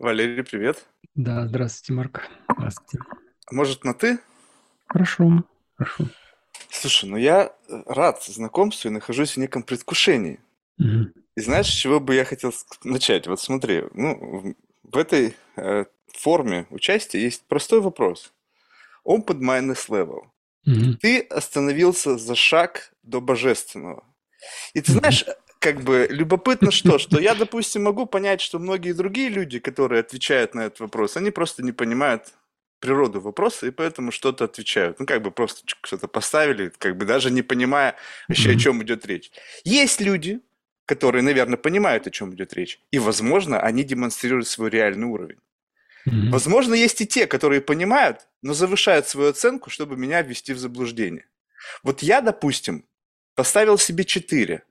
Валерий, привет. Да, здравствуйте, Марк. Здравствуйте. Может, на «ты»? Хорошо, хорошо. Слушай, ну я э, рад знакомству и нахожусь в неком предвкушении. Мгм. И знаешь, с чего бы я хотел начать? Вот смотри, ну, в этой э, форме участия есть простой вопрос. Open Mindness Level. Мгм. Ты остановился за шаг до божественного. И ты знаешь, как бы любопытно что, что я, допустим, могу понять, что многие другие люди, которые отвечают на этот вопрос, они просто не понимают природу вопроса и поэтому что-то отвечают. Ну, как бы просто что-то поставили, как бы даже не понимая вообще, о чем идет речь. Есть люди, которые, наверное, понимают, о чем идет речь, и, возможно, они демонстрируют свой реальный уровень. Мгм. Возможно, есть и те, которые понимают, но завышают свою оценку, чтобы меня ввести в заблуждение. Вот я, допустим, поставил себе 4.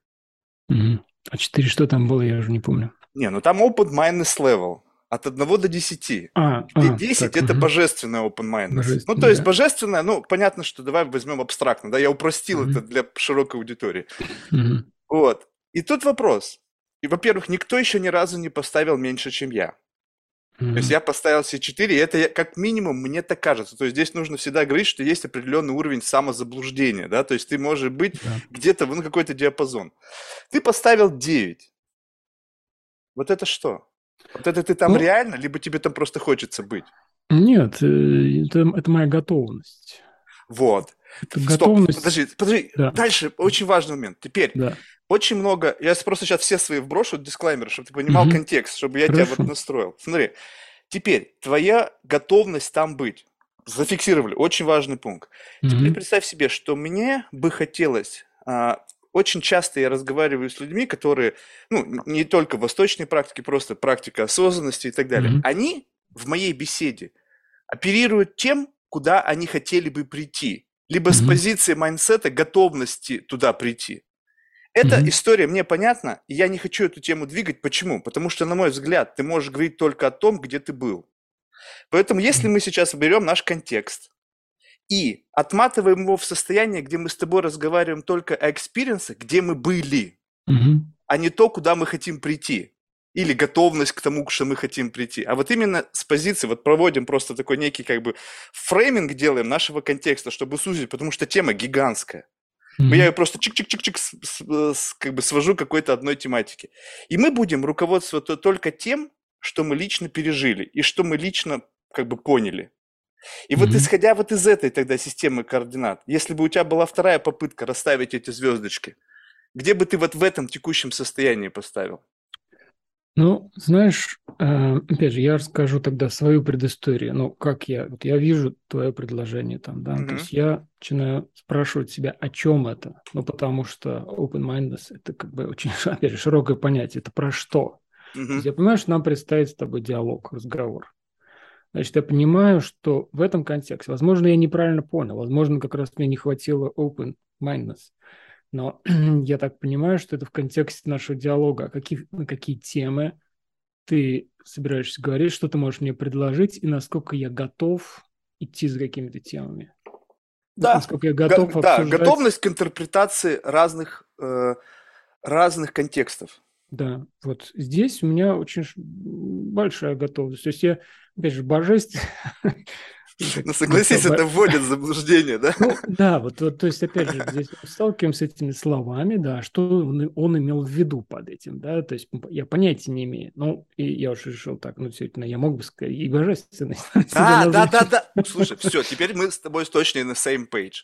А четыре что там было, я уже не помню. Не, ну там open mindness level от 1 до 10. А, Где а, 10 так, это мгм. божественная open mindness. Ну, то есть да. божественная, ну, понятно, что давай возьмем абстрактно, да, я упростил Мгм. это для широкой аудитории. Мгм. Вот. И тут вопрос. И, во-первых, никто еще ни разу не поставил меньше, чем я. То есть я поставил себе 4, и это я- как минимум мне так кажется. То есть здесь нужно всегда говорить, что есть определенный уровень самозаблуждения, да, то есть ты можешь быть Да. где-то, ну, какой-то диапазон. Ты поставил 9. Вот это что? Вот это ты там Ну, реально, либо тебе там просто хочется быть? нет, э, это, это моя готовность. Вот. Стоп, готовность, подожди, подожди. да, Дальше очень важный момент. Теперь, да. очень много, я просто сейчас все свои вброшу дисклаймеры, чтобы ты понимал Мгм. контекст, чтобы я тебя вот Хорошо. настроил. Смотри, теперь твоя готовность там быть. Зафиксировали, очень важный пункт. Теперь Мгм. представь себе, что мне бы хотелось, а, очень часто я разговариваю с людьми, которые, ну, не только в восточной практике, просто практика осознанности и так далее. Мгм. Они в моей беседе оперируют тем, куда они хотели бы прийти, либо с Мгм. позиции mindset а готовности туда прийти. Эта Мгм. история мне понятна, и я не хочу эту тему двигать. Почему? Потому что, на мой взгляд, ты можешь говорить только о том, где ты был. Поэтому, если мы сейчас берем наш контекст и отматываем его в состояние, где мы с тобой разговариваем только о экспириенсах, где мы были, Мгм. а не то, куда мы хотим прийти, или готовность к тому, что мы хотим прийти. А вот именно с позиции, вот проводим просто такой некий как бы фрейминг делаем нашего контекста, чтобы сузить, потому что тема гигантская. Я Мгм. ее просто чик-чик-чик-чик э, как бы свожу к какой-то одной тематике. И мы будем руководствоваться только тем, что мы лично пережили и что мы лично как бы поняли. И вот Мгм. исходя вот из этой тогда системы координат, если бы у тебя была вторая попытка расставить эти звездочки, где бы ты вот в этом текущем состоянии поставил? Ну, знаешь, э, опять же, я расскажу тогда свою предысторию. Ну, как я, вот я вижу твое предложение там, да, то Мгм. есть я начинаю спрашивать себя, о чем это? Ну, потому что open-mindedness – это как бы очень, опять же, широкое понятие, это про что? То есть я понимаю, что нам предстоит с тобой диалог, разговор. Значит, я понимаю, что в этом контексте, возможно, я неправильно понял, возможно, как раз мне не хватило open-mindedness, но я так понимаю, что это в контексте нашего диалога, а какие, на какие темы ты собираешься говорить, что ты можешь мне предложить, и насколько я готов идти за какими-то темами. Да, Насколько я Го- готов да, обсуждать. готовность к интерпретации разных, э, разных контекстов. Да, вот здесь у меня очень большая готовность. То есть я, опять же, божественный... Ну, согласись, это вводит в заблуждение, да? Ну, да, вот, вот, то есть, опять же, здесь сталкиваемся с этими словами, да, что он, он имел в виду под этим, да, то есть я понятия не имею. Ну, и я уже решил так, ну, действительно, я мог бы сказать, и божественность. А, да, да, да. Слушай, все, теперь мы с тобой точно на same page.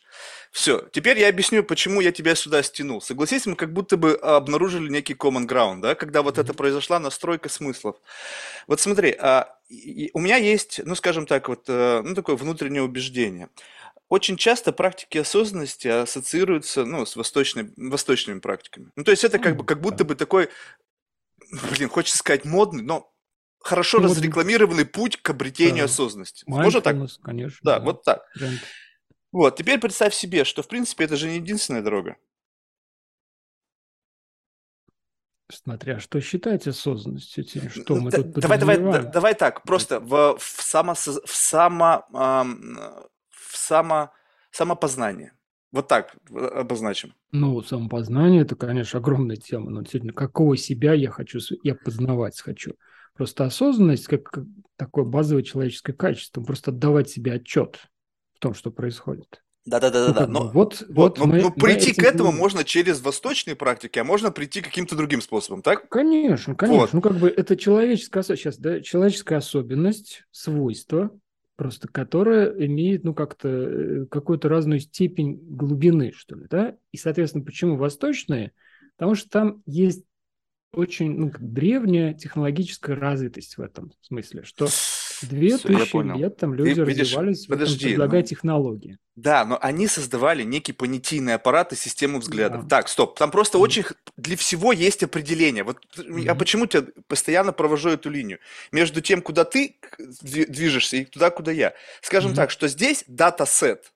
Все, теперь я объясню, почему я тебя сюда стянул. Согласись, мы как будто бы обнаружили некий common ground, да, когда вот это произошла настройка смыслов. Вот смотри, а, и- у меня есть, ну, скажем так, вот, э, ну, такое внутреннее убеждение. Очень часто практики осознанности ассоциируются, ну, с восточной, восточными практиками. Ну, то есть это как бы, как будто бы такой, блин, хочется сказать модный, но хорошо Ну, вот- разрекламированный путь к обретению Да. осознанности. Можно так? Конечно. Да, вот так. тренд. Вот, теперь представь себе, что, в принципе, это же не единственная дорога. Смотря что считать осознанностью, что Ну, мы да- тут давай, давай, давай так, просто в, в, само, в, само, ам, в само, самопознание. Вот так э, обозначим. Ну, самопознание – это, конечно, огромная тема, но действительно, какого себя я хочу, я познавать хочу. Просто осознанность как такое базовое человеческое качество, просто отдавать себе отчет в том, что происходит. Да, да, да, да, да. Но, вот, вот, но, мы- но прийти к этому живем. можно через восточные практики, а можно прийти каким-то другим способом, так? Конечно, конечно. Вот. Ну, как бы это человеческая, сейчас, да, человеческая особенность, свойство, просто которое имеет, ну, как-то э, какую-то разную степень глубины, что ли, да? И, соответственно, почему восточные? Потому что там есть очень ну, древняя технологическая развитость в этом смысле, что две тысячи лет там люди видишь, развивались, подожди, предлагая ну, технологии. Да, но они создавали некий понятийный аппарат и систему взглядов. Да. Так, стоп, там просто Мгм. очень для всего есть определение. Вот я Мгм. почему тебя постоянно провожу эту линию между тем, куда ты движешься и туда, куда я. Скажем Мгм. так, что здесь датасет.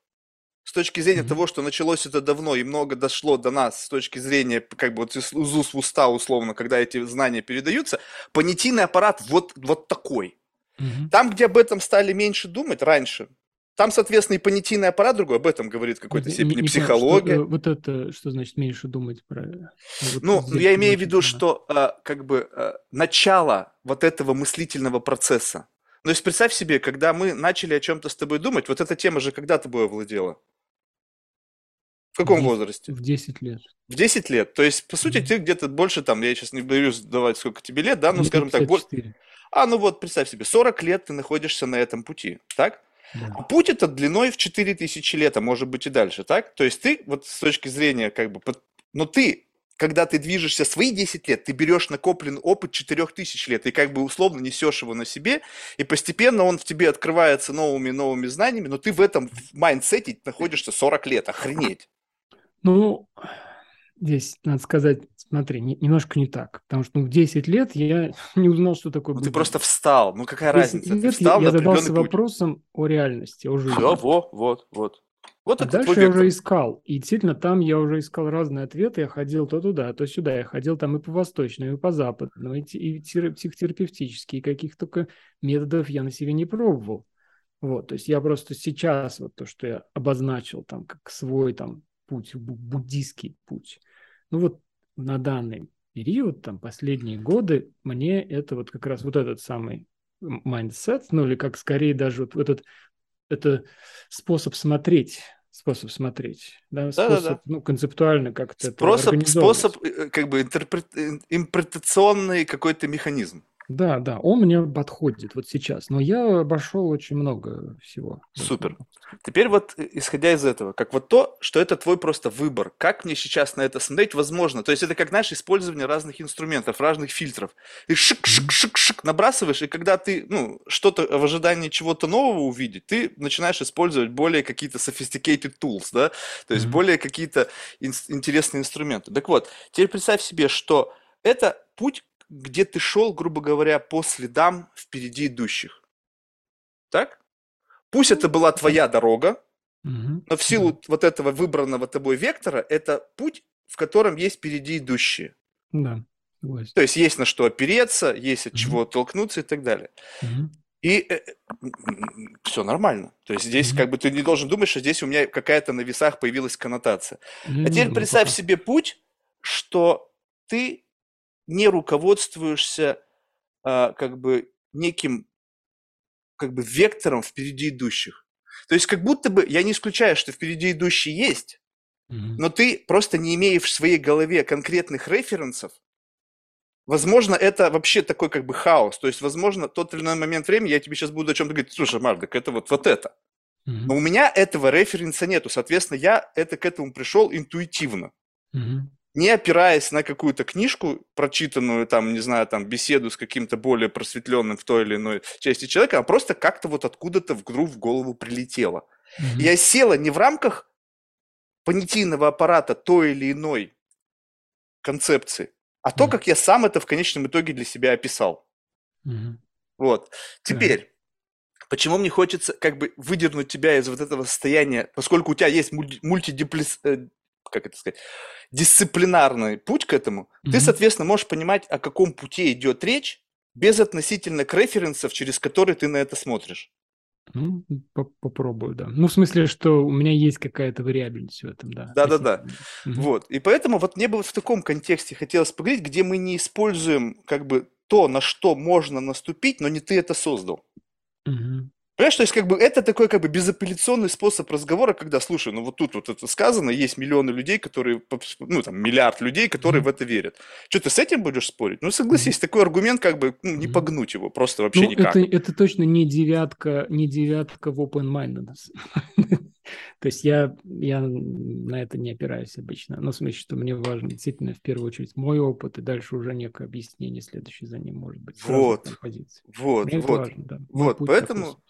С точки зрения Мгм. того, что началось это давно и много дошло до нас, с точки зрения как бы вот из уст в уста условно, когда эти знания передаются, понятийный аппарат вот, вот такой. Мгм. Там, где об этом стали меньше думать раньше, там, соответственно, и понятийный аппарат другой, об этом говорит в какой-то степени не- не психология. что, э, вот это, что значит меньше думать про... вот Ну, я имею в виду, что э, как бы э, начало вот этого мыслительного процесса. Ну, то есть представь себе, когда мы начали о чем-то с тобой думать, вот эта тема же когда тобой овладела? В каком Десять- возрасте? В 10 лет. В 10 лет. То есть, по сути, Мгм. ты где-то больше там, я сейчас не боюсь давать, сколько тебе лет, да, ну, Мне скажем так, бо- 54. а, ну вот, представь себе, 40 лет ты находишься на этом пути, так? Да. А путь этот длиной в 4000 лет, а может быть и дальше, так? То есть ты, вот с точки зрения, как бы, под- но ты, когда ты движешься свои 10 лет, ты берешь накопленный опыт 4000 лет и как бы условно несешь его на себе, и постепенно он в тебе открывается новыми-новыми знаниями, но ты в этом mindset е находишься 40 лет, охренеть. Ну, здесь надо сказать, смотри, не- немножко не так. Потому что ну, в 10 лет я не узнал, что такое Ну ты просто встал, ну какая В 10 разница, ты лет я, встал я на задался путь. вопросом о реальности, о жизни. Все, вот, вот, вот. Вот А дальше я уже искал. И действительно, там я уже искал разные ответы. Я ходил то туда, то сюда. Я ходил там и по восточному, и по западному, и, и тера- психотерапевтические. Каких только методов я на себе не пробовал. Вот, то есть я просто сейчас вот то, что я обозначил там как свой там путь, бу- буддийский путь. Ну вот на данный период, там последние годы, мне это вот как раз вот этот самый mindset, ну или как скорее даже вот этот это способ смотреть, способ смотреть, да, способ, ну, концептуально как-то Способ, способ, э, как бы интерпрет- э, интерпретационный какой-то механизм. Да, да, он мне подходит вот сейчас, но я обошел очень много всего. Супер. Теперь вот, э, исходя из этого, как вот то, что это твой просто выбор, как мне сейчас на это смотреть, возможно. То есть это как, знаешь, использование разных инструментов, разных фильтров. Ты шик-шик-шик-шик набрасываешь, и когда ты, ну, что-то в ожидании чего-то нового увидеть, ты начинаешь использовать более какие-то sophisticated tools, да, то есть Мгм. более какие-то инс- интересные инструменты. Так вот, теперь представь себе, что это путь, где ты шел, грубо говоря, по следам впереди идущих. Так? Пусть это была твоя дорога, но в силу вот этого выбранного тобой вектора, это путь, в котором есть впереди идущие. Да, согласен. То есть есть на что опереться, есть от Мгм. чего оттолкнуться и так далее. И все нормально. То есть здесь Мгм. как бы ты не должен думать, что здесь у меня какая-то на весах появилась коннотация. Я А теперь думаю представь себе путь, что ты не руководствуешься а, как бы неким как бы вектором впереди идущих. То есть как будто бы, я не исключаю, что впереди идущие есть, но ты просто не имеешь в своей голове конкретных референсов. Возможно, это вообще такой как бы хаос. То есть, возможно, тот или иной момент времени я тебе сейчас буду о чем-то говорить. Слушай, Мардок, это вот, вот это. Мгм. Но у меня этого референса нету. Соответственно, я это к этому пришел интуитивно. Мгм. Не опираясь на какую-то книжку, прочитанную, там, не знаю, там, беседу с каким-то более просветленным в той или иной части человека, а просто как-то вот откуда-то вдруг в голову прилетело. Мгм. Я села не в рамках понятийного аппарата той или иной концепции, а то, Мгм. как я сам это в конечном итоге для себя описал. Мгм. Вот. Теперь, почему мне хочется как бы выдернуть тебя из вот этого состояния, поскольку у тебя есть мульти- мультидиплис... как это сказать, дисциплинарный путь к этому, ты, Мгм. соответственно, можешь понимать, о каком пути идет речь, без относительно к референсов, через которые ты на это смотришь. Ну, по- попробую, да. Ну, в смысле, что у меня есть какая-то вариабельность в этом, да. Да-да-да. Вот. И поэтому вот мне бы в таком контексте хотелось поговорить, где мы не используем как бы то, на что можно наступить, но не ты это создал. Мгм. Понимаешь, то есть как бы это такой как бы безапелляционный способ разговора, когда, слушай, ну вот тут вот это сказано, есть миллионы людей, которые, ну там миллиард людей, которые Мгм. в это верят. Что, ты с этим будешь спорить? Ну согласись, такой аргумент как бы ну, не Мгм. погнуть его просто вообще Ну, никак. это, это точно не девятка, не девятка в open-mindedness. То есть я, я на это не опираюсь обычно. Ну, в смысле, что мне важно действительно в первую очередь мой опыт, и дальше уже некое объяснение следующее за ним может быть. Вот. Вот, Мне вот. важно, да. Вот, поэтому, такой.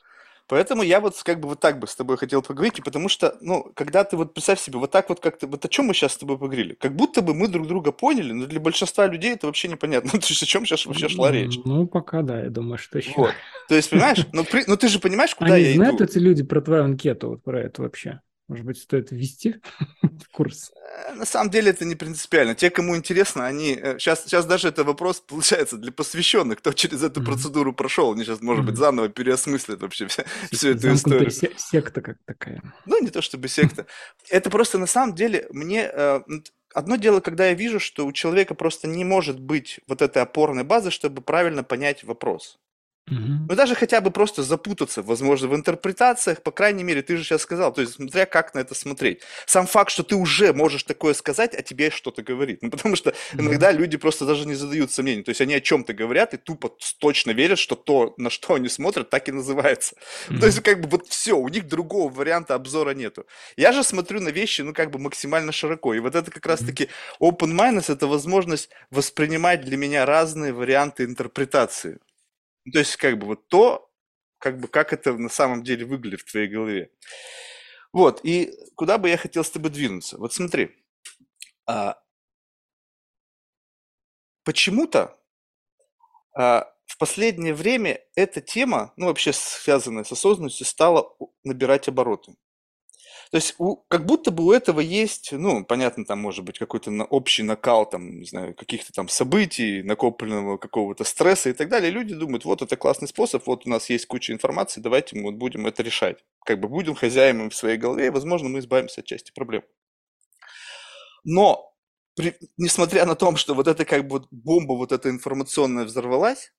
Поэтому я вот как бы вот так бы с тобой хотел поговорить, потому что, ну, когда ты вот представь себе, вот так вот как-то, вот о чем мы сейчас с тобой поговорили? Как будто бы мы друг друга поняли, но для большинства людей это вообще непонятно. То есть о чем сейчас вообще шла речь? Ну, пока да, я думаю, что еще. Вот. То есть, понимаешь, ну, при- ну ты же понимаешь, куда Они я знают иду? эти люди про твою анкету, вот про это вообще? Может быть, стоит ввести в курс? Э, На самом деле это не принципиально. Те, кому интересно, они... Сейчас, сейчас даже это вопрос, получается, для посвященных, кто через эту Мгм. процедуру прошел. Они сейчас, может быть, заново переосмыслят вообще вся- всю эту историю. се- секта как такая. Ну, не то чтобы секта. Это просто на самом деле мне... э, Одно дело, когда я вижу, что у человека просто не может быть вот этой опорной базы, чтобы правильно понять вопрос. Мгм. Ну, даже хотя бы просто запутаться, возможно, в интерпретациях, по крайней мере, ты же сейчас сказал, то есть смотря как на это смотреть. Сам факт, что ты уже можешь такое сказать, а тебе что-то говорит. Ну, потому что Мгм. иногда люди просто даже не задают сомнений. То есть они о чем-то говорят и тупо точно верят, что то, на что они смотрят, так и называется. То есть как бы вот все, у них другого варианта обзора нету. Я же смотрю на вещи, ну, как бы максимально широко. И вот это как раз-таки open mindedness – это возможность воспринимать для меня разные варианты интерпретации. Ну, то есть, как бы вот то, как бы как это на самом деле выглядит в твоей голове. Вот, и куда бы я хотел с тобой двинуться? Вот смотри, а, почему-то а, в последнее время эта тема, ну вообще связанная с осознанностью, стала набирать обороты. То есть у- как будто бы у этого есть, ну, понятно, там может быть какой-то на- общий накал, там, не знаю, каких-то там событий, накопленного какого-то стресса и так далее. Люди думают, вот это классный способ, вот у нас есть куча информации, давайте мы вот будем это решать. Как бы будем хозяевами в своей голове, и, возможно, мы избавимся от части проблем. Но, при- несмотря на то, что вот эта как бы бомба вот эта информационная взорвалась,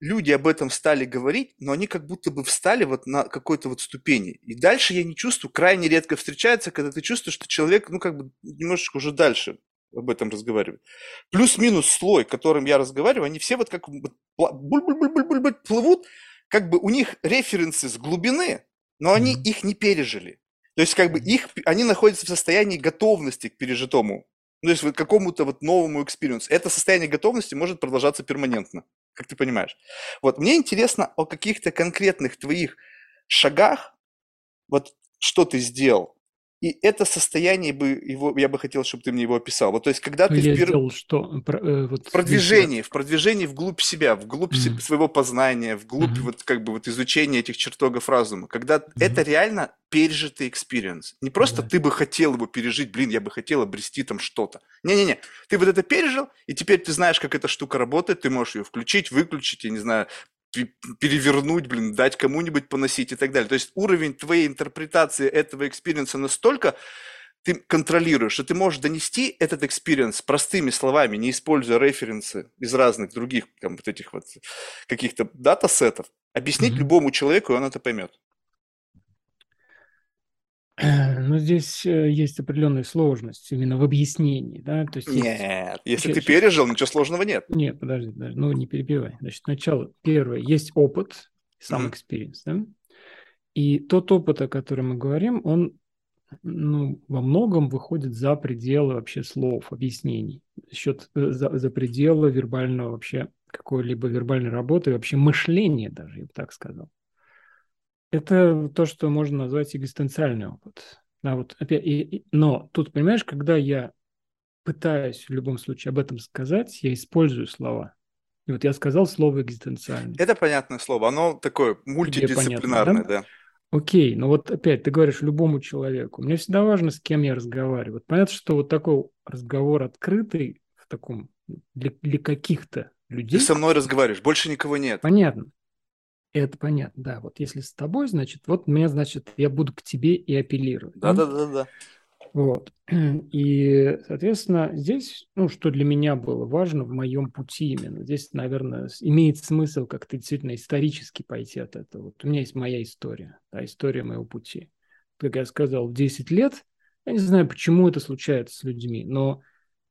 люди об этом стали говорить, но они как будто бы встали вот на какой-то вот ступени. И дальше я не чувствую, крайне редко встречается, когда ты чувствуешь, что человек, ну, как бы немножечко уже дальше об этом разговаривает. Плюс-минус слой, которым я разговариваю, они все вот как буль-буль-буль-буль-буль плывут, как бы у них референсы с глубины, но они Мгм. их не пережили. То есть как бы их, они находятся в состоянии готовности к пережитому. Ну, то есть вот какому-то вот новому experience у. Это состояние готовности может продолжаться перманентно, как ты понимаешь. Вот мне интересно о каких-то конкретных твоих шагах, вот что ты сделал. И это состояние бы его, я бы хотел, чтобы ты мне его описал. Вот то есть, когда Ну, ты я сделал что? Про- э, вот в продвижении, в продвижении вглубь себя, вглубь Мгм. своего познания, вглубь Мгм. вот как бы вот изучения этих чертогов разума, когда это реально пережитый experience. Не просто Да. ты бы хотел его пережить, блин, я бы хотел обрести там что-то. Не-не-не, ты вот это пережил, и теперь ты знаешь, как эта штука работает, ты можешь ее включить, выключить, я не знаю, перевернуть, блин, дать кому-нибудь поносить и так далее. То есть уровень твоей интерпретации этого experience а настолько ты контролируешь, что ты можешь донести этот experience простыми словами, не используя референсы из разных других там, вот этих вот каких-то dataset ов, объяснить Мгм. любому человеку, и он это поймет. Ну, здесь э, есть определенная сложность именно в объяснении, да, то есть есть... Нет, если Ща- ты пережил, ничего сложного нет. Нет, подожди, подожди, ну не перебивай. Значит, сначала первое, есть опыт, сам Мгм. experience, да? И тот опыт, о котором мы говорим, он ну, во многом выходит за пределы вообще слов, объяснений, счет, э, за, за пределы вербального вообще какой-либо вербальной работы, вообще мышления даже, я бы так сказал. Это то, что можно назвать экзистенциальный опыт. Да, вот опять, и- и- но тут, понимаешь, когда я пытаюсь в любом случае об этом сказать, я использую слова. И вот я сказал слово экзистенциальный. Это понятное слово, оно такое мультидисциплинарное, да? Окей, но вот опять ты говоришь любому человеку. Мне всегда важно, с кем я разговариваю. Вот понятно, что вот такой разговор открытый в таком для, для каких-то Ты людей. со мной разговариваешь, больше никого нет. Понятно. Это понятно, да. Вот если с тобой, значит, вот мне, значит, я буду к тебе и апеллировать. да? Да-да-да-да. Вот. И, соответственно, здесь, ну, что для меня было важно в моем пути именно, здесь, наверное, имеет смысл как-то действительно исторически пойти от этого. Вот у меня есть моя история, да, история моего пути. Как я сказал, в 10 лет, я не знаю, почему это случается с людьми, но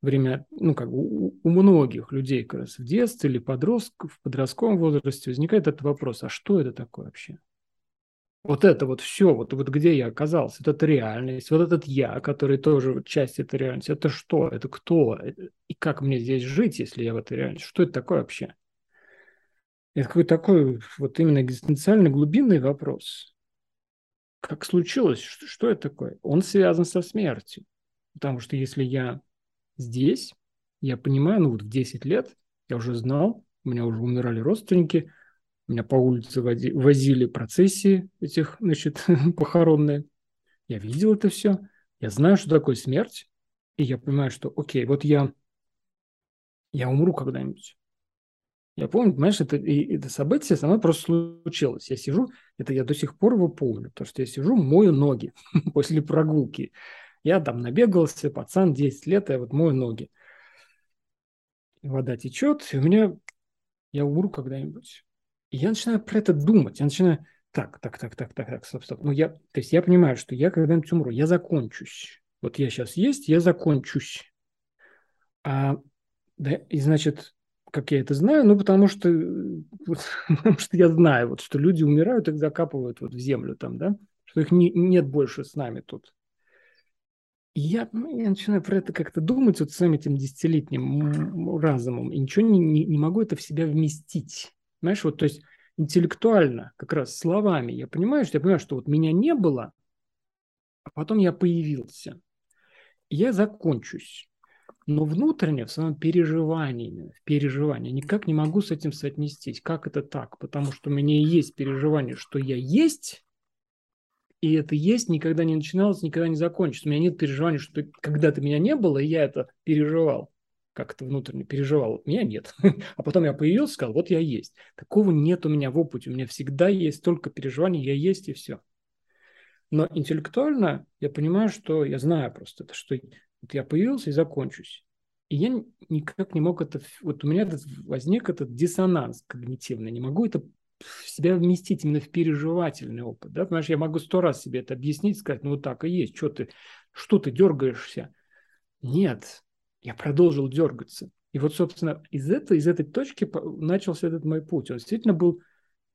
время, ну, как бы у, у многих людей как раз в детстве или подростков, в подростковом возрасте возникает этот вопрос, а что это такое вообще? Вот это вот все, вот, вот где я оказался, вот эта реальность, вот этот я, который тоже часть этой реальности, это что, это кто, и как мне здесь жить, если я в этой реальности, что это такое вообще? Это какой такой вот именно экзистенциальный глубинный вопрос. Как случилось, что, что это такое? Он связан со смертью. Потому что если я здесь, я понимаю, ну вот в 10 лет я уже знал, у меня уже умирали родственники, меня по улице вози, возили процессии этих, значит, похоронные. Я видел это все. Я знаю, что такое смерть. И я понимаю, что, окей, вот я, я умру когда-нибудь. Я помню, понимаешь, это, и, это событие со мной просто случилось. Я сижу, это я до сих пор его помню, потому что я сижу, мою ноги после прогулки. Я там набегался, пацан, 10 лет, я вот мою ноги. Вода течет, и у меня, я умру когда-нибудь. И я начинаю про это думать. Я начинаю, так, так, так, так, так, так, стоп, стоп. Ну, я, то есть я понимаю, что я когда-нибудь умру, я закончусь. Вот я сейчас есть, я закончусь. А, да, и значит, как я это знаю? Ну, потому что, вот, потому что я знаю, вот, что люди умирают, их закапывают вот в землю там, да, что их не, нет больше с нами тут. Я, ну, я начинаю про это как-то думать вот своим этим десятилетним разумом, и ничего не, не, не могу это в себя вместить. Знаешь, вот, то есть интеллектуально, как раз словами, я понимаю, что я понимаю, что вот меня не было, а потом я появился. Я закончусь. Но внутренне, в своем переживании, в переживании, никак не могу с этим соотнестись. Как это так? Потому что у меня есть переживание, что я есть, и это есть никогда не начиналось, никогда не закончится. У меня нет переживания, что когда-то меня не было, и я это переживал как-то внутренне переживал. Меня нет. А потом я появился, сказал, вот я есть. Такого нет у меня в опыте. У меня всегда есть только переживания, я есть и все. Но интеллектуально я понимаю, что я знаю просто это, что вот я появился и закончусь. И я никак не мог это... Вот у меня возник этот диссонанс когнитивный. Не могу это себя вместить именно в переживательный опыт. Да? Понимаешь, я могу сто раз себе это объяснить, сказать, ну вот так и есть, что ты, что ты дергаешься? Нет, я продолжил дергаться. И вот, собственно, из этой, из этой точки начался этот мой путь. Он действительно был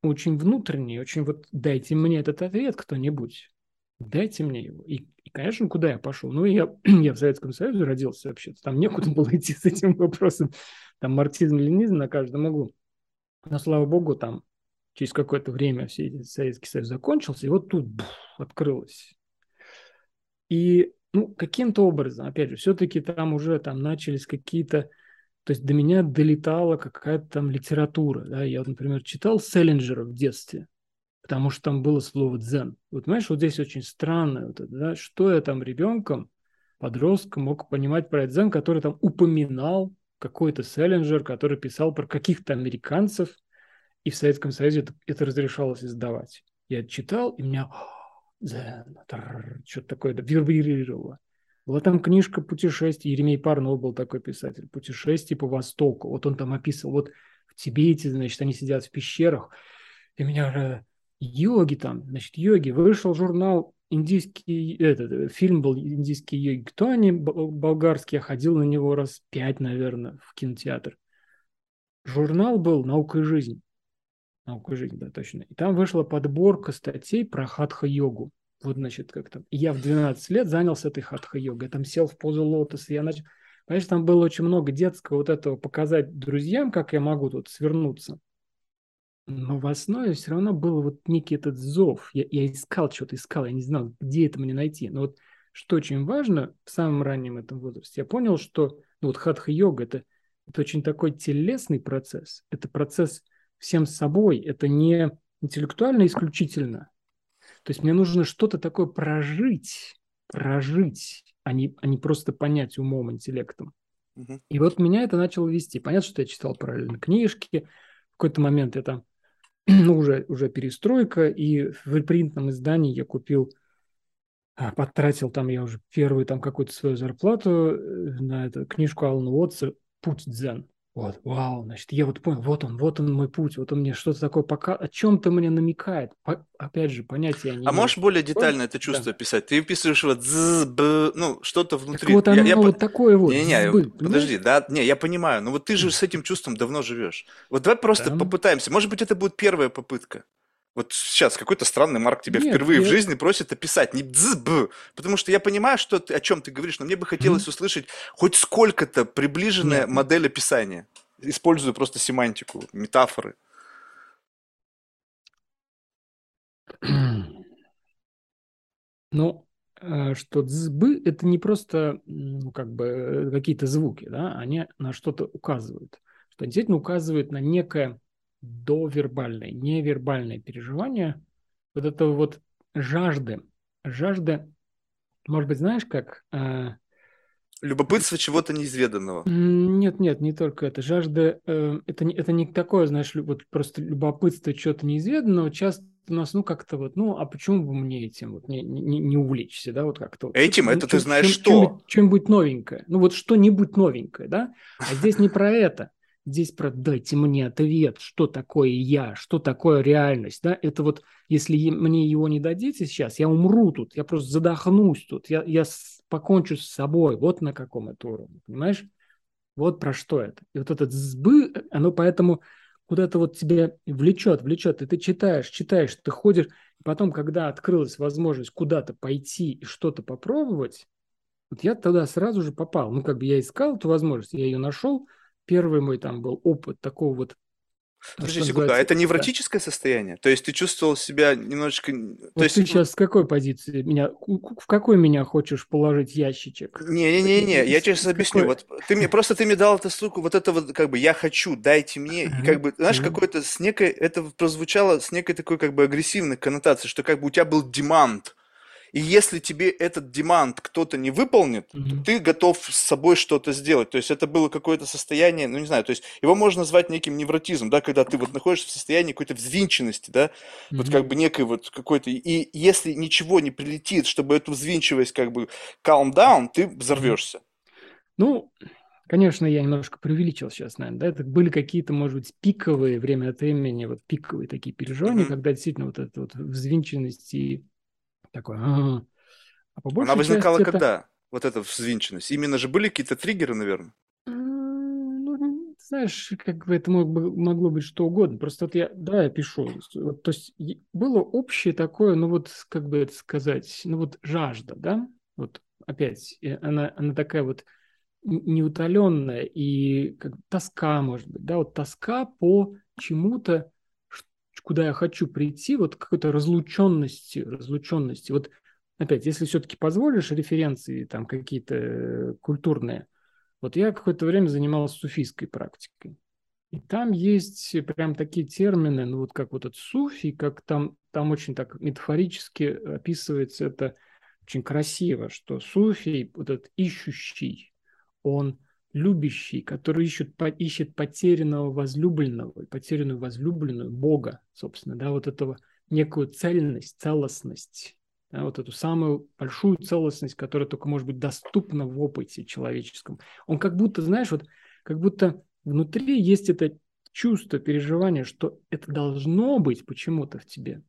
очень внутренний, очень вот дайте мне этот ответ кто-нибудь. Дайте мне его. И, и конечно, куда я пошел? Ну, я, я в Советском Союзе родился вообще-то. Там некуда было идти с этим вопросом. Там марксизм-ленинизм на каждом углу. Но, слава богу, там через какое-то время все Советский Союз закончился, и вот тут бух, открылось. И ну, каким-то образом, опять же, все-таки там уже там начались какие-то, то есть до меня долетала какая-то там литература, да, я, например, читал Селлинджера в детстве, потому что там было слово дзен. Вот, понимаешь, вот здесь очень странно, вот это, да, что я там ребенком, подростком мог понимать про дзен, который там упоминал какой-то Селлинджер, который писал про каких-то американцев, и в Советском Союзе это, это разрешалось издавать. Я читал, и меня что-то такое вибрировало. Была там книжка «Путешествие». Еремей Парнов был такой писатель. «Путешествие по Востоку». Вот он там описывал. Вот в Тибете, значит, они сидят в пещерах. И меня йоги там, значит, йоги. Вышел журнал индийский, этот, фильм был индийский йоги. Кто они, болгарский? Я ходил на него раз пять, наверное, в кинотеатр. Журнал был «Наука и жизнь». Наука жизни, да, точно. И там вышла подборка статей про хатха-йогу. Вот, значит, как там. Я в 12 лет занялся этой хатха-йогой. Я там сел в позу лотоса, я начал... Понимаешь, там было очень много детского вот этого показать друзьям, как я могу тут свернуться. Но в основе все равно был вот некий этот зов. Я, я искал что-то, искал, я не знал, где это мне найти. Но вот что очень важно в самом раннем этом возрасте, я понял, что ну, вот хатха-йога это, это очень такой телесный процесс. Это процесс всем собой, это не интеллектуально исключительно. То есть мне нужно что-то такое прожить, прожить, а не, а не просто понять умом, интеллектом. Угу. И вот меня это начало вести. Понятно, что я читал параллельно книжки. В какой-то момент это ну, уже, уже перестройка, и в принтном издании я купил а, потратил там я уже первую там какую-то свою зарплату э, на эту книжку Алана Уотса «Путь дзен». Вот, вау, значит, я вот понял, вот он, вот он мой путь, вот он мне что-то такое пока, о чем-то мне намекает. По, опять же, понятия не А можешь более детально это чувство да. писать? Ты описываешь вот з, б, ну, что-то внутри. Так вот оно я, я вот по... такое вот. Не-не, подожди, да, не, я понимаю, но вот ты же с этим чувством давно живешь. Вот давай просто да. попытаемся, может быть, это будет первая попытка. Вот сейчас какой-то странный Марк тебя Нет, впервые я... в жизни просит описать, не дзб, потому что я понимаю, что ты, о чем ты говоришь, но мне бы хотелось mm-hmm. услышать хоть сколько-то приближенная Нет. модель описания. Использую просто семантику, метафоры. Ну, э, что дзбы – это не просто ну, как бы э, какие-то звуки, да, они на что-то указывают. Что действительно указывают на некое довербальное, невербальное переживание, вот этого вот жажды. Жажда, может быть, знаешь, как... Э, Любопытство чего-то неизведанного. Нет, нет, не только это. Жажда, э, это, не, это не такое, знаешь, вот просто любопытство чего-то неизведанного. Часто у нас, ну, как-то вот, ну, а почему бы мне этим вот не, не, не увлечься, да, вот как-то. Этим? Вот, это ты знаешь что? Чем-нибудь новенькое. Ну, вот что-нибудь новенькое, да? А здесь не про это. Здесь про дайте мне ответ, что такое я, что такое реальность. Да? Это вот, если мне его не дадите сейчас, я умру тут, я просто задохнусь тут, я, я покончу с собой. Вот на каком это уровне, понимаешь? Вот про что это. И вот этот сбы, оно поэтому куда-то вот тебя влечет, влечет. И ты читаешь, читаешь, ты ходишь. И потом, когда открылась возможность куда-то пойти и что-то попробовать, вот я тогда сразу же попал. Ну, как бы я искал эту возможность, я ее нашел – первый мой там был опыт такого вот Подожди секунду, а это невротическое да. состояние? То есть ты чувствовал себя немножечко... Вот То есть... ты сейчас с какой позиции меня... В какой меня хочешь положить ящичек? Не-не-не, я тебе сейчас объясню. Вот ты мне просто ты мне дал эту ссылку, вот это вот как бы я хочу, дайте мне. И как бы, знаешь, какой-то с некой... Это прозвучало с некой такой как бы агрессивной коннотацией, что как бы у тебя был демант. И если тебе этот демант кто-то не выполнит, mm-hmm. то ты готов с собой что-то сделать. То есть это было какое-то состояние, ну не знаю, то есть его можно назвать неким невротизмом, да, когда ты вот находишься в состоянии какой-то взвинченности, да, mm-hmm. вот как бы некой вот какой-то. И если ничего не прилетит, чтобы эту взвинчивость как бы calm down, ты взорвешься. Ну, Конечно, я немножко преувеличил сейчас, наверное, да, это были какие-то, может быть, пиковые время от времени, вот пиковые такие переживания, mm-hmm. когда действительно вот эта вот взвинченность и такой, а, а по Она возникала это... когда? Вот эта взвинченность. Именно же были какие-то триггеры, наверное? Ну, знаешь, как бы это мог, могло быть что угодно. Просто вот я, да, я пишу. Вот, то есть было общее такое, ну вот, как бы это сказать, ну вот жажда, да? Вот опять, она, она такая вот неутоленная и как тоска, может быть, да, вот тоска по чему-то, куда я хочу прийти, вот какой-то разлученности, разлученности. Вот опять, если все-таки позволишь референции там какие-то э, культурные, вот я какое-то время занимался суфийской практикой. И там есть прям такие термины, ну вот как вот этот суфий, как там, там очень так метафорически описывается это очень красиво, что суфий, вот этот ищущий, он – любящий, который ищет, по, ищет потерянного возлюбленного, потерянную возлюбленную Бога, собственно, да, вот этого некую цельность, целостность, да, вот эту самую большую целостность, которая только может быть доступна в опыте человеческом. Он как будто, знаешь, вот как будто внутри есть это чувство, переживание, что это должно быть почему-то в тебе,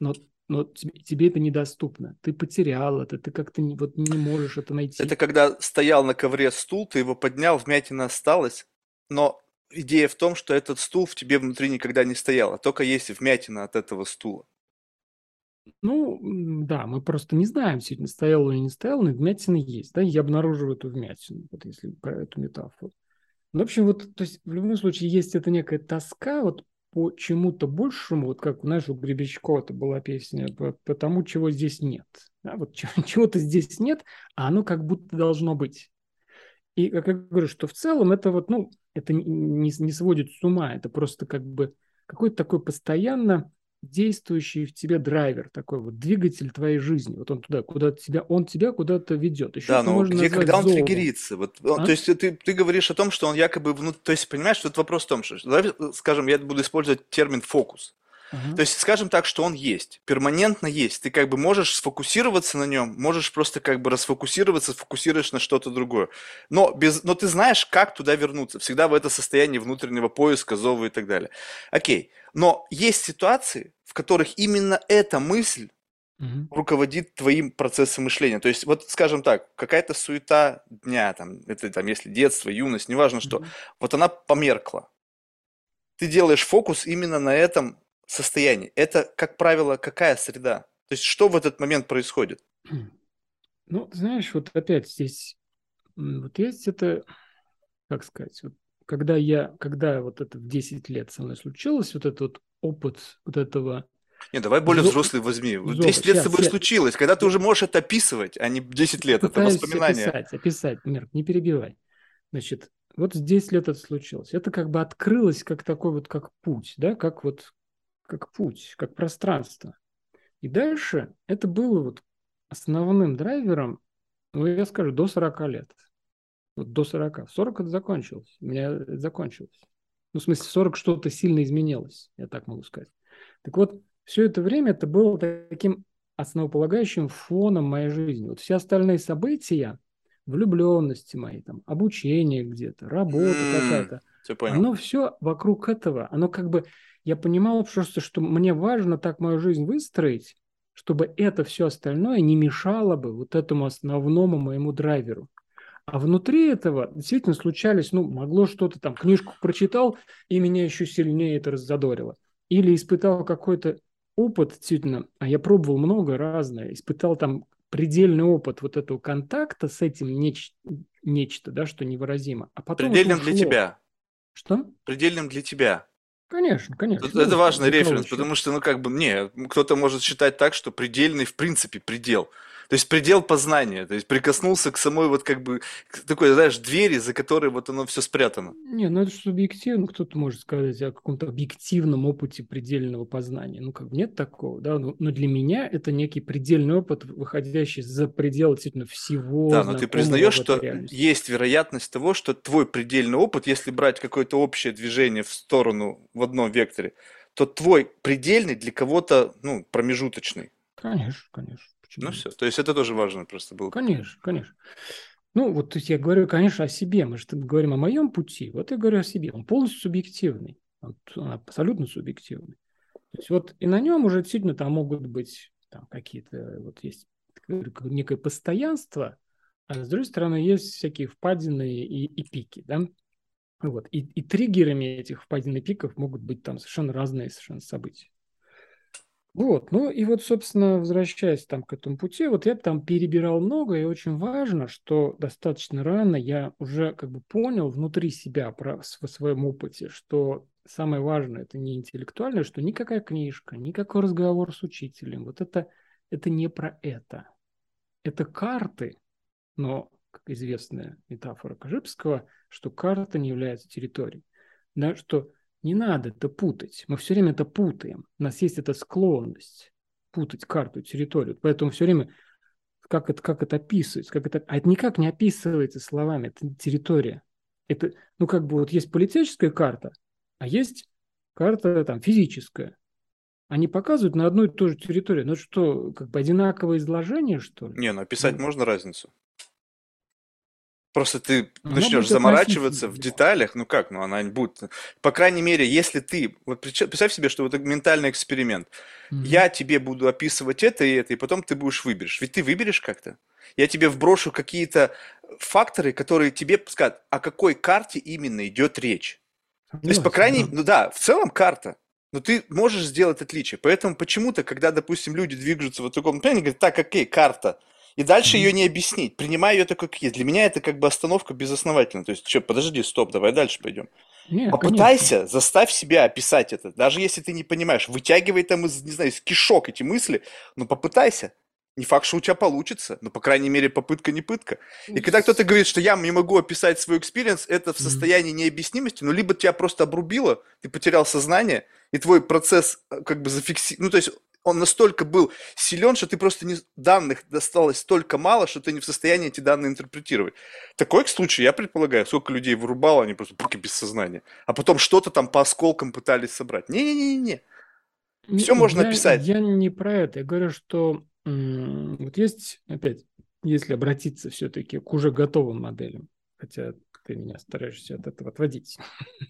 но но тебе, тебе это недоступно. Ты потерял это, ты как-то не, вот не можешь это найти. Это когда стоял на ковре стул, ты его поднял, вмятина осталась, но идея в том, что этот стул в тебе внутри никогда не стоял, а только есть вмятина от этого стула. Ну, да, мы просто не знаем, сегодня стоял или не стоял, но вмятина есть, да, я обнаруживаю эту вмятину, вот если про эту метафору. Ну, в общем, вот, то есть в любом случае есть эта некая тоска вот по чему-то большему, вот как, знаешь, у Гребечкова это была песня, по, по тому, чего здесь нет. Да, вот чего-то здесь нет, а оно как будто должно быть. И как я говорю, что в целом это вот, ну, это не, не сводит с ума, это просто как бы какой-то такой постоянно действующий в тебе драйвер, такой вот двигатель твоей жизни. Вот он туда, куда тебя, он тебя куда-то ведет. Еще да, но где, когда он зовом. триггерится? Вот, а? То есть ты, ты говоришь о том, что он якобы внутри... То есть, понимаешь, тут вопрос в том, что, давай, скажем, я буду использовать термин «фокус». Ага. То есть, скажем так, что он есть, перманентно есть. Ты как бы можешь сфокусироваться на нем, можешь просто как бы расфокусироваться, сфокусируешь на что-то другое. Но, без, но ты знаешь, как туда вернуться. Всегда в это состояние внутреннего поиска, зова и так далее. Окей. Но есть ситуации, в которых именно эта мысль угу. руководит твоим процессом мышления. То есть, вот, скажем так, какая-то суета дня, там, это там, если детство, юность, неважно что, угу. вот она померкла. Ты делаешь фокус именно на этом состоянии. Это, как правило, какая среда? То есть, что в этот момент происходит? Ну, знаешь, вот опять здесь, вот есть это, как сказать, вот когда я, когда вот это в 10 лет со мной случилось, вот этот вот опыт вот этого нет, давай более Зо... взрослый возьми. Зо... 10 лет сейчас, с тобой сейчас. случилось, когда ты уже можешь это описывать, а не 10 лет, это воспоминания. описать, описать, Мир, не перебивай. Значит, вот 10 лет это случилось. Это как бы открылось как такой вот, как путь, да, как вот, как путь, как пространство. И дальше это было вот основным драйвером, ну, я скажу, до 40 лет. Вот до 40. 40 это закончилось. У меня это закончилось. Ну, в смысле, 40 что-то сильно изменилось, я так могу сказать. Так вот, все это время это было таким основополагающим фоном моей жизни. Вот все остальные события, влюбленности мои, там, обучение где-то, работа какая-то, все оно все вокруг этого. Оно как бы, я понимал просто, что мне важно так мою жизнь выстроить, чтобы это все остальное не мешало бы вот этому основному моему драйверу. А внутри этого действительно случались, ну, могло что-то там, книжку прочитал, и меня еще сильнее это раззадорило. Или испытал какой-то опыт действительно, а я пробовал много разное, испытал там предельный опыт вот этого контакта с этим неч- нечто, да, что невыразимо. А потом Предельным для тебя. Что? Предельным для тебя. Конечно, конечно. Это, это важный референс, потому что, ну, как бы, не, кто-то может считать так, что предельный, в принципе, предел. То есть предел познания, то есть прикоснулся к самой вот как бы такой, знаешь, двери, за которой вот оно все спрятано. Не, ну это субъективно, кто-то может сказать о каком-то объективном опыте предельного познания. Ну как бы нет такого, да, но, но для меня это некий предельный опыт, выходящий за пределы действительно всего. Да, но ты признаешь, что есть вероятность того, что твой предельный опыт, если брать какое-то общее движение в сторону в одном векторе, то твой предельный для кого-то, ну, промежуточный. Конечно, конечно. Почему? Ну все, то есть это тоже важно просто было. Конечно, конечно. Ну, вот то есть я говорю, конечно, о себе. Мы же говорим о моем пути. Вот я говорю о себе. Он полностью субъективный. Он, он абсолютно субъективный. То есть вот и на нем уже действительно там могут быть там какие-то, вот есть некое постоянство, а с другой стороны есть всякие впадины и, и пики, да. Вот. И, и триггерами этих впадин и пиков могут быть там совершенно разные совершенно события. Вот, ну и вот, собственно, возвращаясь там к этому пути, вот я там перебирал много, и очень важно, что достаточно рано я уже как бы понял внутри себя про, в своем опыте, что самое важное это не интеллектуальное, что никакая книжка, никакой разговор с учителем, вот это, это не про это. Это карты, но, как известная метафора Кожипского, что карта не является территорией. Да, что не надо это путать. Мы все время это путаем. У нас есть эта склонность путать карту, территорию. Поэтому все время как это, как это описывается, как это, а это никак не описывается словами, это территория. Это, ну, как бы вот есть политическая карта, а есть карта там физическая. Они показывают на одну и ту же территорию. Ну что, как бы одинаковое изложение, что ли? Не, ну описать ну, можно разницу. Просто ты она начнешь заморачиваться в деталях, ну как, ну она не будет. По крайней мере, если ты, вот представь себе, что вот ментальный эксперимент. Mm-hmm. Я тебе буду описывать это и это, и потом ты будешь выберешь. Ведь ты выберешь как-то. Я тебе вброшу какие-то факторы, которые тебе скажут, о какой карте именно идет речь. То есть, по крайней мере, ну да, в целом карта. Но ты можешь сделать отличие. Поэтому почему-то, когда, допустим, люди движутся в таком направлении, говорят, так, окей, карта – и дальше ее не объяснить. Принимаю ее такой, как есть. Для меня это как бы остановка безосновательная. То есть, что, подожди, стоп, давай дальше пойдем. Нет, Попытайся, конечно. заставь себя описать это. Даже если ты не понимаешь, вытягивай там из, не знаю, из кишок эти мысли, но попытайся. Не факт, что у тебя получится, но, по крайней мере, попытка не пытка. И когда кто-то говорит, что я не могу описать свой experience, это в состоянии необъяснимости, ну, либо тебя просто обрубило, ты потерял сознание, и твой процесс э, как бы зафиксирован. Ну, то есть он настолько был силен, что ты просто не, данных досталось столько мало, что ты не в состоянии эти данные интерпретировать. Такой случай, я предполагаю, сколько людей вырубало, они просто руки без сознания. А потом что-то там по осколкам пытались собрать. Не-не-не-не. Все можно я, описать. Я не про это. Я говорю, что вот есть, опять, если обратиться все-таки к уже готовым моделям, хотя ты меня стараешься от этого отводить.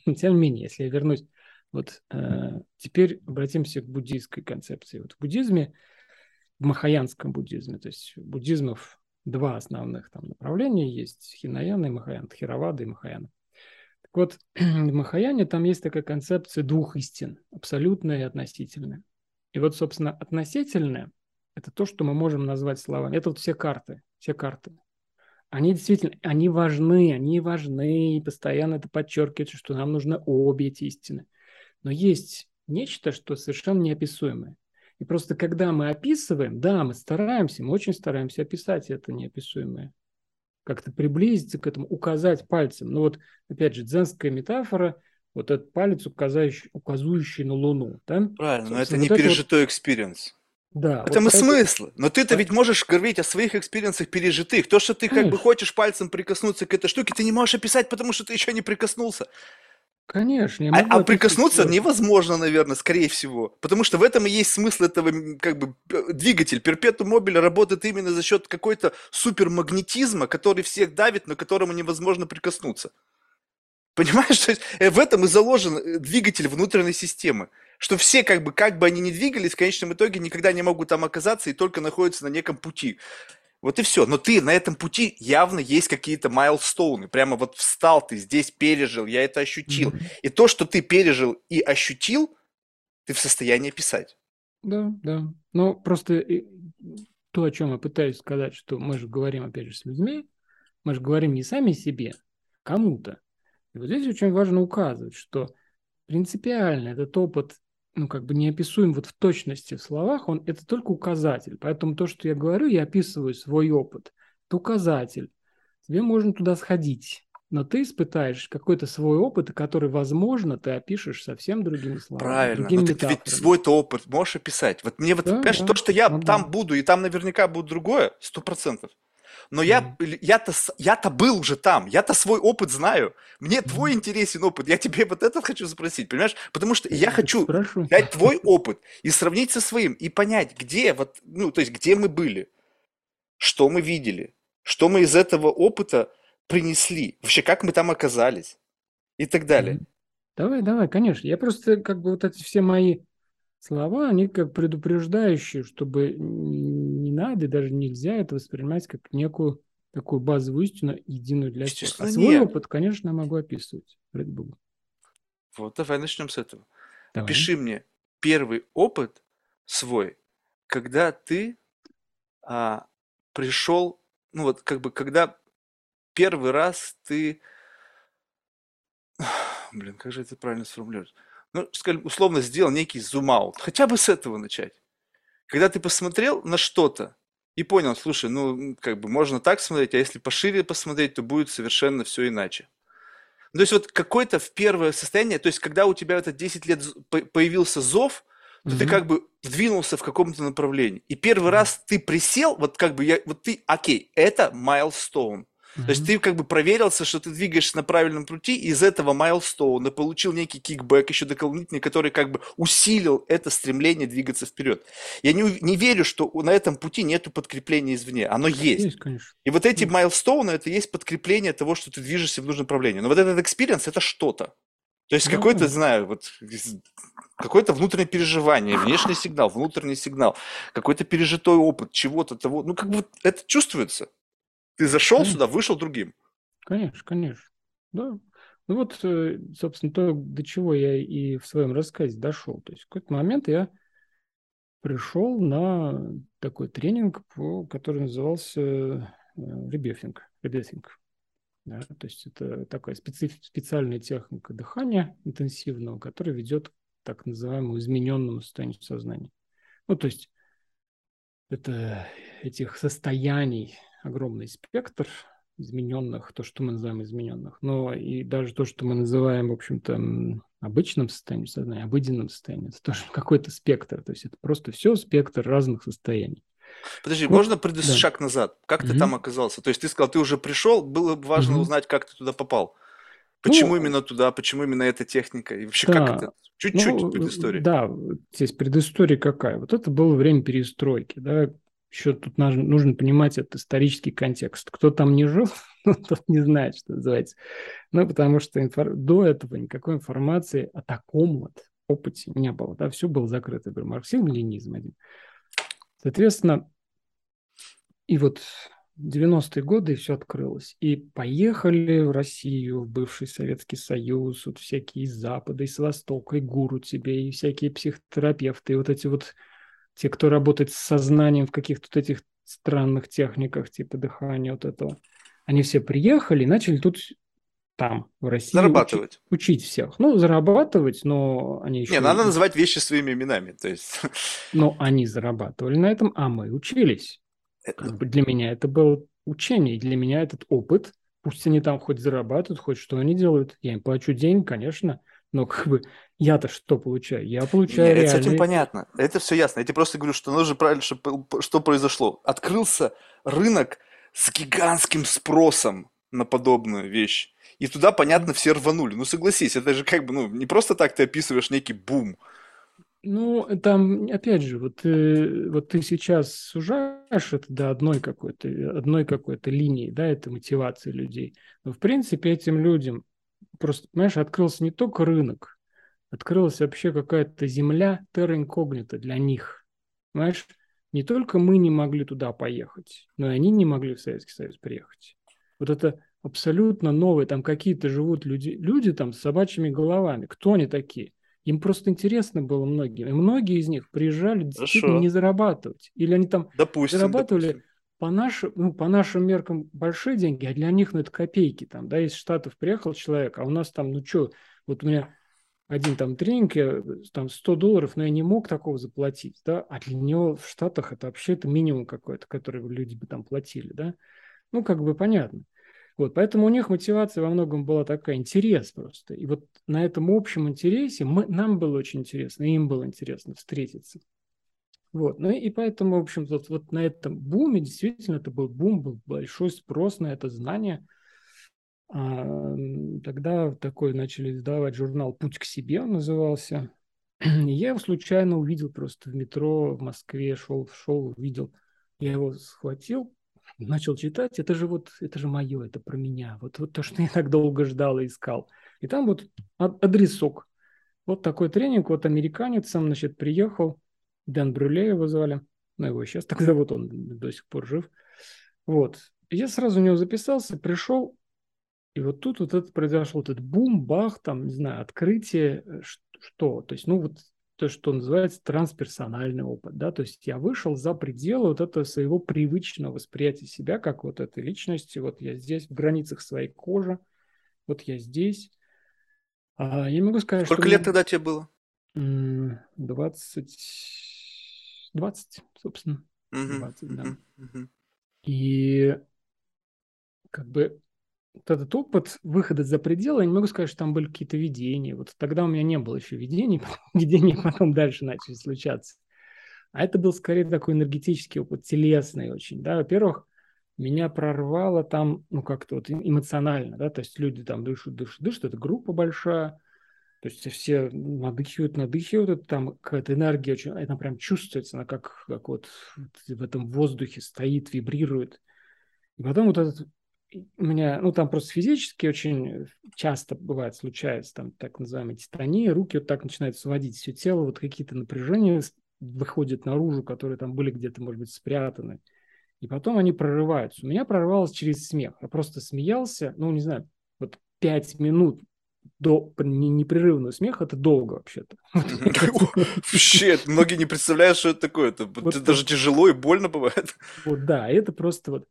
Тем не менее, если я вернусь, вот э, теперь обратимся к буддийской концепции. Вот в буддизме, в махаянском буддизме, то есть буддизмов два основных там направления есть, хинаяна и махаяна, тхировада и махаяна. Так вот, в махаяне там есть такая концепция двух истин, абсолютная и относительная. И вот, собственно, относительная – это то, что мы можем назвать словами. Это вот все карты, все карты они действительно, они важны, они важны, и постоянно это подчеркивается, что нам нужны обе эти истины. Но есть нечто, что совершенно неописуемое. И просто когда мы описываем, да, мы стараемся, мы очень стараемся описать это неописуемое, как-то приблизиться к этому, указать пальцем. Ну вот, опять же, дзенская метафора, вот этот палец, указывающий, указывающий на Луну. Да? Правильно, но это не вот пережитой experience. Вот... Да. Это вот смысл. Но ты-то ведь можешь говорить о своих experience ах пережитых. То, что ты Конечно. как бы хочешь пальцем прикоснуться к этой штуке, ты не можешь описать, потому что ты еще не прикоснулся. Конечно. А, а прикоснуться все. невозможно, наверное, скорее всего. Потому что в этом и есть смысл этого, как бы, двигатель. Перпетум мобиль работает именно за счет какой-то супермагнетизма, который всех давит, но которому невозможно прикоснуться. Понимаешь, то есть э, в этом и заложен э, двигатель внутренней системы что все, как бы, как бы они ни двигались, в конечном итоге никогда не могут там оказаться и только находятся на неком пути. Вот и все. Но ты на этом пути явно есть какие-то майлстоуны. Прямо вот встал ты здесь, пережил, я это ощутил. Mm-hmm. И то, что ты пережил и ощутил, ты в состоянии писать. Да, да. Но просто то, о чем я пытаюсь сказать, что мы же говорим, опять же, с людьми, мы же говорим не сами себе, кому-то. И вот здесь очень важно указывать, что принципиально этот опыт ну, как бы не описуем вот в точности в словах, он это только указатель. Поэтому то, что я говорю, я описываю свой опыт. Это указатель. Тебе можно туда сходить, но ты испытаешь какой-то свой опыт, который, возможно, ты опишешь совсем другими словами. Правильно, другими но ты метафорами. ведь свой-то опыт можешь описать. Вот мне вот, да, понимаешь, да. то, что я ну, там да. буду, и там наверняка будет другое, сто процентов. Но я, я-то, я-то был уже там, я-то свой опыт знаю. Мне твой интересен опыт. Я тебе вот этот хочу спросить, понимаешь? Потому что я хочу Прошу. взять твой опыт и сравнить со своим, и понять, где вот, ну, то есть, где мы были, что мы видели, что мы из этого опыта принесли, вообще, как мы там оказались и так далее. Давай, давай, конечно. Я просто как бы вот эти все мои слова, они как предупреждающие, чтобы надо, даже нельзя это воспринимать как некую такую базовую истину, единую для всех. А свой нет. опыт, конечно, я могу описывать, ради бога. Вот давай начнем с этого. Давай. Опиши мне первый опыт свой, когда ты а, пришел, ну вот как бы, когда первый раз ты, блин, как же это правильно сформулировать? ну, скажем, условно сделал некий зум-аут. Хотя бы с этого начать. Когда ты посмотрел на что-то и понял, слушай, ну, как бы можно так смотреть, а если пошире посмотреть, то будет совершенно все иначе. То есть вот какое-то в первое состояние, то есть когда у тебя это 10 лет появился зов, то mm-hmm. ты как бы двинулся в каком-то направлении. И первый mm-hmm. раз ты присел, вот как бы я, вот ты, окей, это майлстоун. Mm-hmm. То есть ты как бы проверился, что ты двигаешься на правильном пути, и из этого milestone а получил некий kickback еще дополнительный, который как бы усилил это стремление двигаться вперед. Я не, не верю, что на этом пути нету подкрепления извне. Оно есть. есть конечно. И вот эти milestone ы, это есть подкрепление того, что ты движешься в нужном направлении. Но вот этот experience, это что-то. То есть да. какой-то, знаю, вот какое-то внутреннее переживание, внешний сигнал, внутренний сигнал, какой-то пережитой опыт чего-то того. Ну, как бы это чувствуется. Ты зашел конечно. сюда, вышел другим. Конечно, конечно. Да. Ну вот, э, собственно, то, до чего я и в своем рассказе дошел. То есть в какой-то момент я пришел на такой тренинг, который назывался ребефинг. Э, ребефинг. Да, то есть это такая специф, специальная техника дыхания интенсивного, которая ведет к так называемому измененному состоянию сознания. Ну, то есть это этих состояний огромный спектр измененных, то, что мы называем измененных, но и даже то, что мы называем, в общем-то, обычным состоянием сознания, обыденным состоянием, это тоже какой-то спектр, то есть это просто все спектр разных состояний. Подожди, вот, можно пройти да. шаг назад? Как угу. ты там оказался? То есть ты сказал, ты уже пришел, было бы важно угу. узнать, как ты туда попал. Почему ну, именно туда, почему именно эта техника? И вообще, да, как это? Чуть-чуть ну, предыстория. Да, здесь предыстория какая? Вот это было время перестройки, да, еще тут нужно, понимать этот исторический контекст. Кто там не жил, тот не знает, что называется. Ну, потому что до этого никакой информации о таком вот опыте не было. Да, все было закрыто. Марксизм, ленизм один. Соответственно, и вот 90-е годы все открылось. И поехали в Россию, в бывший Советский Союз, вот всякие из Запада, из Востока, и гуру тебе, и всякие психотерапевты, и вот эти вот те, кто работает с сознанием в каких-то вот этих странных техниках, типа дыхания вот этого, они все приехали и начали тут там, в России. Зарабатывать. Учить, учить всех. Ну, зарабатывать, но они еще... Не, надо называть вещи своими именами, то есть... Но они зарабатывали на этом, а мы учились. Это... Бы для меня это было учение, и для меня этот опыт, пусть они там хоть зарабатывают, хоть что они делают, я им плачу деньги, конечно, но как бы я-то что получаю? Я получаю Нет, реальные... С этим понятно. Это все ясно. Я тебе просто говорю, что нужно правильно, что, что произошло. Открылся рынок с гигантским спросом на подобную вещь. И туда, понятно, все рванули. Ну, согласись, это же как бы, ну, не просто так ты описываешь некий бум. Ну, там, опять же, вот, э, вот ты сейчас сужаешь это до одной какой-то, одной какой-то линии, да, это мотивация людей. Но, в принципе, этим людям просто, понимаешь, открылся не только рынок, открылась вообще какая-то земля терра инкогнита для них. Понимаешь, не только мы не могли туда поехать, но и они не могли в Советский Союз приехать. Вот это абсолютно новое, там какие-то живут люди, люди там с собачьими головами. Кто они такие? Им просто интересно было многим. И многие из них приезжали действительно не зарабатывать. Или они там допустим, зарабатывали допустим по нашим, ну, по нашим меркам большие деньги, а для них, ну, это копейки там, да, из Штатов приехал человек, а у нас там, ну, что, вот у меня один там тренинг, я, там 100 долларов, но я не мог такого заплатить, да, а для него в Штатах это вообще это минимум какой-то, который люди бы там платили, да, ну, как бы понятно. Вот, поэтому у них мотивация во многом была такая, интерес просто. И вот на этом общем интересе мы, нам было очень интересно, им было интересно встретиться. Вот. Ну и поэтому, в общем, вот, вот на этом буме действительно это был бум, был большой спрос на это знание. А, тогда такой начали издавать журнал «Путь к себе» он назывался. Я его случайно увидел просто в метро в Москве, шел, шел, увидел. Я его схватил, начал читать. Это же вот, это же мое, это про меня. Вот, вот то, что я так долго ждал и искал. И там вот адресок. Вот такой тренинг, вот американец сам, значит, приехал, Дэн Брюле его звали, ну его сейчас так зовут, он до сих пор жив. Вот. я сразу у него записался, пришел, и вот тут вот это произошел этот бум, бах, там, не знаю, открытие, э, что, то есть, ну вот то, что называется трансперсональный опыт, да, то есть я вышел за пределы вот этого своего привычного восприятия себя как вот этой личности, вот я здесь в границах своей кожи, вот я здесь. А, я могу сказать, Сколько что... лет тогда тебе было? 20 20, собственно. Угу, 20, да. И как бы вот этот опыт выхода за пределы, я не могу сказать, что там были какие-то видения. Вот тогда у меня не было еще видений, видения потом дальше начали случаться. А это был скорее такой энергетический опыт, телесный очень. Да? Во-первых, меня прорвало там, ну, как-то вот эмоционально, да, то есть люди там дышат, дышат, дышат, это группа большая, то есть все надыхивают, надыхивают, там какая-то энергия очень, она прям чувствуется, она как, как вот в этом воздухе стоит, вибрирует. И потом вот этот у меня, ну там просто физически очень часто бывает, случается там так называемая титания, руки вот так начинают сводить, все тело, вот какие-то напряжения выходят наружу, которые там были где-то, может быть, спрятаны. И потом они прорываются. У меня прорвалось через смех. Я просто смеялся, ну, не знаю, вот пять минут до непрерывного смеха это долго вообще-то. Вообще, многие не представляют, что это такое. Это даже тяжело и больно бывает. Вот да, это просто вот.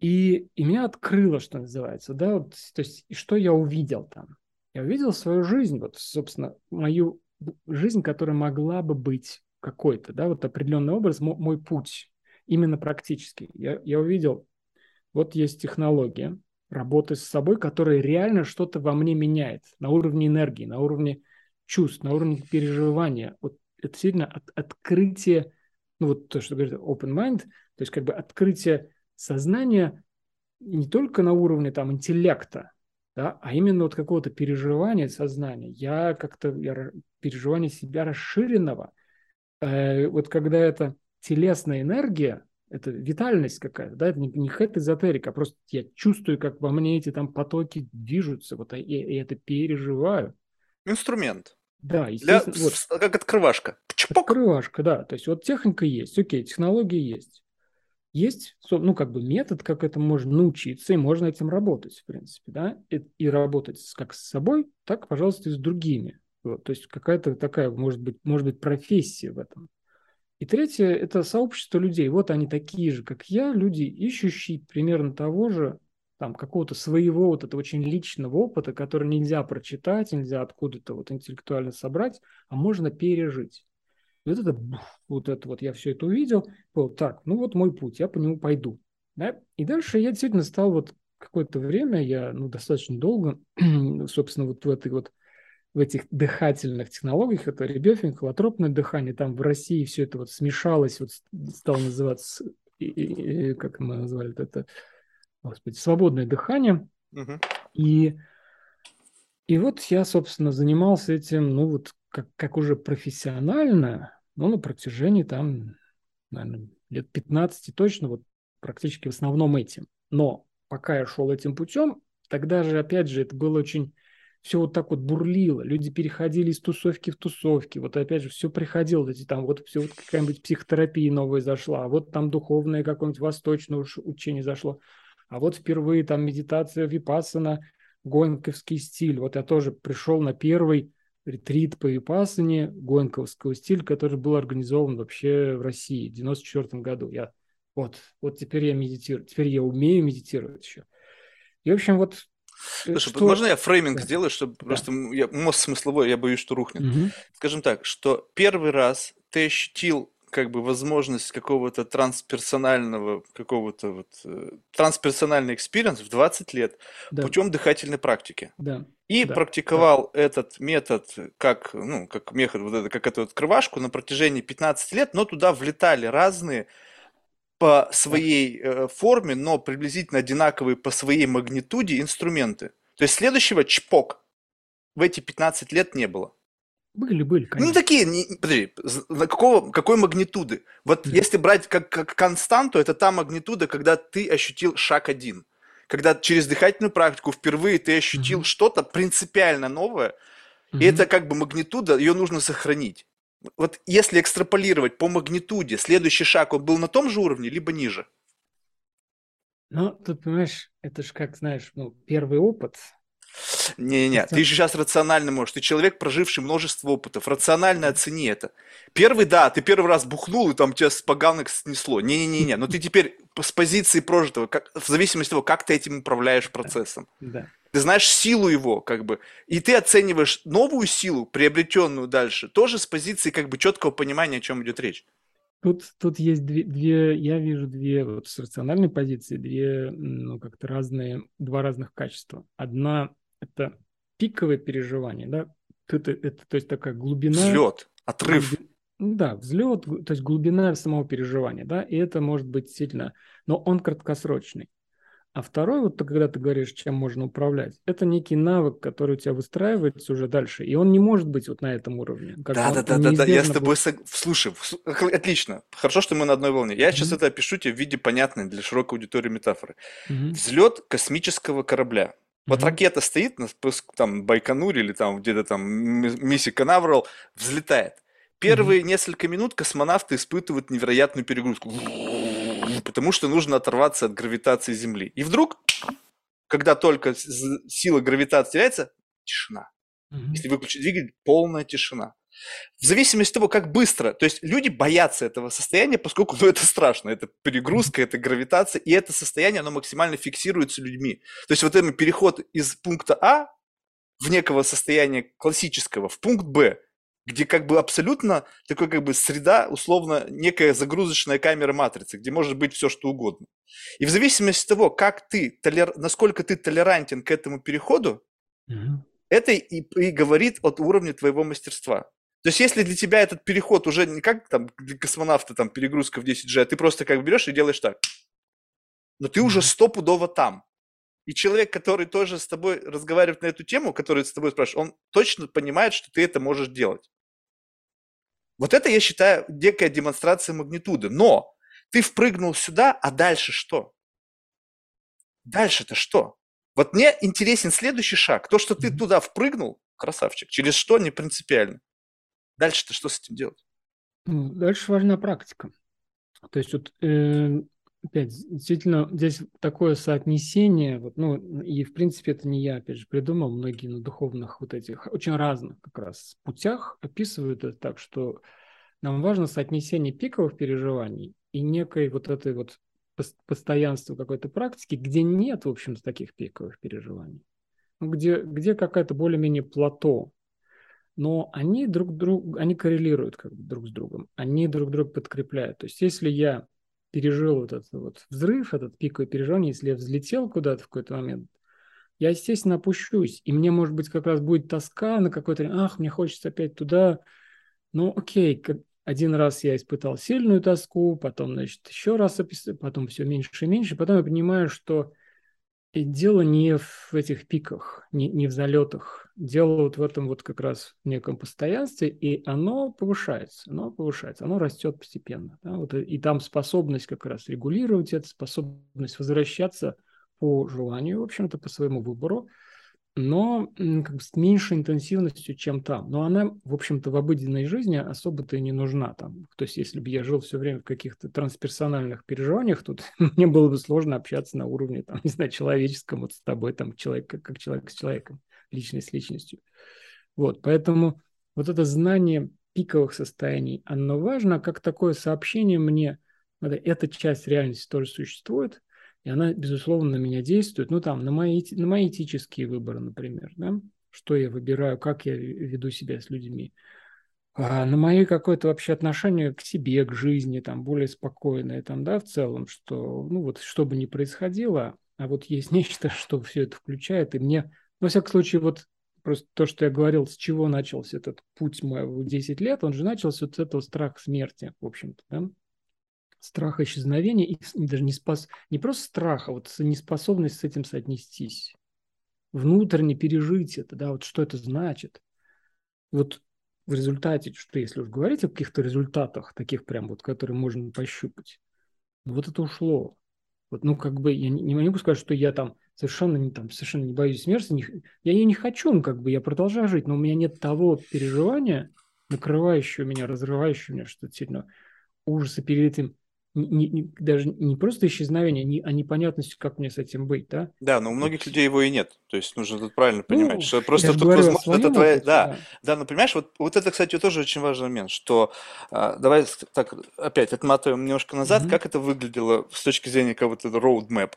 И, и меня открыло, что называется, да, вот, то есть, и что я увидел там? Я увидел свою жизнь, вот, собственно, мою жизнь, которая могла бы быть какой-то, да, вот определенный образ, мой, мой путь, именно практически. Я, я увидел, вот есть технология, работы с собой, которая реально что-то во мне меняет на уровне энергии, на уровне чувств, на уровне переживания. Вот это сильно от, открытие, ну вот то, что говорит open mind, то есть как бы открытие сознания не только на уровне там интеллекта, да, а именно вот какого-то переживания сознания. Я как-то, я, переживание себя расширенного. Э, вот когда это телесная энергия, это витальность какая-то, да, это не, не какая-то эзотерика, а просто я чувствую, как во мне эти там потоки движутся, вот, и, и это переживаю. Инструмент. Да, естественно. Для, вот, как открывашка. Чпок. Открывашка, да. То есть вот техника есть, окей, технологии есть. Есть, ну, как бы метод, как это можно научиться, и можно этим работать, в принципе, да, и, и работать как с собой, так, пожалуйста, и с другими. Вот, то есть какая-то такая, может быть, может быть, профессия в этом. И третье – это сообщество людей. Вот они такие же, как я, люди, ищущие примерно того же, там, какого-то своего вот этого очень личного опыта, который нельзя прочитать, нельзя откуда-то вот интеллектуально собрать, а можно пережить. И вот это, вот это вот, я все это увидел, вот так, ну вот мой путь, я по нему пойду. Да? И дальше я действительно стал вот какое-то время, я, ну, достаточно долго, собственно, вот в этой вот в этих дыхательных технологиях, это ребёфинг, холотропное дыхание, там в России все это вот смешалось, вот стало называться, и, и, как мы назвали это, господи, свободное дыхание. Угу. И, и вот я, собственно, занимался этим, ну вот как, как уже профессионально, ну на протяжении там, наверное, лет 15 точно, вот практически в основном этим. Но пока я шел этим путем, тогда же, опять же, это было очень все вот так вот бурлило, люди переходили из тусовки в тусовки, вот опять же все приходило, эти там вот все вот какая-нибудь психотерапия новая зашла, а вот там духовное какое-нибудь восточное учение зашло, а вот впервые там медитация випассана, гоенковский стиль, вот я тоже пришел на первый ретрит по випассане гоенковского стиля, который был организован вообще в России в 94 году. Я вот, вот теперь я медитирую, теперь я умею медитировать еще. И, в общем, вот Слушай, что... можно я framing да. сделаю, чтобы да. просто я, мозг смысловой, я боюсь, что рухнет. Угу. Скажем так, что первый раз ты ощутил как бы возможность какого-то трансперсонального, какого-то вот э, трансперсональный experience в 20 лет да. путем дыхательной практики. Да. И да. практиковал да. этот метод как, ну, как метод, вот это, как эту открывашку на протяжении 15 лет, но туда влетали разные по своей э, форме, но приблизительно одинаковые по своей магнитуде инструменты. То есть следующего чпок в эти 15 лет не было. Были, были, ну, конечно. Ну, такие, не, подожди, какого, какой магнитуды? Вот да. если брать как, как константу, это та магнитуда, когда ты ощутил шаг один. Когда через дыхательную практику впервые ты ощутил угу. что-то принципиально новое, угу. и это как бы магнитуда, ее нужно сохранить вот если экстраполировать по магнитуде, следующий шаг, он был на том же уровне, либо ниже? Ну, тут, понимаешь, это же как, знаешь, ну, первый опыт. Не-не-не, ты же сейчас рационально можешь. Ты человек, проживший множество опытов. Рационально оцени это. Первый, да, ты первый раз бухнул, и там тебя с поганок снесло. Не-не-не, но ты теперь с позиции прожитого, как, в зависимости от того, как ты этим управляешь процессом. Да ты знаешь силу его, как бы, и ты оцениваешь новую силу, приобретенную дальше, тоже с позиции как бы четкого понимания, о чем идет речь. Тут, тут есть две, две, я вижу две вот с рациональной позиции, две, ну, как-то разные, два разных качества. Одна – это пиковое переживание, да, это, это, то есть такая глубина. Взлет, отрыв. Да, взлет, то есть глубина самого переживания, да, и это может быть действительно, но он краткосрочный. А второй, вот когда ты говоришь, чем можно управлять, это некий навык, который у тебя выстраивается уже дальше, и он не может быть вот на этом уровне. да, да, да, да, да, я с тобой сог... слушай, отлично, хорошо, что мы на одной волне. Я mm-hmm. сейчас это опишу тебе в виде понятной для широкой аудитории метафоры. Mm-hmm. Взлет космического корабля. Вот mm-hmm. ракета стоит на там Байконуре или там где-то там миссия Канаверал, взлетает. Первые mm-hmm. несколько минут космонавты испытывают невероятную перегрузку потому что нужно оторваться от гравитации Земли. И вдруг, когда только сила гравитации теряется, тишина. Mm-hmm. Если выключить двигатель, полная тишина. В зависимости от того, как быстро, то есть люди боятся этого состояния, поскольку ну, это страшно, это перегрузка, это гравитация, и это состояние, оно максимально фиксируется людьми. То есть вот этот переход из пункта А в некого состояния классического в пункт Б, где как бы абсолютно такой как бы среда, условно, некая загрузочная камера матрицы, где может быть все что угодно. И в зависимости от того, как ты, толер... насколько ты толерантен к этому переходу, mm-hmm. это и, и говорит от уровня твоего мастерства. То есть, если для тебя этот переход уже не как там для космонавта там перегрузка в 10G, а ты просто как бы берешь и делаешь так, но ты mm-hmm. уже стопудово там. И человек, который тоже с тобой разговаривает на эту тему, который с тобой спрашивает, он точно понимает, что ты это можешь делать. Вот это, я считаю, некая демонстрация магнитуды. Но ты впрыгнул сюда, а дальше что? Дальше-то что? Вот мне интересен следующий шаг. То, что ты туда впрыгнул, красавчик, через что не принципиально. Дальше-то что с этим делать? Дальше важна практика. То есть вот э, опять, действительно, здесь такое соотнесение, вот, ну, и, в принципе, это не я, опять же, придумал, многие на духовных вот этих, очень разных как раз путях описывают это так, что нам важно соотнесение пиковых переживаний и некой вот этой вот постоянства какой-то практики, где нет, в общем-то, таких пиковых переживаний. Ну, где, где какая-то более-менее плато, но они друг друг, они коррелируют как бы друг с другом, они друг друга подкрепляют. То есть если я пережил вот этот вот взрыв, этот пиковый переживание, если я взлетел куда-то в какой-то момент, я, естественно, опущусь. И мне, может быть, как раз будет тоска на какой-то... Ах, мне хочется опять туда. Ну, окей, один раз я испытал сильную тоску, потом, значит, еще раз, потом все меньше и меньше. Потом я понимаю, что и дело не в этих пиках, не, не в залетах. Дело вот в этом вот как раз неком постоянстве, и оно повышается, оно повышается, оно растет постепенно. Да? Вот, и там способность как раз регулировать это, способность возвращаться по желанию, в общем-то, по своему выбору, но как бы с меньшей интенсивностью, чем там. Но она, в общем-то, в обыденной жизни особо-то и не нужна там. То есть, если бы я жил все время в каких-то трансперсональных переживаниях, тут мне было бы сложно общаться на уровне, там, не знаю, человеческом, вот с тобой, там, человек, как, как человек с человеком, личность с личностью. Вот, поэтому вот это знание пиковых состояний, оно важно, как такое сообщение мне, эта часть реальности тоже существует – и она, безусловно, на меня действует. Ну, там, на мои, на мои этические выборы, например, да, что я выбираю, как я веду себя с людьми. А на мои какое-то вообще отношение к себе, к жизни, там, более спокойное, там, да, в целом, что, ну, вот, что бы ни происходило, а вот есть нечто, что все это включает, и мне, во всяком случае, вот просто то, что я говорил, с чего начался этот путь мой в 10 лет, он же начался вот с этого страха смерти, в общем-то, да, страх исчезновения и даже не спас, не просто страх, а вот неспособность с этим соотнестись, внутренне пережить это, да, вот что это значит. Вот в результате, что если уж говорить о каких-то результатах, таких прям вот, которые можно пощупать, ну вот это ушло. Вот, ну, как бы я не, могу сказать, что я там совершенно не, там, совершенно не боюсь смерти, не, я ее не хочу, ну, как бы я продолжаю жить, но у меня нет того переживания, накрывающего меня, разрывающего меня, что сильно ужаса перед этим не, не, даже не просто исчезновение, не, а непонятность, как мне с этим быть, да? Да, но у многих людей его и нет. То есть нужно тут правильно понимать, ну, что просто тут возможно это твоя... Опыте, да, да, да, но понимаешь, вот, вот это, кстати, тоже очень важный момент, что а, давай так опять отматываем немножко назад, mm-hmm. как это выглядело с точки зрения кого-то roadmap,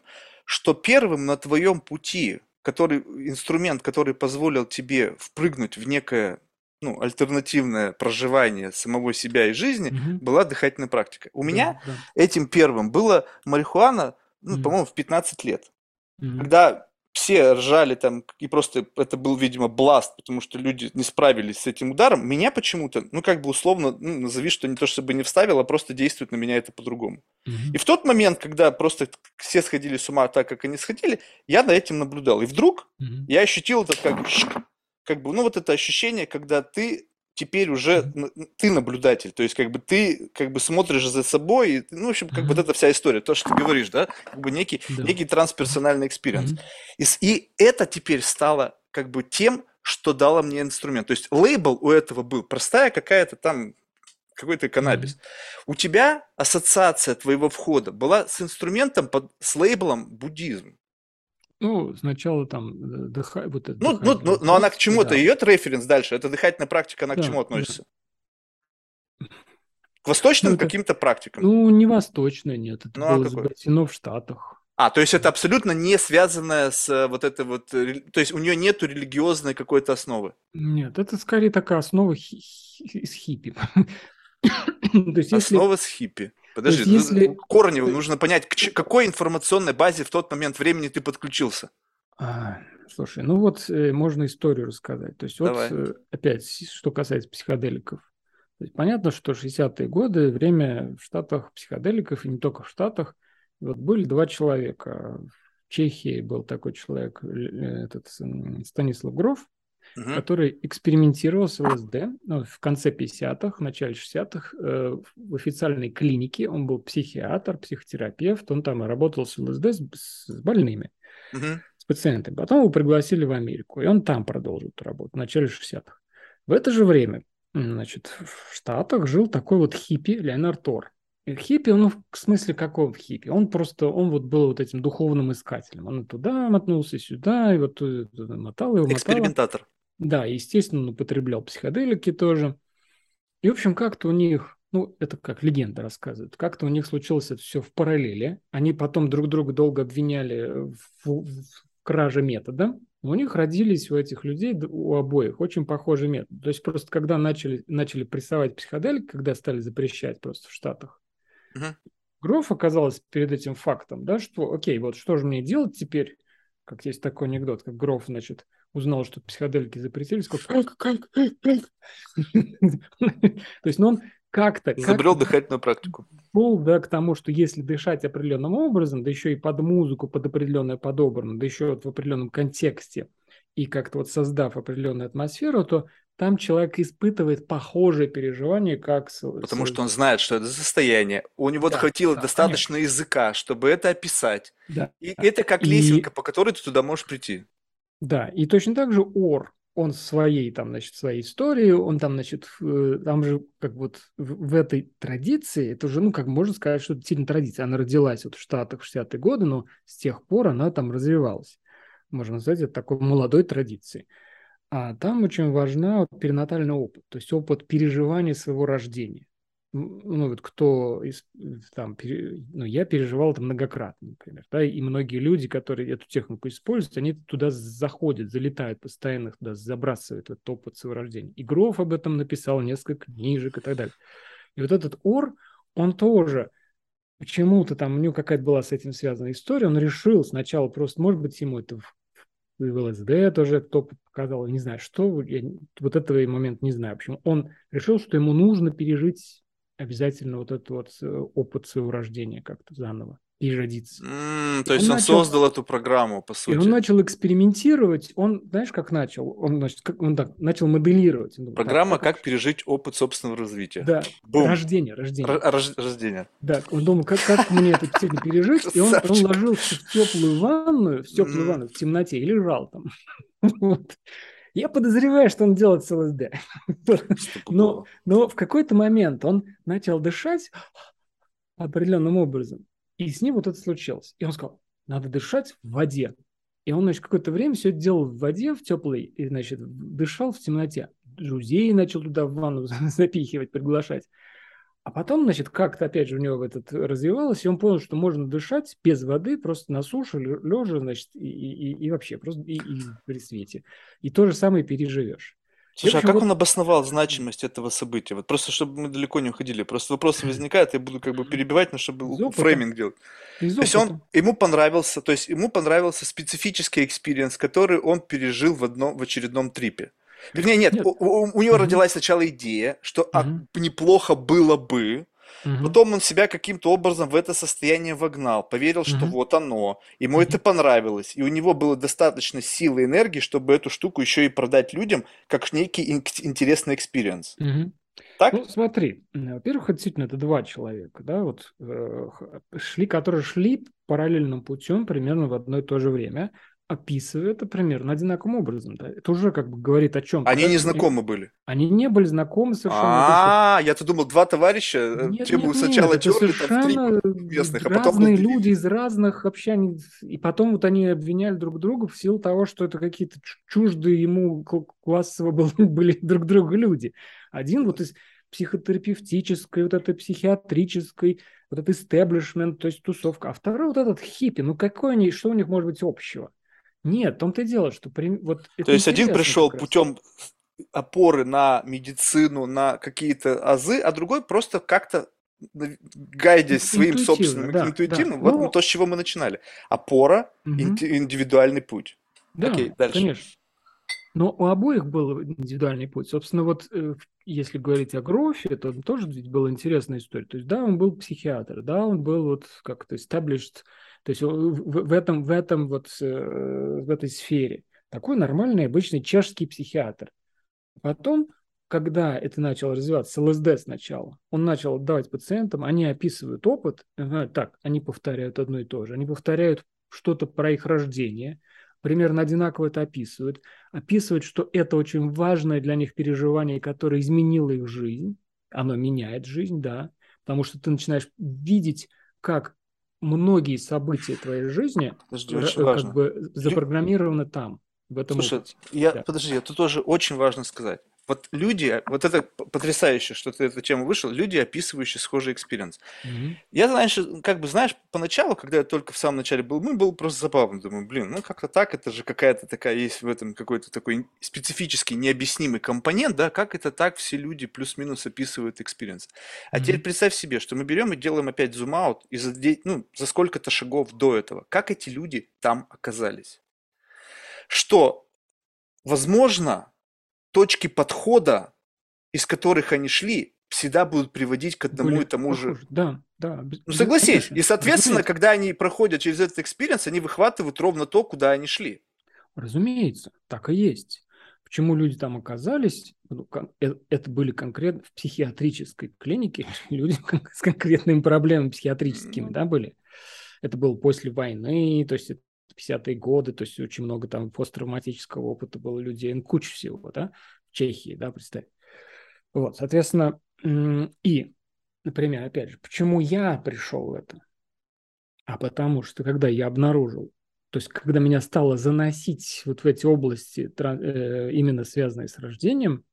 что первым на твоем пути который инструмент, который позволил тебе впрыгнуть в некое ну, альтернативное проживание самого себя и жизни угу. была дыхательная практика. У да, меня да. этим первым было марихуана, ну, угу. по-моему, в 15 лет. Угу. Когда все ржали там, и просто это был, видимо, бласт, потому что люди не справились с этим ударом, меня почему-то, ну, как бы условно, ну, назови, что не то чтобы не вставил, а просто действует на меня это по-другому. Mm-hmm. И в тот момент, когда просто все сходили с ума так, как они сходили, я над этим наблюдал. И вдруг mm-hmm. я ощутил это как как бы, ну, вот это ощущение, когда ты теперь уже ты наблюдатель, то есть как бы ты как бы смотришь за собой, и, ну, в общем, как mm-hmm. вот эта вся история, то, что ты говоришь, да, как бы некий, да. некий трансперсональный experience. Mm-hmm. И, и это теперь стало как бы тем, что дало мне инструмент. То есть лейбл у этого был простая какая-то там какой-то каннабис. Mm-hmm. У тебя ассоциация твоего входа была с инструментом под, с лейблом буддизм. Ну, сначала там э, дыха... вот это ну, ну, ну, но она к чему-то, да. ее референс дальше, это дыхательная практика, она да, к чему относится? Да. К восточным ну, каким-то практикам? Ну, не восточная, нет, это ну, а было а изобретено в Штатах. А, то есть это абсолютно не связанное с э, вот этой вот, то есть у нее нету религиозной какой-то основы? Нет, это скорее такая основа хи- хи- с хиппи. то есть, Основа если... с хиппи. Подожди, если... корни нужно понять, к какой информационной базе в тот момент времени ты подключился. А, слушай, ну вот э, можно историю рассказать. То есть Давай. вот э, опять, что касается психоделиков. То есть, понятно, что 60-е годы, время в Штатах психоделиков, и не только в Штатах, вот были два человека. В Чехии был такой человек, этот Станислав Гров, угу. который экспериментировал с ЛСД ну, в конце 50-х, в начале 60-х э, в официальной клинике. Он был психиатр, психотерапевт, он там работал с ЛСД с, с больными, угу. с пациентами. Потом его пригласили в Америку, и он там продолжил эту работу в начале 60-х. В это же время значит, в Штатах жил такой вот хиппи Леонард Тор. Хиппи, ну, в смысле какого хиппи? Он просто, он вот был вот этим духовным искателем. Он туда мотнулся, сюда, и вот э, мотал его, мотал. Экспериментатор. Да, естественно, он употреблял психоделики тоже. И, в общем, как-то у них, ну, это как легенда рассказывает, как-то у них случилось это все в параллели. Они потом друг друга долго обвиняли в, в краже метода. У них родились у этих людей, у обоих, очень похожий метод. То есть просто когда начали, начали прессовать психоделик, когда стали запрещать просто в Штатах, угу. Гроф оказалась перед этим фактом, да, что, окей, вот что же мне делать теперь, как есть такой анекдот, как Гроф, значит, узнал, что психоделики запретили, сказал, как, как, как, как. То есть, ну, он как-то... Изобрел как дыхательную практику. Пол, да, к тому, что если дышать определенным образом, да еще и под музыку, под определенное подобрано, да еще вот в определенном контексте, и как-то вот создав определенную атмосферу, то там человек испытывает похожие переживания, как... Потому с... что он знает, что это состояние. У него да, хватило да, достаточно конечно. языка, чтобы это описать. Да. И это как лесенка, и... по которой ты туда можешь прийти. Да, и точно так же Ор, он своей, там, значит, своей истории, он там, значит, там же как вот в этой традиции, это уже, ну, как можно сказать, что это сильно традиция, она родилась вот в Штатах в 60-е годы, но с тех пор она там развивалась. Можно сказать, это такой молодой традиции. А там очень важна перинатальный опыт, то есть опыт переживания своего рождения ну вот кто из, там, ну я переживал это многократно, например, да, и многие люди, которые эту технику используют, они туда заходят, залетают постоянно, туда забрасывают этот опыт своего рождения. И Гроф об этом написал несколько книжек и так далее. И вот этот Ор, он тоже почему-то там у него какая-то была с этим связана история, он решил сначала просто, может быть, ему это в в ЛСД тоже кто показал, не знаю, что, я вот этого момент не знаю. Общем, он решил, что ему нужно пережить обязательно вот этот вот э, опыт своего рождения как-то заново переродиться. Mm, то есть он, он начал, создал эту программу, по сути. И он начал экспериментировать. Он, знаешь, как начал? Он, значит, как, он так, начал моделировать. Он, Программа так, «Как пережить опыт собственного развития». Да, Бум. рождение, рождение. Рож, рождение. Да, он думал, как, как мне это действительно пережить, и он, он ложился в теплую ванную, в теплую ванную, в темноте, и лежал там. вот. Я подозреваю, что он делает с ЛСД. но, но в какой-то момент он начал дышать определенным образом. И с ним вот это случилось. И он сказал, надо дышать в воде. И он, значит, какое-то время все это делал в воде, в теплой, и, значит, дышал в темноте. Друзей начал туда в ванну запихивать, приглашать. А потом, значит, как-то опять же у него этот развивалось, и он понял, что можно дышать без воды, просто на суше, лежа, значит, и, и, и вообще, просто и, и при свете. И то же самое переживешь. Слушай, а как вот... он обосновал значимость этого события? Вот просто, чтобы мы далеко не уходили. Просто вопросы возникают, я буду как бы перебивать, но чтобы framing делать. то есть он, ему понравился, то есть ему понравился специфический experience, который он пережил в, одном, в очередном трипе. Вернее, нет, нет. У, у, у него угу. родилась сначала идея, что угу. а, неплохо было бы. Угу. Потом он себя каким-то образом в это состояние вогнал, поверил, что угу. вот оно, ему угу. это понравилось, и у него было достаточно силы и энергии, чтобы эту штуку еще и продать людям как некий интересный experience. Угу. Так? Ну, смотри, во-первых, действительно, это два человека, да, вот э, шли, которые шли параллельным путем примерно в одно и то же время описывает это примерно одинаковым образом. Да? Это уже как бы говорит о чем. Они не знакомы были. Они не были знакомы совершенно. А, я-то думал, два товарища, э, нет, те нет, сначала нет, терли там местных, а потом... Разные люди из разных общений, и потом вот они обвиняли друг друга в силу того, что это какие-то чуждые ему классово были друг друга люди. Один вот из психотерапевтической, вот этой психиатрической, вот этот истеблишмент, то есть тусовка, а второй вот этот хиппи, ну какой они, что у них может быть общего? Нет, в том-то и дело, что... При... Вот То есть один пришел путем опоры на медицину, на какие-то азы, а другой просто как-то гайдясь своим собственным да, интуитивным, да. вот ну, то, с чего мы начинали. Опора, угу. индивидуальный путь. Да, Окей, дальше. конечно. Но у обоих был индивидуальный путь. Собственно, вот э, если говорить о Грофе, то тоже ведь была интересная история. То есть, да, он был психиатр, да, он был вот как-то established То есть в, в этом, в этом вот, э, в этой сфере. Такой нормальный, обычный чешский психиатр. Потом, когда это начало развиваться, ЛСД сначала, он начал давать пациентам, они описывают опыт, так, они повторяют одно и то же, они повторяют что-то про их рождение, примерно одинаково это описывают, описывают, что это очень важное для них переживание, которое изменило их жизнь, оно меняет жизнь, да, потому что ты начинаешь видеть, как многие события твоей жизни Подожди, очень как важно. бы запрограммированы там, в этом Слушай, я, да. подожди, тут тоже очень важно сказать вот люди, вот это потрясающе, что ты эту тему вышел, люди, описывающие схожий experience. Mm-hmm. Я раньше, как бы, знаешь, поначалу, когда я только в самом начале был, мы был просто забавно, думаю, блин, ну как-то так, это же какая-то такая, есть в этом какой-то такой специфический, необъяснимый компонент, да, как это так все люди плюс-минус описывают experience. А mm-hmm. теперь представь себе, что мы берем и делаем опять zoom-out, и за, ну, за сколько-то шагов до этого, как эти люди там оказались. Что, возможно, точки подхода, из которых они шли, всегда будут приводить к одному Были и тому похожи. же. Да, да. Ну согласись. И, соответственно, Разумеется. когда они проходят через этот experience, они выхватывают ровно то, куда они шли. Разумеется, так и есть. Почему люди там оказались? Ну, э, это были конкретно в психиатрической клинике люди с конкретными проблемами психиатрическими, да, были. Это было после войны, то есть 50-е годы, то есть очень много там посттравматического опыта было людей, ну, куча всего, да, в Чехии, да, представь. Вот, соответственно, и, например, опять же, почему я пришел в это? А потому что, когда я обнаружил, то есть, когда меня стало заносить вот в эти области, э, именно связанные с рождением,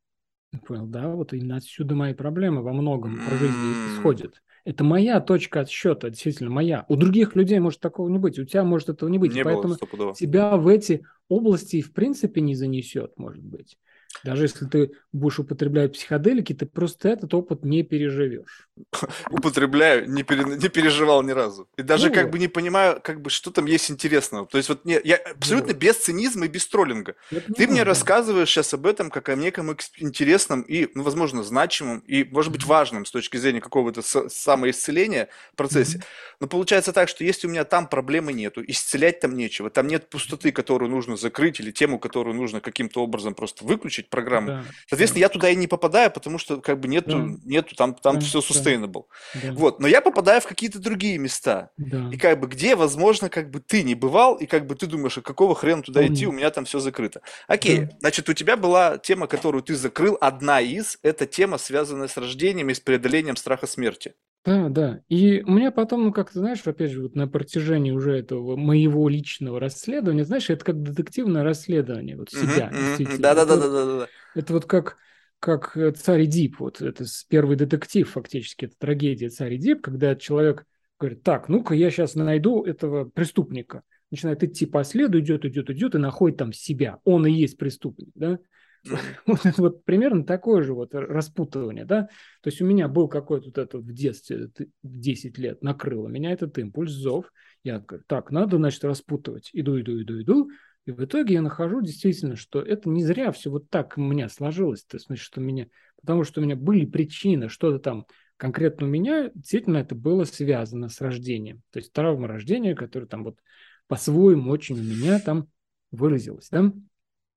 понял, да, вот именно отсюда мои проблемы во многом про жизнь исходят. Это моя точка отсчета, действительно моя. У других людей может такого не быть, у тебя может этого не быть. Не Поэтому было, тебя в эти области в принципе не занесет, может быть. Даже если ты будешь употреблять психоделики, ты просто этот опыт не переживешь. Употребляю, не, пере, не переживал ни разу. И даже ну, как бы не понимаю, как бы что там есть интересного. То есть вот не, я абсолютно ну, без цинизма и без троллинга. Ты мне рассказываешь сейчас об этом как о неком интересном и, ну, возможно, значимом и, может быть, важном с точки зрения какого-то самоисцеления процессе. Mm-hmm. Но получается так, что если у меня там проблемы нету, исцелять там нечего, там нет пустоты, которую нужно закрыть или тему, которую нужно каким-то образом просто выключить, программу. Да, Соответственно, да. я туда и не попадаю, потому что как бы нету, да. нету там, там да, все sustainable. Да. Вот, но я попадаю в какие-то другие места. Да. И как бы где, возможно, как бы ты не бывал, и как бы ты думаешь, а какого хрена туда Помню. идти, у меня там все закрыто. Окей, да. значит, у тебя была тема, которую ты закрыл, одна из, это тема, связанная с рождением и с преодолением страха смерти. Да, да. И у меня потом, ну, как ты знаешь, опять же, вот на протяжении уже этого моего личного расследования, знаешь, это как детективное расследование, вот себя. Да-да-да-да-да. Это вот как, как э, «Царь Дип», вот это первый детектив фактически, это трагедия «Царь Дип», когда человек говорит, так, ну-ка я сейчас найду этого преступника. Начинает идти по следу, идет, идет, идет и находит там себя. Он и есть преступник, да? Вот это вот примерно такое же вот распутывание, да. То есть у меня был какой-то вот это в детстве, в 10 лет накрыло меня этот импульс, зов. Я говорю, так, надо, значит, распутывать. Иду, иду, иду, иду. И в итоге я нахожу действительно, что это не зря все вот так у меня сложилось. То есть, значит, что меня, потому что у меня были причины, что-то там конкретно у меня, действительно это было связано с рождением. То есть травма рождения, которая там вот по-своему очень у меня там выразилась, да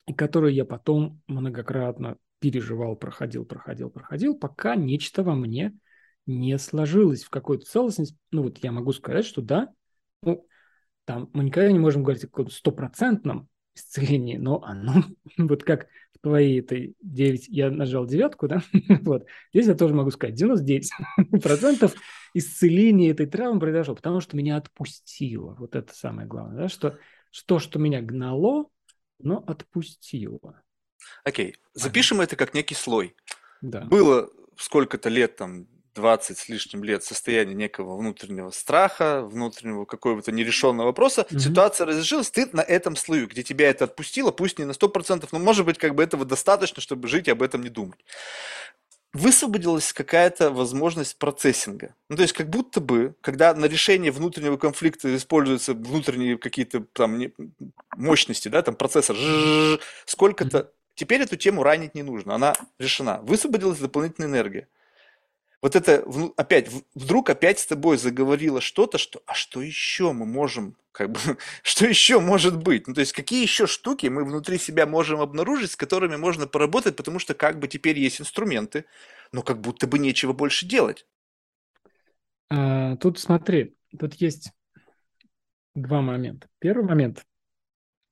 и которую я потом многократно переживал, проходил, проходил, проходил, пока нечто во мне не сложилось в какую-то целостность. Ну вот я могу сказать, что да, ну там мы никогда не можем говорить о каком-то стопроцентном исцелении, но оно вот как в твоей этой 9, я нажал девятку, да, вот, здесь я тоже могу сказать, 99 процентов исцеления этой травмы произошло, потому что меня отпустило, вот это самое главное, да, что, что, что меня гнало, но отпустила. Окей, запишем ага. это как некий слой. Да. Было сколько-то лет, там, 20 с лишним лет состояние некого внутреннего страха, внутреннего какого-то нерешенного вопроса, угу. ситуация разрешилась, ты на этом слою, где тебя это отпустило, пусть не на 100%, но может быть как бы этого достаточно, чтобы жить и об этом не думать высвободилась какая-то возможность процессинга. Ну, то есть, как будто бы, когда на решение внутреннего конфликта используются внутренние какие-то там мощности, да, там процессор, сколько-то, теперь эту тему ранить не нужно, она решена. Высвободилась дополнительная энергия. Вот это опять, вдруг опять с тобой заговорило что-то, что, а что еще мы можем, как бы, что еще может быть? Ну, то есть, какие еще штуки мы внутри себя можем обнаружить, с которыми можно поработать, потому что как бы теперь есть инструменты, но как будто бы нечего больше делать. А, тут смотри, тут есть два момента. Первый момент,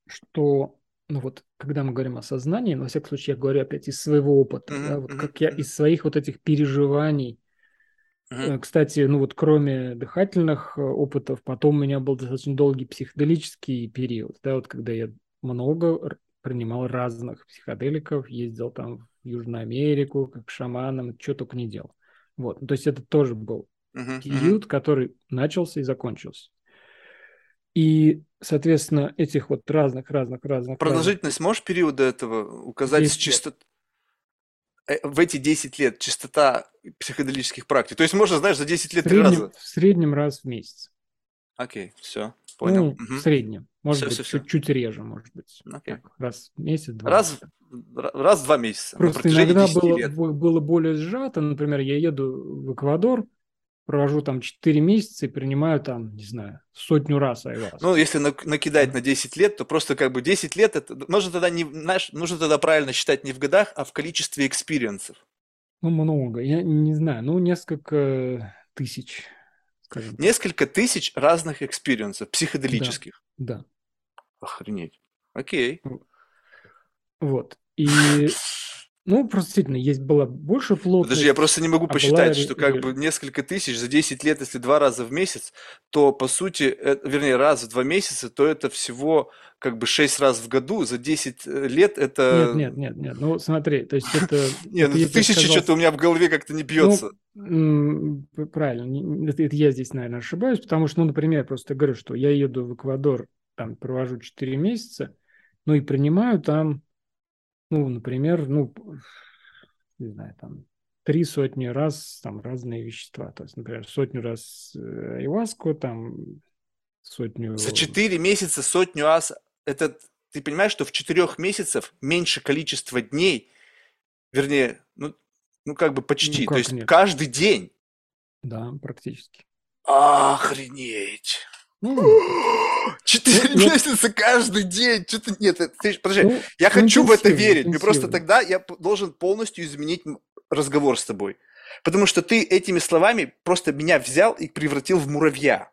что ну вот, когда мы говорим о сознании, но, во всяком случае, я говорю опять из своего опыта, mm-hmm. да, вот как я из своих вот этих переживаний, mm-hmm. кстати, ну вот кроме дыхательных э, опытов, потом у меня был достаточно долгий психоделический период, да, вот когда я много принимал разных психоделиков, ездил там в Южную Америку, как шаманом, что только не делал. Вот, то есть это тоже был uh-huh, период, uh-huh. который начался и закончился. И, соответственно, этих вот разных, разных, разных... Продолжительность разных... можешь периода этого указать с чисто... Э, в эти 10 лет частота психоделических практик. То есть можно, знаешь, за 10 лет в среднем, три раза. В среднем раз в месяц. Окей, все, понял. Ну, угу. в среднем. Может все, быть, чуть-чуть реже, может быть. Окей. Так, раз в месяц, два. Раз, раз в два месяца. Просто иногда было, лет. было более сжато. Например, я еду в Эквадор, провожу там 4 месяца и принимаю там, не знаю, сотню раз аяваску. Ну, если накидать на 10 лет, то просто как бы 10 лет, это нужно тогда, не, знаешь, нужно тогда правильно считать не в годах, а в количестве experience ов. Ну, много. Я не знаю, ну, несколько тысяч, скажем. Несколько тысяч разных experience ов, психоделических. Да, да. Охренеть. Окей. Вот. И ну, просто действительно, есть была больше плотность. Подожди, я просто не могу а посчитать, была... что как бы несколько тысяч за 10 лет, если два раза в месяц, то по сути, это, вернее, раз в два месяца, то это всего как бы 6 раз в году, за 10 э, лет это... Нет, нет, нет, нет, ну смотри, то есть это... Нет, ну тысячи что-то у меня в голове как-то не бьется. Ну, правильно, это я здесь, наверное, ошибаюсь, потому что, ну, например, я просто говорю, что я еду в Эквадор, там провожу 4 месяца, ну и принимаю там ну, например, ну, не знаю, там, три сотни раз там разные вещества. То есть, например, сотню раз э, айваску, там, сотню... За четыре месяца сотню раз, это ты понимаешь, что в четырех месяцев меньше количество дней, вернее, ну, ну как бы почти, ну, как то есть нет? каждый день. Да, практически. Охренеть. Четыре ну, месяца каждый день. Что-то нет, ты, подожди, ну, я хочу в это верить. Мне просто тогда я должен полностью изменить разговор с тобой. Потому что ты этими словами просто меня взял и превратил в муравья.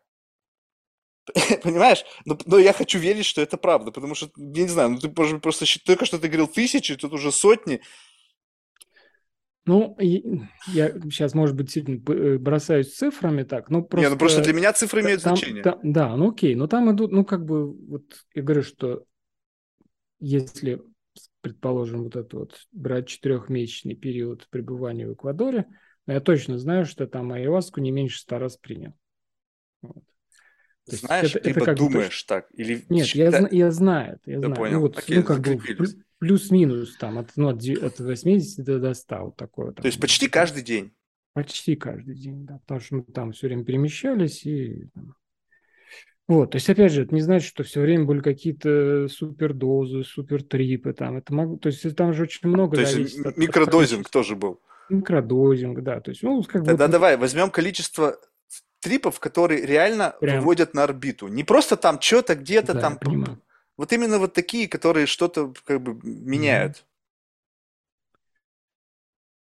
Понимаешь? Но, но я хочу верить, что это правда, потому что, я не знаю, ну ты просто только что ты говорил тысячи, тут уже сотни. Ну, я сейчас, может быть, действительно э, бросаюсь цифрами так, ну просто... Нет, ну просто для меня цифры имеют там, значение. Там, да, ну окей, но там идут, ну как бы, вот я говорю, что если, предположим, вот это вот брать четырехмесячный период пребывания в Эквадоре, я точно знаю, что там айваску не меньше ста раз принял. Вот. Знаешь, это, либо это как думаешь так, или... Нет, я, я знаю это, я, я знаю. Понял. Ну, вот, Окей, ну, как бы, плюс-минус там от, ну, от 80 до 100 вот такое. То есть почти каждый день? Почти каждый день, да, потому что мы там все время перемещались и... Вот, то есть, опять же, это не значит, что все время были какие-то супердозы, супертрипы, там, это мог... то есть, там же очень много То есть, микродозинг от... тоже был? Микродозинг, да, то есть, ну, как Тогда бы... давай, возьмем количество трипов, которые реально Прям. выводят на орбиту. Не просто там что-то где-то да, там... Вот именно вот такие, которые что-то как бы меняют.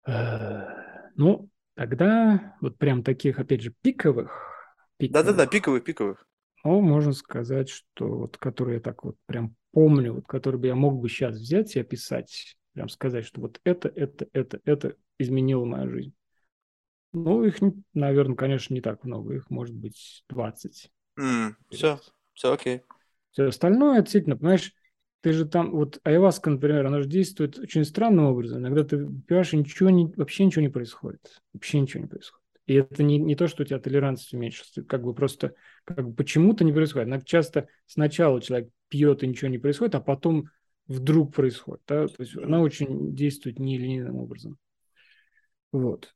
Ну, тогда вот прям таких, опять же, пиковых. Да-да-да, пиковых, пиковых. Ну, можно сказать, что вот которые я так вот прям помню, вот которые бы я мог бы сейчас взять и описать, прям сказать, что вот это, это, это, это изменило мою жизнь. Ну, их, наверное, конечно, не так много. Их может быть 20. Mm, все, все окей. Все остальное, действительно, понимаешь, ты же там, вот айваска, например, она же действует очень странным образом. Иногда ты пьешь, и ничего не, вообще ничего не происходит. Вообще ничего не происходит. И это не, не то, что у тебя толерантность уменьшится, как бы просто как бы почему-то не происходит. Иногда часто сначала человек пьет и ничего не происходит, а потом вдруг происходит. Да? То есть она очень действует нелинейным образом. Вот.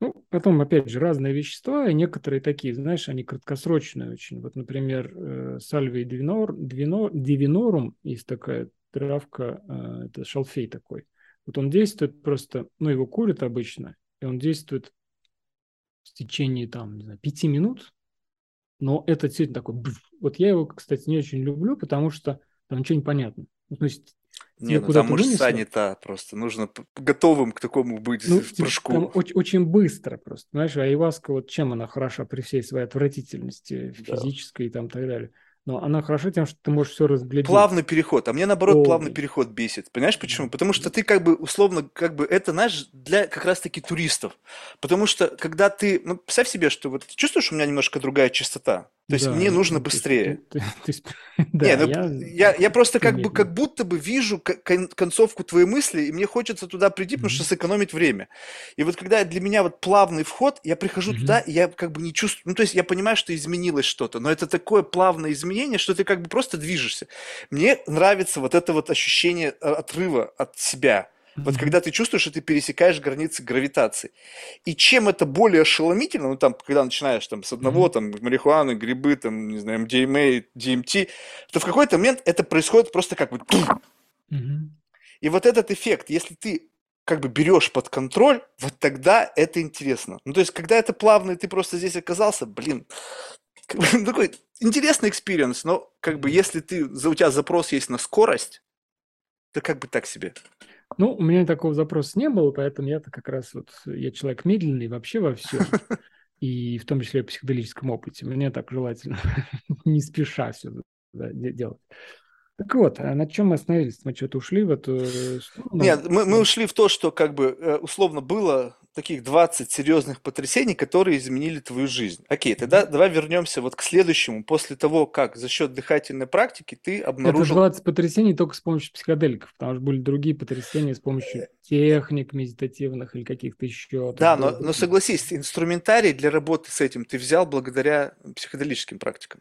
Ну, потом, опять же, разные вещества, и некоторые такие, знаешь, они краткосрочные очень. Вот, например, сальвий дивинор, дивинорум, есть такая травка, э, это шалфей такой. Вот он действует просто, ну, его курят обычно, и он действует в течение, там, не знаю, пяти минут, но это действительно такой... Вот я его, кстати, не очень люблю, потому что там ничего не понятно. Ну, то есть не, ну там не та просто. Нужно готовым к такому быть ну, в прыжку. Там очень, очень быстро просто. Знаешь, а Иваска, вот чем она хороша при всей своей отвратительности физической да. и там так далее – но она хороша тем, что ты можешь все разглядеть. Плавный переход. А мне наоборот О, плавный переход бесит. Понимаешь почему? Потому что ты как бы условно, как бы это, знаешь, для как раз-таки туристов. Потому что когда ты, ну, представь себе, что вот чувствуешь, у меня немножко другая частота. То есть да, мне нужно быстрее. Ты, ты, ты, да, Не, ну, я, я, я просто как бы как будто бы вижу кон- концовку твоей мысли, и мне хочется туда прийти, mm-hmm. потому что сэкономить время. И вот когда для меня вот плавный вход, я прихожу mm-hmm. туда, и я как бы не чувствую, ну то есть я понимаю, что изменилось что-то, но это такое плавное изменение, что ты как бы просто движешься. Мне нравится вот это вот ощущение э, отрыва от себя. Вот когда ты чувствуешь, что ты пересекаешь границы гравитации. И чем это более ошеломительно, ну там, когда начинаешь там с одного, mm-hmm. там, марихуаны, грибы, там, не знаю, MDMA, DMT, то в какой-то момент это происходит просто как бы... Mm-hmm. И вот этот эффект, если ты как бы берешь под контроль, вот тогда это интересно. Ну, то есть, когда это плавно, и ты просто здесь оказался, блин, такой интересный experience, но как бы если ты, у тебя запрос есть на скорость, то как бы так себе. Ну, у меня такого запроса не было, поэтому я-то как раз вот, я человек медленный вообще во всем, и в том числе в психоделическом опыте. Мне так желательно не спеша все делать. Так вот, а на чем мы остановились? Мы что-то ушли в эту... Нет, мы, мы ушли в то, что как бы э, условно было таких 20 серьезных потрясений, которые изменили твою жизнь. Окей, тогда давай вернемся вот к следующему. После того, как за счет дыхательной практики ты обнаружил... Это 20 потрясений только с помощью психоделиков, потому что были другие потрясения с помощью техник медитативных или каких-то еще. Да, но, но согласись, инструментарий для работы с этим ты взял благодаря психоделическим практикам.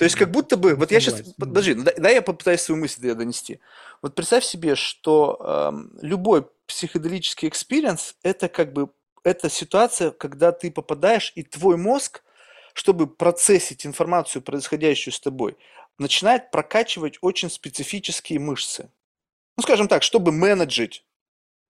То есть как будто бы, вот я сейчас, подожди, да, я попытаюсь свою мысль донести. Вот представь себе, что э, любой психоделический experience – это как бы, это ситуация, когда ты попадаешь, и твой мозг, чтобы процессить информацию, происходящую с тобой, начинает прокачивать очень специфические мышцы. Ну, скажем так, чтобы менеджить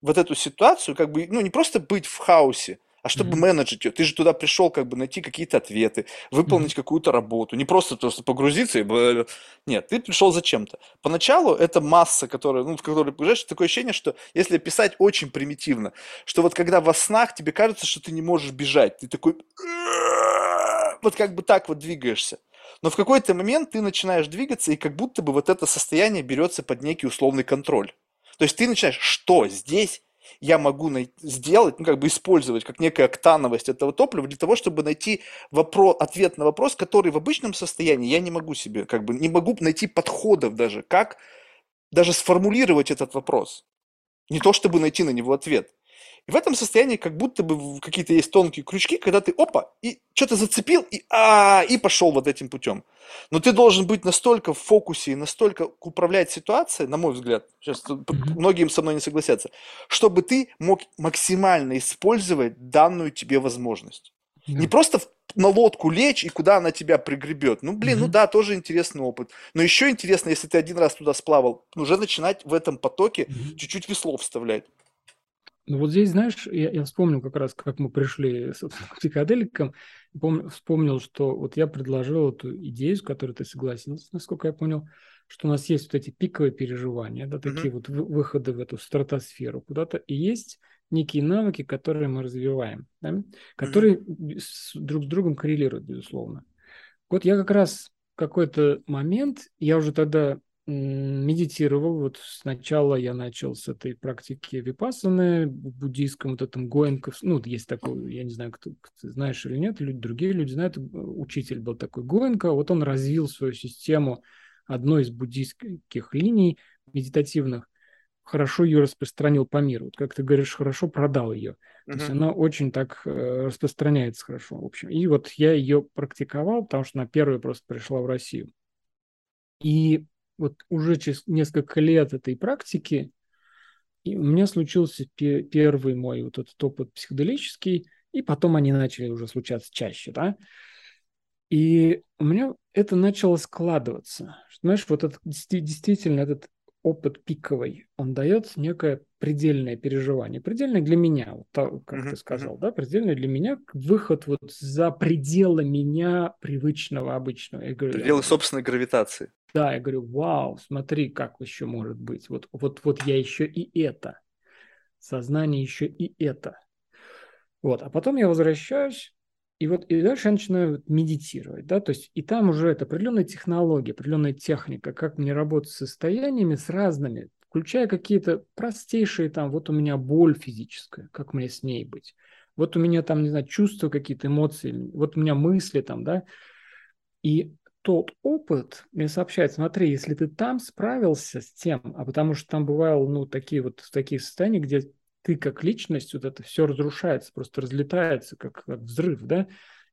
вот эту ситуацию, как бы, ну, не просто быть в хаосе, а чтобы mm-hmm. менеджить ее. Ты же туда пришел как бы найти какие-то ответы, выполнить mm-hmm. какую-то работу, не просто просто погрузиться и... Нет, ты пришел зачем-то. Поначалу это масса, которая, ну, в которой погружаешь, такое ощущение, что если писать очень примитивно, что вот когда во снах тебе кажется, что ты не можешь бежать, ты такой... Вот как бы так вот двигаешься. Но в какой-то момент ты начинаешь двигаться, и как будто бы вот это состояние берется под некий условный контроль. То есть ты начинаешь, что здесь я могу най- сделать, ну, как бы использовать как некая октановость этого топлива для того, чтобы найти вопрос, ответ на вопрос, который в обычном состоянии я не могу себе, как бы не могу найти подходов даже, как даже сформулировать этот вопрос. Не то, чтобы найти на него ответ. И в этом состоянии как будто бы какие-то есть тонкие крючки, когда ты опа, и что-то зацепил, и, а, и пошел вот этим путем. Но ты должен быть настолько в фокусе и настолько управлять ситуацией, на мой взгляд, сейчас многие со мной не согласятся, чтобы ты мог максимально использовать данную тебе возможность. Не просто на лодку лечь и куда она тебя пригребет. Ну, блин, mm-hmm. ну да, тоже интересный опыт. Но еще интересно, если ты один раз туда сплавал, уже начинать в этом потоке mm-hmm. чуть-чуть весло вставлять. Ну вот здесь, знаешь, я, я вспомнил как раз, как мы пришли собственно, к психоделикам, помню, вспомнил, что вот я предложил эту идею, с которой ты согласился, насколько я понял, что у нас есть вот эти пиковые переживания, да, такие mm-hmm. вот выходы в эту стратосферу куда-то, и есть некие навыки, которые мы развиваем, да, которые mm-hmm. с, друг с другом коррелируют, безусловно. Вот я как раз какой-то момент, я уже тогда медитировал. Вот сначала я начал с этой практики випассаны, в буддийском вот этом гоенков, ну, есть такой, я не знаю, кто, кто знаешь или нет, люди, другие люди знают, учитель был такой Гоенко, вот он развил свою систему одной из буддийских линий медитативных, хорошо ее распространил по миру. Вот как ты говоришь, хорошо продал ее. Uh-huh. То есть она очень так э, распространяется хорошо, в общем. И вот я ее практиковал, потому что на первую просто пришла в Россию. И вот уже через несколько лет этой практики и у меня случился первый мой вот этот опыт психоделический, и потом они начали уже случаться чаще, да. И у меня это начало складываться. Знаешь, вот этот действительно этот опыт пиковый, он дает некое предельное переживание. Предельное для меня, вот так, как uh-huh, ты сказал, uh-huh. да, предельное для меня выход вот за пределы меня привычного, обычного. Я говорю, пределы я, собственной гравитации. Да, я говорю, вау, смотри, как еще может быть. Вот, вот, вот я еще и это. Сознание еще и это. Вот, а потом я возвращаюсь и вот и дальше я начинаю медитировать, да, то есть и там уже это определенная технология, определенная техника, как мне работать с состояниями, с разными, включая какие-то простейшие там, вот у меня боль физическая, как мне с ней быть, вот у меня там, не знаю, чувства какие-то, эмоции, вот у меня мысли там, да, и тот опыт мне сообщает, смотри, если ты там справился с тем, а потому что там бывало, ну, такие вот такие состояния, где ты как личность, вот это все разрушается, просто разлетается, как, как взрыв, да,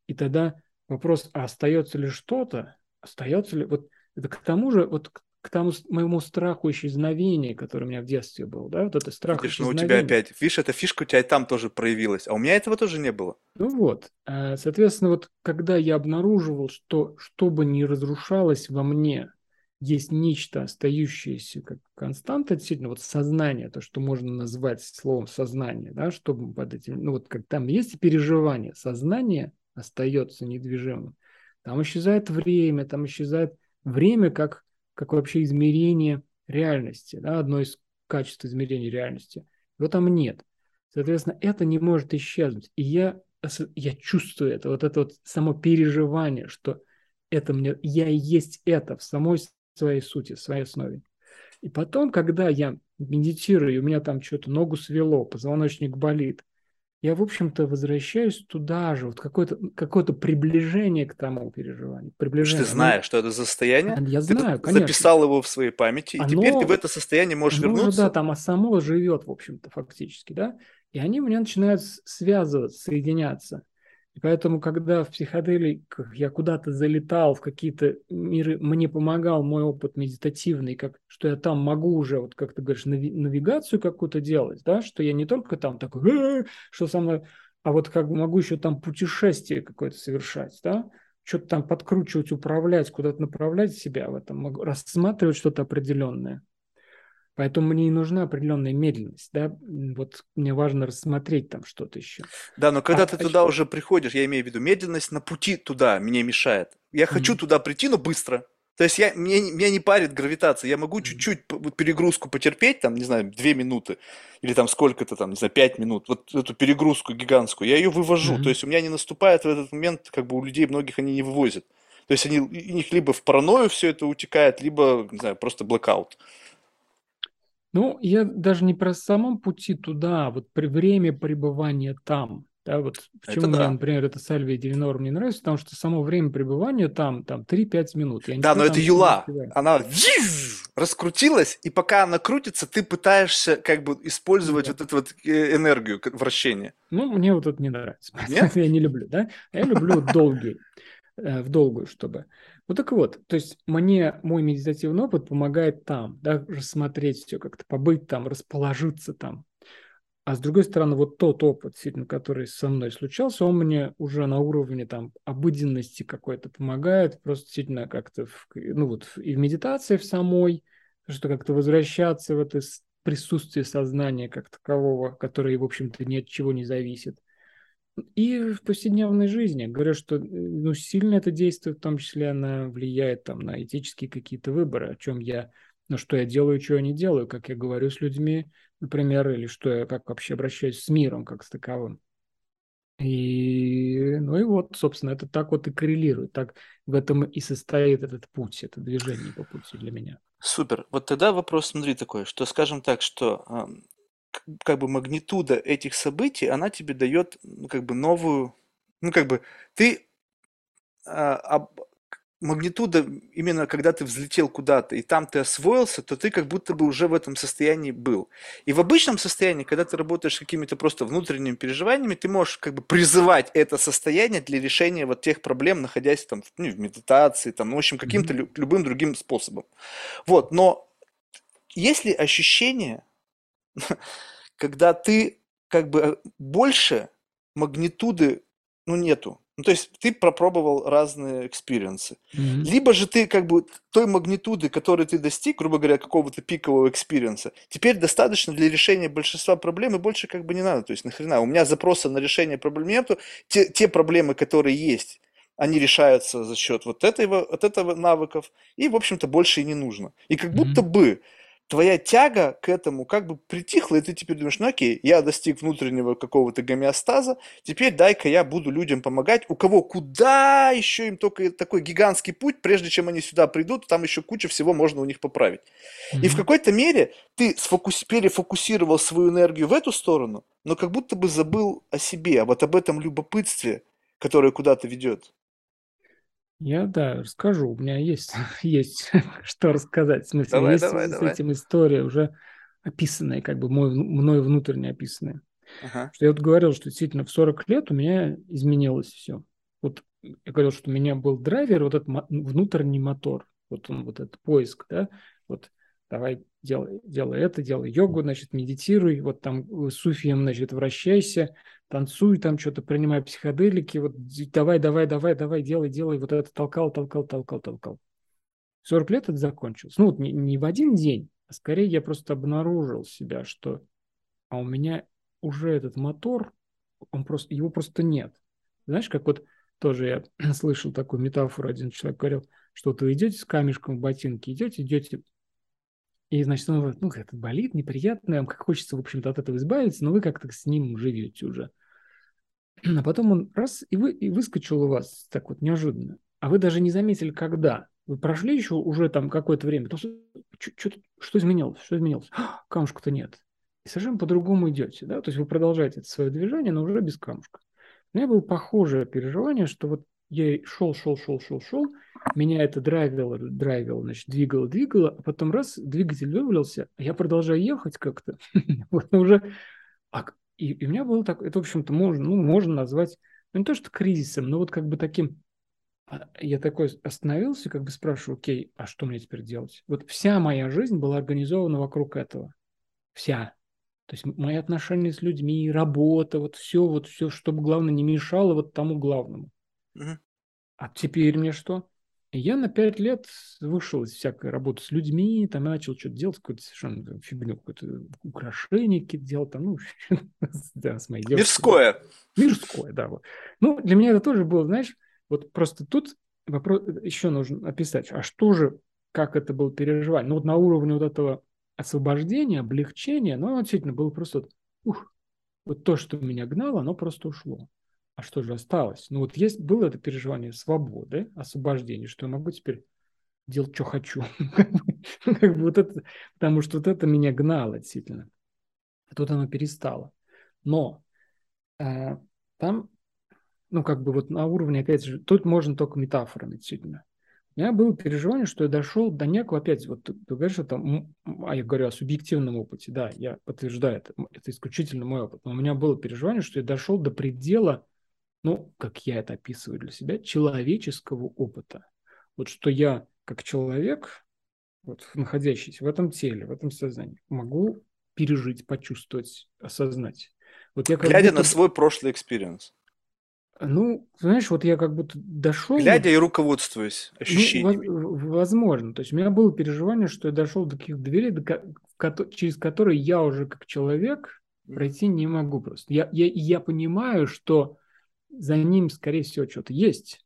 и тогда вопрос, а остается ли что-то, остается ли, вот это к тому же, вот к, тому моему страху исчезновения, который у меня в детстве был, да, вот это страх Видишь, ну у тебя опять, видишь, эта фишка у тебя там тоже проявилась, а у меня этого тоже не было. Ну вот, а, соответственно, вот когда я обнаруживал, что что бы ни разрушалось во мне, есть нечто, остающееся как константа, действительно, вот сознание, то, что можно назвать словом сознание, да, чтобы под этим, ну вот как там есть переживание, сознание остается недвижимым, там исчезает время, там исчезает время как, как вообще измерение реальности, да, одно из качеств измерения реальности. Его там нет. Соответственно, это не может исчезнуть. И я, я чувствую это, вот это вот само переживание, что это мне, я и есть это в самой своей сути, своей основе. И потом, когда я медитирую, и у меня там что-то ногу свело, позвоночник болит, я, в общем-то, возвращаюсь туда же, вот какое-то какое приближение к тому переживанию. Приближение. Ты знаешь, что это за состояние? Я ты знаю, конечно. записал его в своей памяти, оно, и теперь ты в это состояние можешь оно вернуться? Уже, да, там а само живет, в общем-то, фактически, да? И они у меня начинают связываться, соединяться. Поэтому, когда в психоделиках я куда-то залетал в какие-то миры, мне помогал мой опыт медитативный, как, что я там могу уже, вот как ты говоришь, нави- навигацию какую-то делать, да, что я не только там такой, что со мной, а вот как могу еще там путешествие какое-то совершать, да, что-то там подкручивать, управлять, куда-то направлять себя в этом, могу рассматривать что-то определенное. Поэтому мне и нужна определенная медленность, да, вот мне важно рассмотреть там что-то еще. Да, но когда а, ты а туда уже приходишь, я имею в виду медленность на пути туда мне мешает. Я mm-hmm. хочу туда прийти, но быстро. То есть я, мне, меня не парит гравитация, я могу mm-hmm. чуть-чуть перегрузку потерпеть, там, не знаю, две минуты, или там сколько-то там, не знаю, пять минут, вот эту перегрузку гигантскую, я ее вывожу, mm-hmm. то есть у меня не наступает в этот момент, как бы у людей многих они не вывозят. То есть они, у них либо в паранойю все это утекает, либо, не знаю, просто блокаут. Ну, я даже не про самом пути туда, а вот при время пребывания там. Да, вот почему это мне, да. например, это Сальвия Дивинор мне нравится, потому что само время пребывания там, там 3-5 минут. Я да, но это юла. Она раскрутилась, и пока она крутится, ты пытаешься как бы использовать да. вот эту вот энергию вращения. Ну, мне вот это не нравится. Нет? я не люблю, да? Я люблю долгий, в долгую, чтобы. Ну так вот, то есть мне мой медитативный опыт помогает там, да, рассмотреть все как-то, побыть там, расположиться там. А с другой стороны, вот тот опыт, действительно, который со мной случался, он мне уже на уровне там обыденности какой-то помогает, просто действительно как-то, в, ну вот и в медитации в самой, что как-то возвращаться в это присутствие сознания как такового, которое, в общем-то, ни от чего не зависит. И в повседневной жизни. Говорю, что ну, сильно это действует, в том числе она влияет там, на этические какие-то выборы, о чем я, ну, что я делаю, я не делаю, как я говорю с людьми, например, или что я как вообще обращаюсь с миром как с таковым. И, ну и вот, собственно, это так вот и коррелирует. Так в этом и состоит этот путь, это движение по пути для меня. Супер. Вот тогда вопрос, смотри, такой, что, скажем так, что как бы магнитуда этих событий, она тебе дает ну, как бы новую, ну как бы ты а, об, магнитуда именно когда ты взлетел куда-то и там ты освоился, то ты как будто бы уже в этом состоянии был. И в обычном состоянии, когда ты работаешь с какими-то просто внутренними переживаниями, ты можешь как бы призывать это состояние для решения вот тех проблем, находясь там ну, в медитации, там, ну, в общем, каким-то mm-hmm. любым другим способом. Вот, но если ощущение, когда ты как бы больше магнитуды, ну, нету. Ну, то есть ты пропробовал разные experience ы. Mm-hmm. Либо же ты как бы той магнитуды, которой ты достиг, грубо говоря, какого-то пикового experience а, теперь достаточно для решения большинства проблем, и больше как бы не надо. То есть нахрена? У меня запроса на решение проблем нету. Те, те проблемы, которые есть, они решаются за счет вот этого, от этого навыков, и, в общем-то, больше и не нужно. И как mm-hmm. будто бы твоя тяга к этому как бы притихла, и ты теперь думаешь, ну окей, я достиг внутреннего какого-то гомеостаза, теперь дай-ка я буду людям помогать, у кого куда еще им только такой гигантский путь, прежде чем они сюда придут, там еще куча всего можно у них поправить. Mm-hmm. И в какой-то мере ты сфокус... перефокусировал свою энергию в эту сторону, но как будто бы забыл о себе, а вот об этом любопытстве, которое куда-то ведет. Я, да, расскажу. У меня есть, есть что рассказать. В смысле, давай, есть давай, с давай. этим история уже описанная, как бы мой, мной внутренне описанная. Ага. Что я вот говорил, что действительно в 40 лет у меня изменилось все. Вот я говорил, что у меня был драйвер, вот этот внутренний мотор, вот он, вот этот поиск, да, вот давай делай, делай это, делай йогу, значит, медитируй, вот там суфием, значит, вращайся, танцуй, там что-то принимай психоделики, вот давай, давай, давай, давай, делай, делай, вот это толкал, толкал, толкал, толкал. 40 лет это закончилось. Ну, вот не, не в один день, а скорее я просто обнаружил себя, что а у меня уже этот мотор, он просто, его просто нет. Знаешь, как вот тоже я слышал такую метафору, один человек говорил, что вы идете с камешком в ботинке, идете, идете и, значит, он ну, это болит, неприятно, вам как хочется, в общем-то, от этого избавиться, но вы как-то с ним живете уже. А потом он раз и, вы, и выскочил у вас так вот неожиданно. А вы даже не заметили, когда. Вы прошли еще уже там какое-то время. Потому что, что, изменилось? Что изменилось? Камушка-то нет. И совершенно по-другому идете. Да? То есть вы продолжаете это свое движение, но уже без камушка. У меня было похожее переживание, что вот я шел, шел, шел, шел, шел, меня это драйвило, драйвило, значит, двигало, двигало, а потом раз, двигатель вывалился, а я продолжаю ехать как-то, вот уже, а, и, и у меня было так, это, в общем-то, можно, ну, можно назвать, ну, не то, что кризисом, но вот как бы таким, а, я такой остановился, как бы спрашиваю, окей, а что мне теперь делать? Вот вся моя жизнь была организована вокруг этого, вся, то есть мои отношения с людьми, работа, вот все, вот все, чтобы главное не мешало вот тому главному. А теперь мне что? я на пять лет вышел из всякой работы с людьми, там я начал что-то делать, какую-то совершенно фигню, какое-то украшение какие-то делать, там, ну, да, с моей девушкой. Мирское. Мирское, да. Вот. Ну, для меня это тоже было, знаешь, вот просто тут вопрос еще нужно описать, а что же, как это было переживание? Ну, вот на уровне вот этого освобождения, облегчения, ну, действительно было просто, ух, вот то, что меня гнало, оно просто ушло а что же осталось? Ну вот есть было это переживание свободы, освобождения, что я могу теперь делать, что хочу. как бы вот это, потому что вот это меня гнало действительно. А тут оно перестало. Но э, там, ну как бы вот на уровне, опять же, тут можно только метафорами действительно. У меня было переживание, что я дошел до некого, опять, вот ты, ты говоришь, это, а я говорю о субъективном опыте, да, я подтверждаю это, это исключительно мой опыт, но у меня было переживание, что я дошел до предела ну, как я это описываю для себя, человеческого опыта. Вот что я, как человек, вот, находящийся в этом теле, в этом сознании, могу пережить, почувствовать, осознать. Вот я Глядя будто... на свой прошлый experience. Ну, знаешь, вот я как будто дошел... Глядя и руководствуясь ну, ощущениями. Ну, возможно. То есть у меня было переживание, что я дошел до таких дверей, через которые я уже как человек пройти не могу просто. Я, я, я понимаю, что за ним, скорее всего, что-то есть,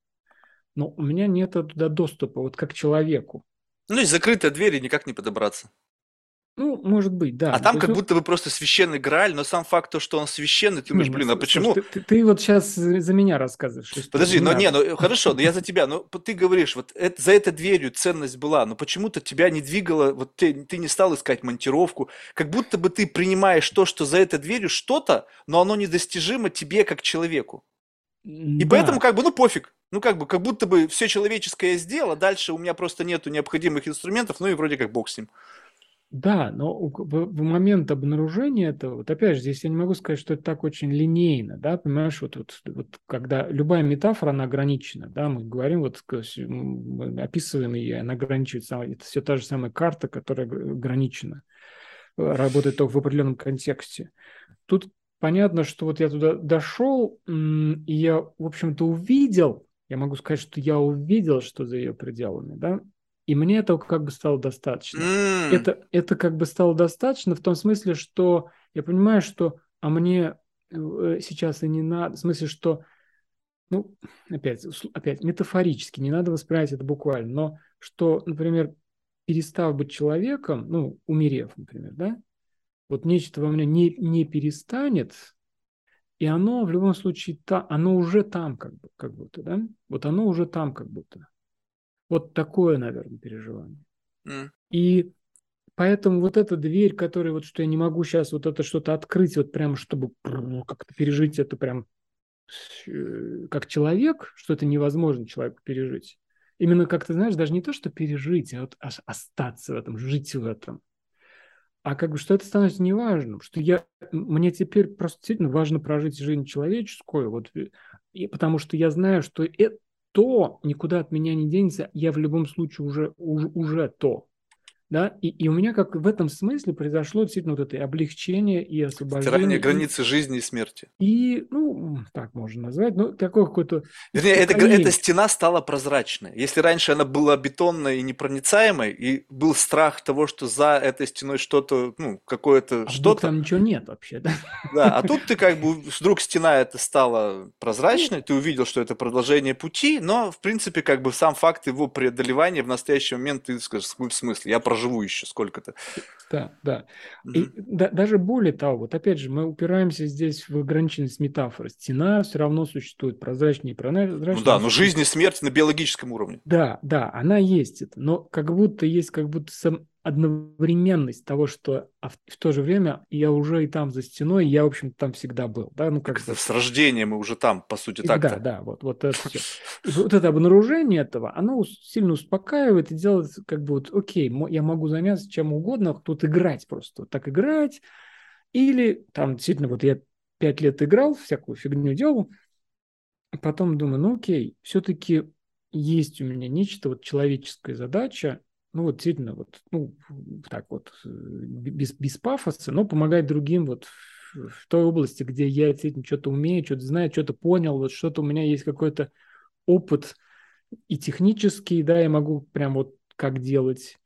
но у меня нет туда доступа, вот как человеку. Ну, и закрытая дверь, и никак не подобраться. Ну, может быть, да. А там как будто бы просто священный Грааль, но сам факт то, что он священный, ты думаешь, блин, а почему? Ты, ты, ты вот сейчас за меня рассказываешь. Подожди, ну не, ну хорошо, но я за тебя, но ты говоришь, вот это, за этой дверью ценность была, но почему-то тебя не двигало, вот ты, ты не стал искать монтировку, как будто бы ты принимаешь то, что за этой дверью что-то, но оно недостижимо тебе как человеку. И да. поэтому как бы, ну пофиг. Ну как бы, как будто бы все человеческое сделал, а дальше у меня просто нету необходимых инструментов, ну и вроде как бог с ним. Да, но в, момент обнаружения этого, вот опять же, здесь я не могу сказать, что это так очень линейно, да, понимаешь, вот, вот, вот когда любая метафора, она ограничена, да, мы говорим, вот мы описываем ее, она ограничивается, это все та же самая карта, которая ограничена, работает только в определенном контексте. Тут понятно, что вот я туда дошел, и я, в общем-то, увидел, я могу сказать, что я увидел, что за ее пределами, да, и мне этого как бы стало достаточно. Mm. Это, это как бы стало достаточно в том смысле, что я понимаю, что а мне э, сейчас и не надо, в смысле, что, ну, опять, опять метафорически, не надо воспринимать это буквально, но что, например, перестав быть человеком, ну, умерев, например, да, вот нечто во мне не, не перестанет, и оно в любом случае, та, оно уже там как, бы, как будто, да? Вот оно уже там как будто. Вот такое, наверное, переживание. Mm. И поэтому вот эта дверь, которая вот, что я не могу сейчас вот это что-то открыть, вот прям, чтобы как-то пережить это прям э, как человек, что это невозможно человеку пережить. Именно как ты знаешь, даже не то, что пережить, а вот остаться в этом, жить в этом а как бы что это становится неважным, что я, мне теперь просто действительно важно прожить жизнь человеческую, вот, э, и, потому что я знаю, что это то никуда от меня не денется, я в любом случае уже, уже, уже то. Да? И, и у меня как в этом смысле произошло действительно вот это облегчение и освобождение. Стирание границы жизни и смерти. И, ну, так можно назвать, ну, такое какое-то... Вернее, эта, эта стена стала прозрачной. Если раньше она была бетонной и непроницаемой, и был страх того, что за этой стеной что-то, ну, какое-то а что-то... там ничего нет вообще, да? Да, а тут ты как бы, вдруг стена эта стала прозрачной, ты увидел, что это продолжение пути, но, в принципе, как бы сам факт его преодолевания в настоящий момент, ты скажешь, в смысле, я прожил проживу еще сколько-то. Да, да. Mm-hmm. И да, даже более того, вот опять же, мы упираемся здесь в ограниченность метафоры. Стена все равно существует, прозрачнее и прозрачнее. Ну да, но жизнь и смерть на биологическом уровне. Да, да, она есть это, но как будто есть как будто сам, одновременность того, что а в, в то же время я уже и там за стеной, я, в общем там всегда был. Да? Ну, как с рождения мы уже там, по сути, так Да, да, вот, вот это все. Вот это обнаружение этого, оно сильно успокаивает и делает как бы вот, окей, я могу заняться чем угодно, тут играть просто, вот так играть. Или там действительно, вот я пять лет играл, всякую фигню делал, потом думаю, ну окей, все-таки есть у меня нечто, вот человеческая задача, ну вот действительно, вот, ну, так вот, э, без, без пафоса, но помогать другим вот в, в той области, где я действительно что-то умею, что-то знаю, что-то понял, вот что-то у меня есть какой-то опыт и технический, да, я могу прям вот как делать,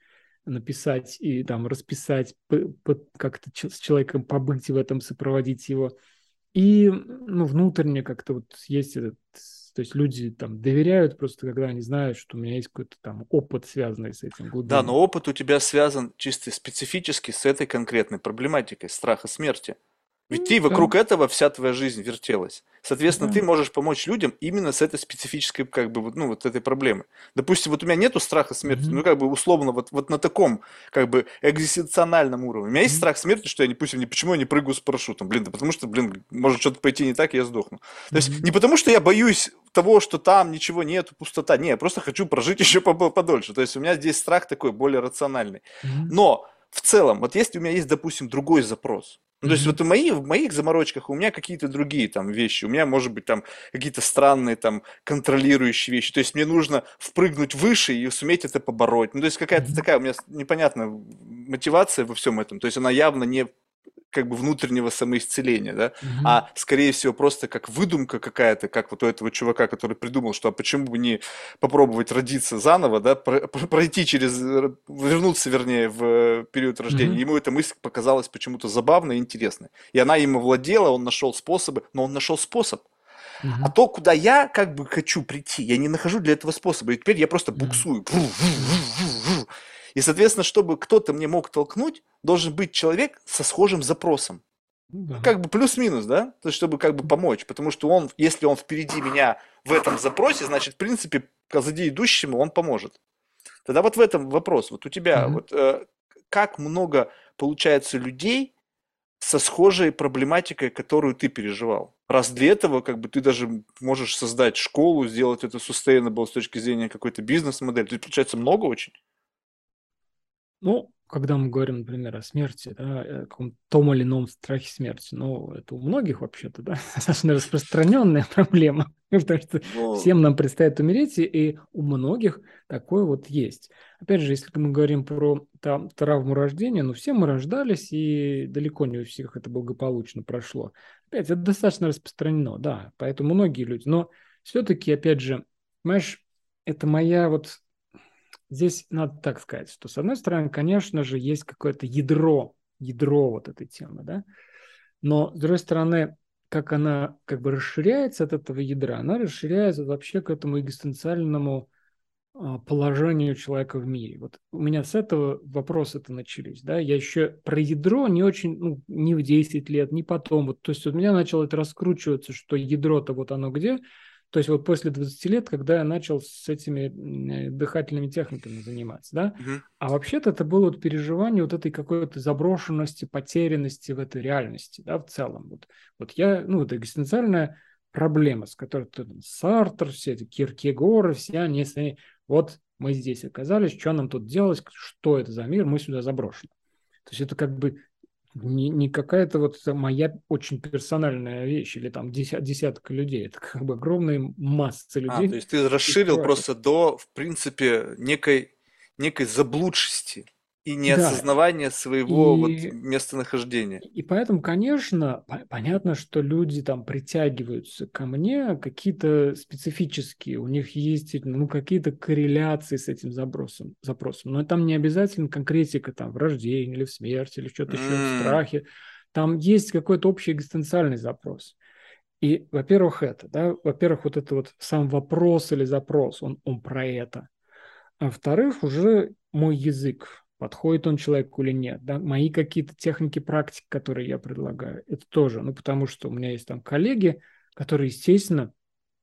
написать и там расписать, как-то с человеком побыть в этом, сопроводить его. И ну, внутренне как-то вот есть этот то есть люди там доверяют просто, когда они знают, что у меня есть какой-то там опыт, связанный с этим. Глубинным. Да, но опыт у тебя связан чисто специфически с этой конкретной проблематикой страха смерти. Ведь ты вокруг да. этого вся твоя жизнь вертелась. Соответственно, да. ты можешь помочь людям именно с этой специфической, как бы, ну, вот этой проблемы. Допустим, вот у меня нету страха смерти, mm-hmm. ну, как бы, условно, вот, вот на таком, как бы, экзистенциальном уровне. У меня есть mm-hmm. страх смерти, что я, допустим, не, почему я не прыгаю с парашютом, блин, да потому что, блин, может что-то пойти не так, и я сдохну. Mm-hmm. То есть, не потому что я боюсь того, что там ничего нету, пустота, не, я просто хочу прожить еще подольше. То есть, у меня здесь страх такой, более рациональный. Mm-hmm. Но, в целом, вот если у меня есть, допустим, другой запрос, ну, то есть вот в, мои, в моих заморочках у меня какие-то другие там вещи, у меня, может быть, там какие-то странные там контролирующие вещи, то есть мне нужно впрыгнуть выше и суметь это побороть. Ну, то есть какая-то такая у меня непонятная мотивация во всем этом, то есть она явно не как бы внутреннего самоисцеления, да, угу. а скорее всего просто как выдумка какая-то, как вот у этого чувака, который придумал, что а почему бы не попробовать родиться заново, да, пройти через, вернуться, вернее, в период рождения. Угу. Ему эта мысль показалась почему-то забавной и интересной. И она ему владела, он нашел способы, но он нашел способ. Угу. А то, куда я как бы хочу прийти, я не нахожу для этого способа. И теперь я просто буксую. И, соответственно, чтобы кто-то мне мог толкнуть, должен быть человек со схожим запросом. Ну да. Как бы плюс-минус, да? То есть, чтобы как бы помочь. Потому что он, если он впереди меня в этом запросе, значит, в принципе, позади идущему он поможет. Тогда вот в этом вопрос. Вот у тебя, mm-hmm. вот э, как много получается людей со схожей проблематикой, которую ты переживал? Раз для этого, как бы ты даже можешь создать школу, сделать это sustainable с точки зрения какой-то бизнес-модели. То есть, получается, много очень? Ну, когда мы говорим, например, о смерти, да, о каком-то том или ином страхе смерти, ну, это у многих вообще-то, да, достаточно распространенная проблема, потому что ну, всем нам предстоит умереть, и у многих такое вот есть. Опять же, если мы говорим про там, травму рождения, ну, все мы рождались, и далеко не у всех это благополучно прошло. Опять, это достаточно распространено, да, поэтому многие люди, но все-таки, опять же, понимаешь, это моя вот здесь надо так сказать, что с одной стороны, конечно же, есть какое-то ядро, ядро вот этой темы, да, но с другой стороны, как она как бы расширяется от этого ядра, она расширяется вообще к этому экзистенциальному а, положению человека в мире. Вот у меня с этого вопросы-то начались, да, я еще про ядро не очень, ну, не в 10 лет, не потом, вот, то есть у меня начало это раскручиваться, что ядро-то вот оно где, то есть вот после 20 лет, когда я начал с этими дыхательными техниками заниматься, да, угу. а вообще-то это было вот переживание вот этой какой-то заброшенности, потерянности в этой реальности, да, в целом. Вот, вот я, ну, это экзистенциальная проблема, с которой Сартер, все эти Киркегоры, все они, вот мы здесь оказались, что нам тут делать, что это за мир, мы сюда заброшены. То есть это как бы не, не какая-то вот моя очень персональная вещь или там десят, десятка людей. Это как бы огромная масса людей. А, то есть ты расширил просто до, в принципе, некой, некой заблудшести и неосознавание да. своего и, вот местонахождения. И поэтому, конечно, понятно, что люди там притягиваются ко мне какие-то специфические, у них есть ну, какие-то корреляции с этим запросом, запросом. Но там не обязательно конкретика там в рождении или в смерти или что-то mm. еще, в страхе. Там есть какой-то общий экзистенциальный запрос. И, во-первых, это, да, во-первых, вот это вот сам вопрос или запрос, он, он про это. А во-вторых, уже мой язык, подходит он человеку или нет. Да? Мои какие-то техники практик, которые я предлагаю, это тоже, ну, потому что у меня есть там коллеги, которые, естественно,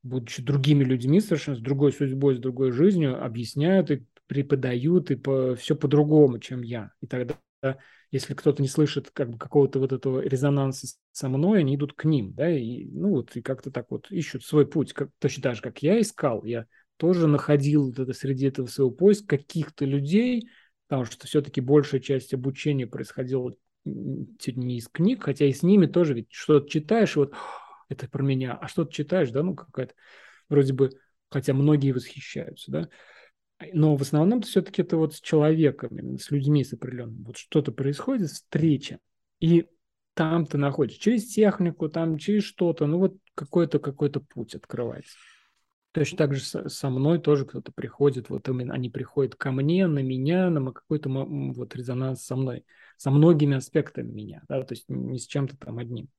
будучи другими людьми, совершенно с другой судьбой, с другой жизнью, объясняют и преподают, и по, все по-другому, чем я. И тогда, если кто-то не слышит как бы какого-то вот этого резонанса со мной, они идут к ним, да, и, ну, вот, и как-то так вот ищут свой путь, как, точно так же, как я искал, я тоже находил вот это среди этого своего поиска каких-то людей, потому что все-таки большая часть обучения происходила не из книг, хотя и с ними тоже ведь что-то читаешь, вот это про меня, а что-то читаешь, да, ну какая-то вроде бы, хотя многие восхищаются, да, но в основном все-таки это вот с человеком, с людьми с определенным. Вот что-то происходит, встреча, и там ты находишь через технику, там через что-то, ну вот какой-то какой-то путь открывается. Точно так же со мной тоже кто-то приходит, вот именно они приходят ко мне, на меня, на какой-то вот резонанс со мной, со многими аспектами меня, да, то есть не с чем-то там одним.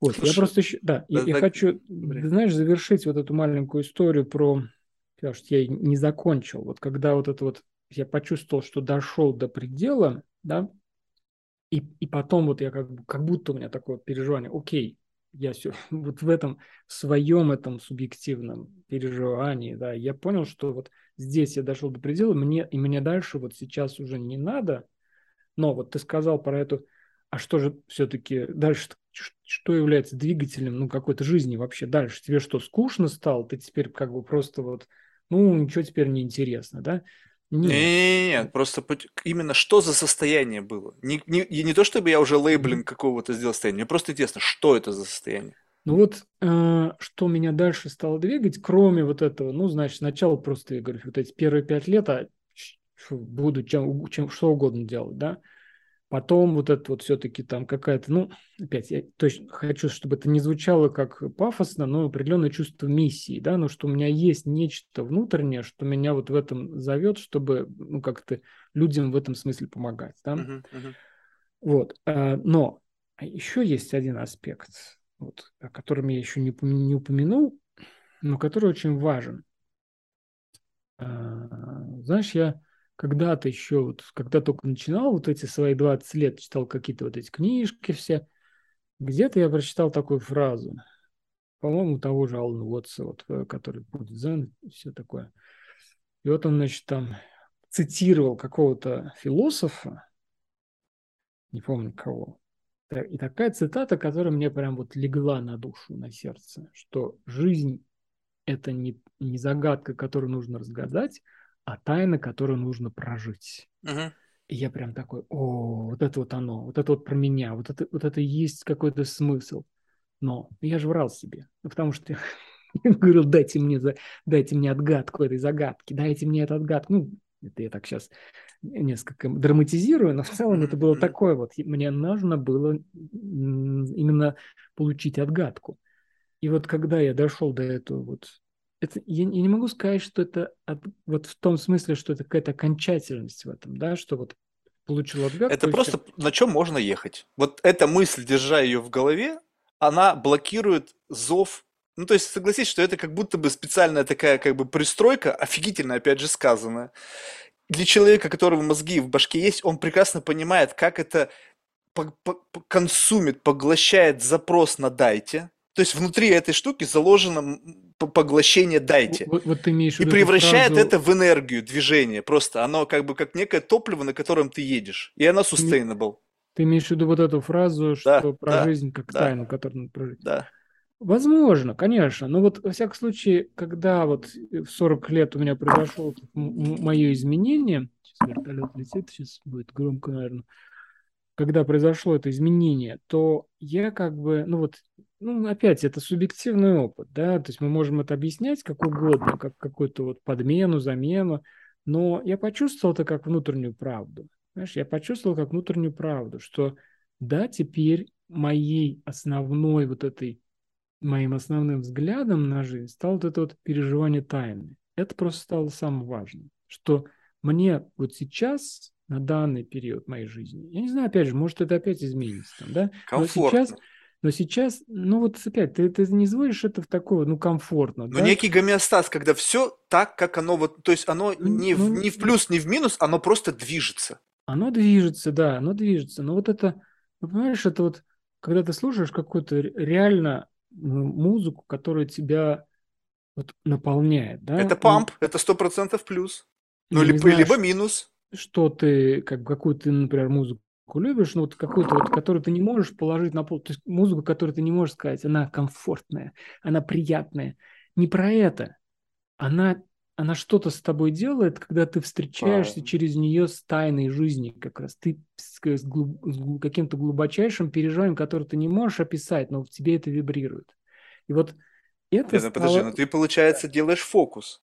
Вот, Слушай, я просто еще, да, да я, я хочу, блин. знаешь, завершить вот эту маленькую историю про, потому что я не закончил, вот когда вот это вот, я почувствовал, что дошел до предела, да, и, и потом вот я как, как будто у меня такое переживание, окей, я все вот в этом своем этом субъективном переживании, да, я понял, что вот здесь я дошел до предела, мне и мне дальше вот сейчас уже не надо, но вот ты сказал про эту, а что же все-таки дальше, что является двигателем, ну, какой-то жизни вообще дальше? Тебе что, скучно стало? Ты теперь как бы просто вот, ну, ничего теперь не интересно, да? Нет. Нет, просто именно что за состояние было. Не, не, не то, чтобы я уже лейблинг какого-то сделал состояния, мне просто интересно, что это за состояние. Ну вот, э, что меня дальше стало двигать, кроме вот этого, ну, значит, сначала просто, я говорю, вот эти первые пять лет, а буду чем, чем что угодно делать, да, Потом вот это вот все-таки там какая-то, ну, опять, я точно хочу, чтобы это не звучало как пафосно, но определенное чувство миссии, да, но что у меня есть нечто внутреннее, что меня вот в этом зовет, чтобы, ну, как-то людям в этом смысле помогать, да. Uh-huh, uh-huh. Вот, а, но еще есть один аспект, вот, о котором я еще не, не упомянул, но который очень важен. А, знаешь, я когда-то еще, вот, когда только начинал вот эти свои 20 лет, читал какие-то вот эти книжки все, где-то я прочитал такую фразу, по-моему, того же Алана Уотса, вот, э, который будет Зен все такое. И вот он, значит, там цитировал какого-то философа, не помню кого, и такая цитата, которая мне прям вот легла на душу, на сердце, что жизнь – это не, не загадка, которую нужно разгадать, а тайна, которую нужно прожить. Угу. я прям такой, о, вот это вот оно, вот это вот про меня, вот это, вот это есть какой-то смысл. Но я же врал себе, ну, потому что я говорил, дайте мне, дайте мне отгадку этой загадки, дайте мне эту отгадку. Ну, это я так сейчас несколько драматизирую, но в целом это было такое вот. Мне нужно было именно получить отгадку. И вот когда я дошел до этого вот, это, я, я не могу сказать, что это от, вот в том смысле, что это какая-то окончательность в этом, да, что вот получил отгадку. Это просто все. на чем можно ехать. Вот эта мысль, держа ее в голове, она блокирует зов ну, то есть, согласись, что это как будто бы специальная такая как бы пристройка, офигительно, опять же, сказанная. Для человека, которого мозги в башке есть, он прекрасно понимает, как это консумит, поглощает запрос на «дайте». То есть внутри этой штуки заложено поглощение «дайте». Вот, вот ты имеешь и превращает фразу... это в энергию, движение. Просто оно как бы как некое топливо, на котором ты едешь. И оно sustainable. Ты имеешь в виду вот эту фразу, что да, про да, жизнь как да, тайну, которую надо прожить? Да. Возможно, конечно. Но вот, во всяком случае, когда вот в 40 лет у меня произошло мое изменение, сейчас вертолет летит, сейчас будет громко, наверное, когда произошло это изменение, то я как бы, ну вот, ну опять, это субъективный опыт, да, то есть мы можем это объяснять как угодно, как какую-то вот подмену, замену, но я почувствовал это как внутреннюю правду. Знаешь, я почувствовал как внутреннюю правду, что да, теперь моей основной вот этой моим основным взглядом на жизнь стало вот это вот переживание тайны. Это просто стало самым важным, что мне вот сейчас, на данный период моей жизни, я не знаю, опять же, может, это опять изменится, там, да? Но сейчас, но сейчас, ну вот опять, ты, ты не изводишь это в такое, ну, комфортно. Но да? некий гомеостаз, когда все так, как оно вот, то есть оно ну, не, ну, в, не в плюс, не в минус, оно просто движется. Оно движется, да, оно движется. Но вот это, ну, понимаешь, это вот, когда ты слушаешь какую-то реально музыку, которая тебя вот наполняет, да? Это памп, ну, это сто процентов плюс. Ну, либо, либо минус. Что ты, как, какую ты, например, музыку любишь, но вот какую-то вот, которую ты не можешь положить на пол, то есть музыку, которую ты не можешь сказать, она комфортная, она приятная. Не про это. Она она что-то с тобой делает, когда ты встречаешься а. через нее с тайной жизни, как раз ты с, с, глуб, с каким-то глубочайшим переживанием, которое ты не можешь описать, но в тебе это вибрирует. И вот это Нет, ну, стало... подожди, ну ты, получается, делаешь фокус.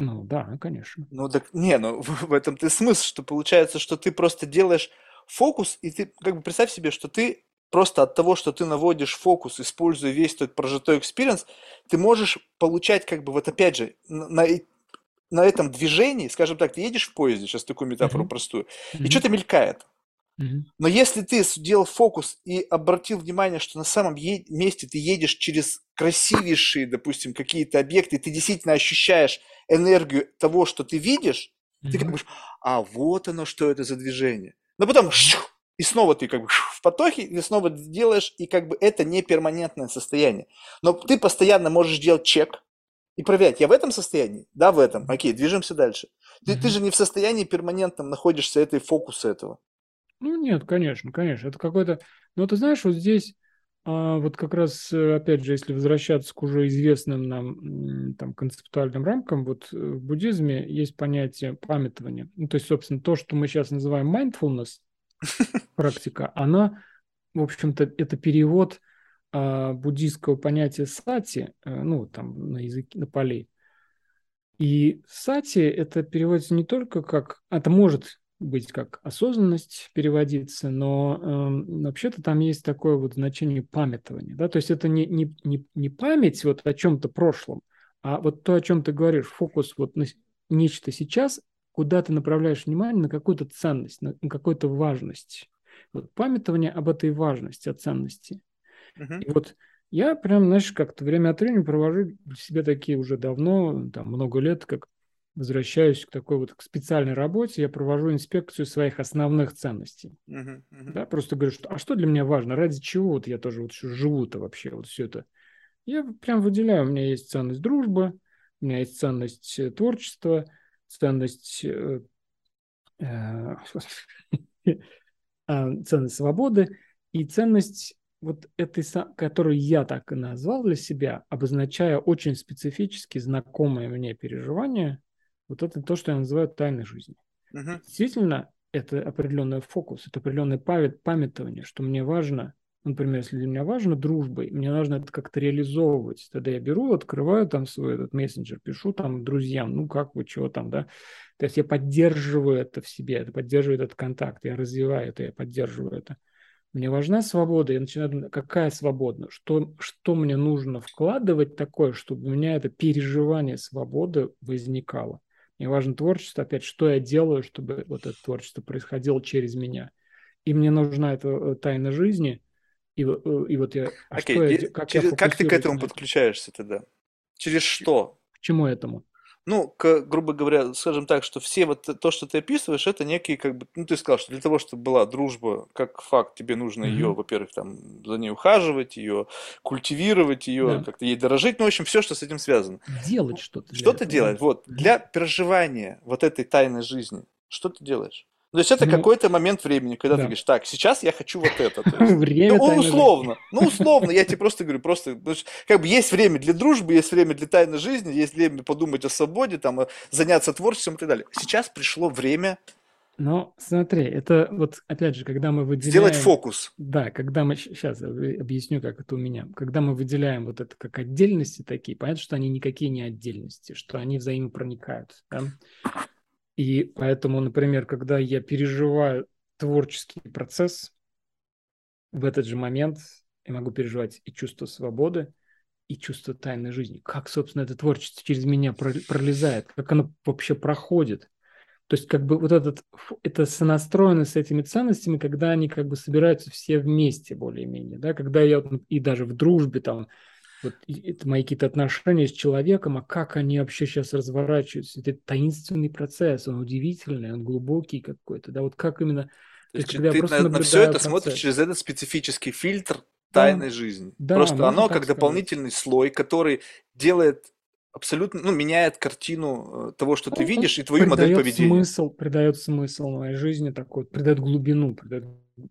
Ну да, конечно. Ну так, не, ну в, этом ты смысл, что получается, что ты просто делаешь фокус, и ты, как бы представь себе, что ты просто от того, что ты наводишь фокус, используя весь тот прожитой experience, ты можешь получать как бы вот опять же на, на этом движении, скажем так, ты едешь в поезде, сейчас такую метафору mm-hmm. простую, mm-hmm. и что-то мелькает. Mm-hmm. Но если ты сделал фокус и обратил внимание, что на самом е- месте ты едешь через красивейшие, допустим, какие-то объекты, ты действительно ощущаешь энергию того, что ты видишь, mm-hmm. ты как бы, а вот оно, что это за движение. Но потом и снова ты как бы в потоке, и снова делаешь, и как бы это не перманентное состояние. Но ты постоянно можешь делать чек и проверять, я в этом состоянии? Да, в этом. Окей, движемся дальше. Ты, mm-hmm. ты же не в состоянии перманентном находишься этой фокуса этого. Ну нет, конечно, конечно. Это какой-то... Но ты знаешь, вот здесь а, вот как раз, э, опять же, если возвращаться к уже известным нам там, концептуальным рамкам, вот э, в буддизме есть понятие памятования. Ну, то есть, собственно, то, что мы сейчас называем mindfulness, практика, она, в общем-то, это перевод а, буддийского понятия сати, а, ну, там, на языке, на полей. И сати это переводится не только как, это может быть как осознанность переводиться, но э, вообще-то там есть такое вот значение памятования, да, то есть это не, не, не, не память вот о чем-то прошлом, а вот то, о чем ты говоришь, фокус вот на нечто сейчас, куда ты направляешь внимание на какую-то ценность, на, на какую-то важность. Вот памятование об этой важности, о ценности. Uh-huh. И вот я прям, знаешь, как-то время от времени провожу для себя такие уже давно, там много лет, как возвращаюсь к такой вот к специальной работе, я провожу инспекцию своих основных ценностей. Uh-huh, uh-huh. Да, просто говорю, что, а что для меня важно, ради чего вот я тоже вот живу-то вообще, вот все это. Я прям выделяю, у меня есть ценность дружбы, у меня есть ценность э, творчества, ценность, э, э, а, ценность свободы и ценность вот этой, которую я так и назвал для себя, обозначая очень специфически знакомое мне переживание, вот это то, что я называю тайной жизнью. Uh-huh. Действительно, это определенный фокус, это определенное памятование, что мне важно, например, если для меня важно дружба, мне нужно это как-то реализовывать, тогда я беру, открываю там свой этот мессенджер, пишу там друзьям, ну как вы, чего там, да, то есть я поддерживаю это в себе, это поддерживает этот контакт, я развиваю это, я поддерживаю это. Мне важна свобода, я начинаю думать, какая свобода, что, что мне нужно вкладывать такое, чтобы у меня это переживание свободы возникало. Мне важно творчество, опять, что я делаю, чтобы вот это творчество происходило через меня. И мне нужна эта э, тайна жизни. И, э, и вот я... А Окей, okay. я, как, через, я как ты к этому подключаешься тогда? Через что? К чему этому? Ну, к, грубо говоря, скажем так, что все вот то, что ты описываешь, это некие, как бы, ну, ты сказал, что для того, чтобы была дружба, как факт, тебе нужно mm-hmm. ее, во-первых, там, за ней ухаживать, ее культивировать, ее да. как-то ей дорожить, ну, в общем, все, что с этим связано. Делать что-то. Что-то делать, вот. Для проживания вот этой тайной жизни, что ты делаешь? То есть это ну, какой-то момент времени, когда да. ты говоришь, так, сейчас я хочу вот это. Время ну, условно, ну, условно, я тебе просто говорю, просто, как бы есть время для дружбы, есть время для тайной жизни, есть время подумать о свободе, там, заняться творчеством и так далее. Сейчас пришло время но смотри, это вот опять же, когда мы выделяем... Сделать фокус. Да, когда мы... Сейчас объясню, как это у меня. Когда мы выделяем вот это как отдельности такие, понятно, что они никакие не отдельности, что они взаимопроникают. Да? И поэтому, например, когда я переживаю творческий процесс, в этот же момент я могу переживать и чувство свободы, и чувство тайной жизни. Как, собственно, это творчество через меня пролезает, как оно вообще проходит. То есть как бы вот этот, это сонастроено с этими ценностями, когда они как бы собираются все вместе более-менее, да, когда я и даже в дружбе там вот это мои какие-то отношения с человеком, а как они вообще сейчас разворачиваются. Это таинственный процесс, он удивительный, он глубокий какой-то, да, вот как именно... То есть, ты на, на все это процесс. смотришь через этот специфический фильтр тайной да, жизни. Да, Просто оно как сказать. дополнительный слой, который делает абсолютно, ну, меняет картину э, того, что ты ну, видишь, и твою модель поведения. Смысл, придает смысл моей жизни такой, придает глубину, придает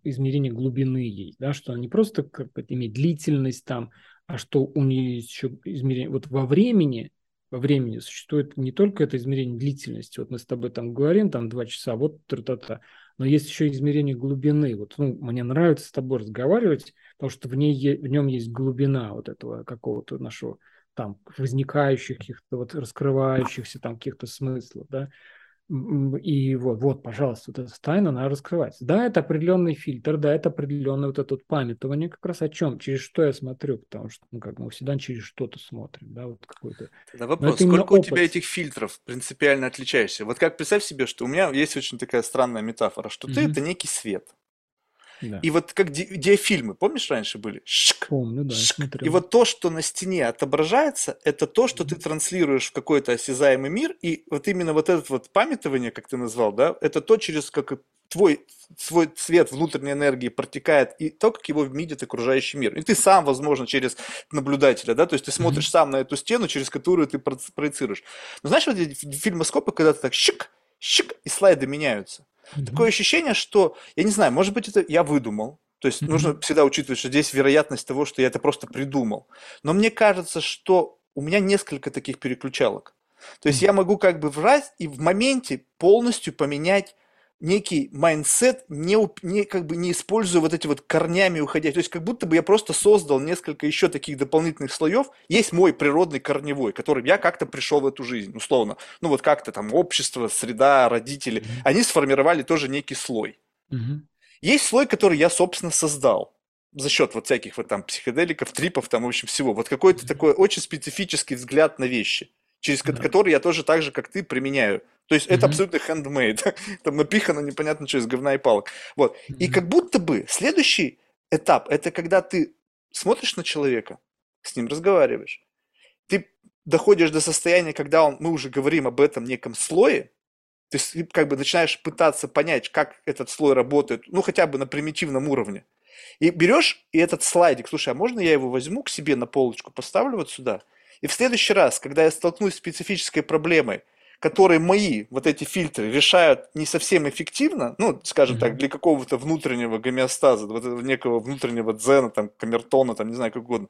измерение глубины ей, да, что не просто как иметь длительность там, а что у нее есть еще измерение. Вот во времени, во времени существует не только это измерение длительности, вот мы с тобой там говорим, там два часа, вот тра-та-та, но есть еще измерение глубины. Вот ну, мне нравится с тобой разговаривать, потому что в, ней, в нем есть глубина вот этого какого-то нашего там возникающих каких-то вот раскрывающихся там каких-то смыслов, да. И вот, вот, пожалуйста, вот эта тайна, она раскрывается. Да, это определенный фильтр, да, это определенное вот это вот памятование как раз о чем, через что я смотрю, потому что, ну, как мы всегда через что-то смотрим, да, вот какой-то. Да, вопрос, сколько у тебя этих фильтров принципиально отличаешься? Вот как представь себе, что у меня есть очень такая странная метафора, что ты это некий свет. Да. И вот как ди- диафильмы, помнишь, раньше были? Шик, Помню, да, шик. И вот то, что на стене отображается, это то, что ты транслируешь в какой-то осязаемый мир, и вот именно вот это вот памятование, как ты назвал, да, это то, через как твой свой цвет внутренней энергии протекает, и то, как его видит окружающий мир. И ты сам, возможно, через наблюдателя, да, то есть ты смотришь mm-hmm. сам на эту стену, через которую ты проецируешь. Но знаешь, вот эти фильмоскопы, когда ты так щик, щик, и слайды меняются. Mm-hmm. Такое ощущение, что, я не знаю, может быть, это я выдумал. То есть mm-hmm. нужно всегда учитывать, что здесь вероятность того, что я это просто придумал. Но мне кажется, что у меня несколько таких переключалок. То есть mm-hmm. я могу как бы брать и в моменте полностью поменять некий mindset, не, не, как бы не используя вот эти вот корнями уходя. То есть как будто бы я просто создал несколько еще таких дополнительных слоев. Есть мой природный корневой, которым я как-то пришел в эту жизнь, условно. Ну вот как-то там общество, среда, родители. Mm-hmm. Они сформировали тоже некий слой. Mm-hmm. Есть слой, который я, собственно, создал за счет вот всяких вот там психоделиков, трипов, там, в общем, всего. Вот какой-то mm-hmm. такой очень специфический взгляд на вещи через да. который я тоже так же, как ты, применяю. То есть mm-hmm. это абсолютно handmade. Там напихано непонятно что из говна и палок. Вот. Mm-hmm. И как будто бы следующий этап – это когда ты смотришь на человека, с ним разговариваешь, ты доходишь до состояния, когда он, мы уже говорим об этом неком слое, ты как бы начинаешь пытаться понять, как этот слой работает, ну хотя бы на примитивном уровне. И берешь и этот слайдик, слушай, а можно я его возьму к себе на полочку, поставлю вот сюда – и в следующий раз, когда я столкнусь с специфической проблемой, которые мои вот эти фильтры решают не совсем эффективно, ну, скажем mm-hmm. так, для какого-то внутреннего гомеостаза, вот этого некого внутреннего дзена, там, камертона, там, не знаю, как угодно,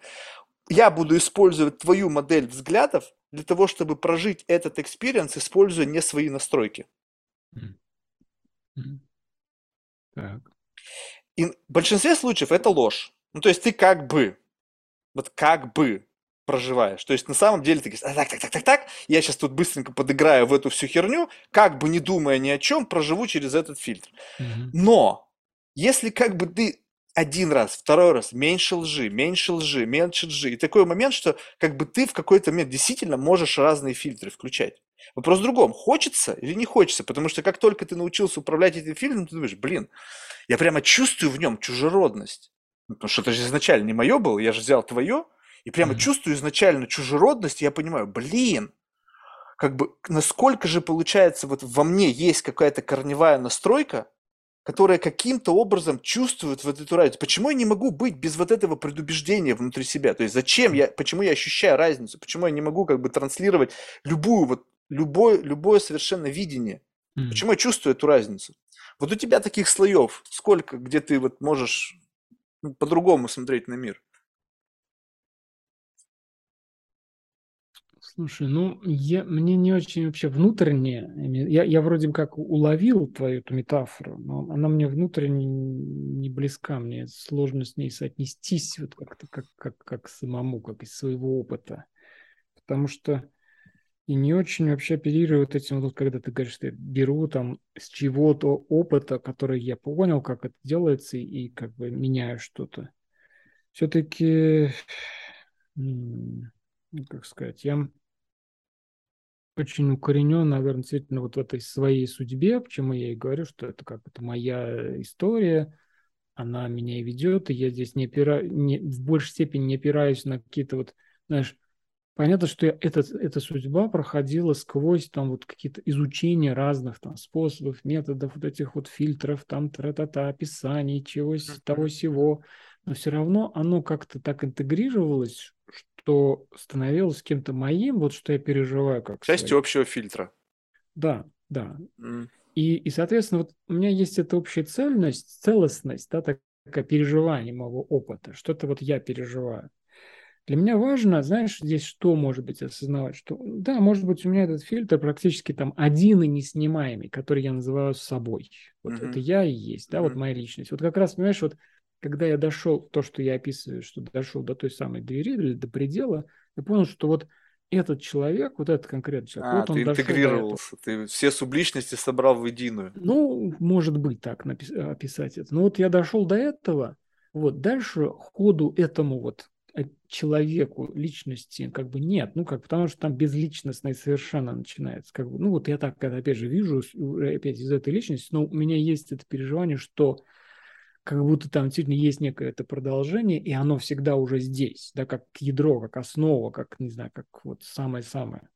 я буду использовать твою модель взглядов для того, чтобы прожить этот experience, используя не свои настройки. Mm-hmm. Так. И в большинстве случаев это ложь. Ну, то есть ты как бы, вот как бы проживаешь. То есть на самом деле ты говоришь, а, так, так, так, так, так, я сейчас тут быстренько подыграю в эту всю херню, как бы не думая ни о чем, проживу через этот фильтр. Mm-hmm. Но если как бы ты один раз, второй раз, меньше лжи, меньше лжи, меньше лжи. И такой момент, что как бы ты в какой-то момент действительно можешь разные фильтры включать. Вопрос в другом, хочется или не хочется, потому что как только ты научился управлять этим фильтром, ты думаешь, блин, я прямо чувствую в нем чужеродность. Ну, потому что это же изначально не мое было, я же взял твое, и прямо mm-hmm. чувствую изначально чужеродность, и я понимаю, блин, как бы насколько же получается вот во мне есть какая-то корневая настройка, которая каким-то образом чувствует вот эту разницу. Почему я не могу быть без вот этого предубеждения внутри себя? То есть зачем я, почему я ощущаю разницу? Почему я не могу как бы транслировать любую вот, любое, любое совершенно видение? Mm. Почему я чувствую эту разницу? Вот у тебя таких слоев сколько, где ты вот можешь ну, по-другому смотреть на мир? Слушай, ну, я, мне не очень вообще внутренне, я, я вроде как уловил твою эту метафору, но она мне внутренне не близка, мне сложно с ней соотнестись вот как-то как, как, как самому, как из своего опыта. Потому что и не очень вообще оперирую вот этим, вот, когда ты говоришь, что я беру там с чего-то опыта, который я понял, как это делается, и как бы меняю что-то. Все-таки, как сказать, я очень укоренен, наверное, действительно вот в этой своей судьбе, почему я и говорю, что это как это моя история, она меня и ведет, и я здесь не опираю, не, в большей степени не опираюсь на какие-то вот, знаешь, понятно, что я, эта, эта судьба проходила сквозь там вот какие-то изучения разных там способов, методов, вот этих вот фильтров, там тра-та-та, описаний, чего того всего, но все равно оно как-то так интегрировалось, что становилось кем-то моим, вот что я переживаю как Частью своим. общего фильтра. Да, да. Mm. И, и, соответственно, вот у меня есть эта общая цельность, целостность, да, такое переживание моего опыта, что-то вот я переживаю. Для меня важно, знаешь, здесь что может быть осознавать, что да, может быть, у меня этот фильтр практически там один и неснимаемый, который я называю собой. Вот mm-hmm. это я и есть, да, mm-hmm. вот моя личность. Вот как раз, понимаешь, вот когда я дошел, то, что я описываю, что дошел до той самой двери или до предела, я понял, что вот этот человек, вот этот конкретный человек, а, вот он ты интегрировался, ты все субличности собрал в единую. Ну, может быть так напис- описать это. Но вот я дошел до этого, вот дальше ходу этому вот э, человеку, личности как бы нет, ну как, потому что там безличностное совершенно начинается, как бы, ну вот я так, опять же, вижу, опять из этой личности, но у меня есть это переживание, что как будто там действительно есть некое это продолжение, и оно всегда уже здесь, да, как ядро, как основа, как, не знаю, как вот самое-самое.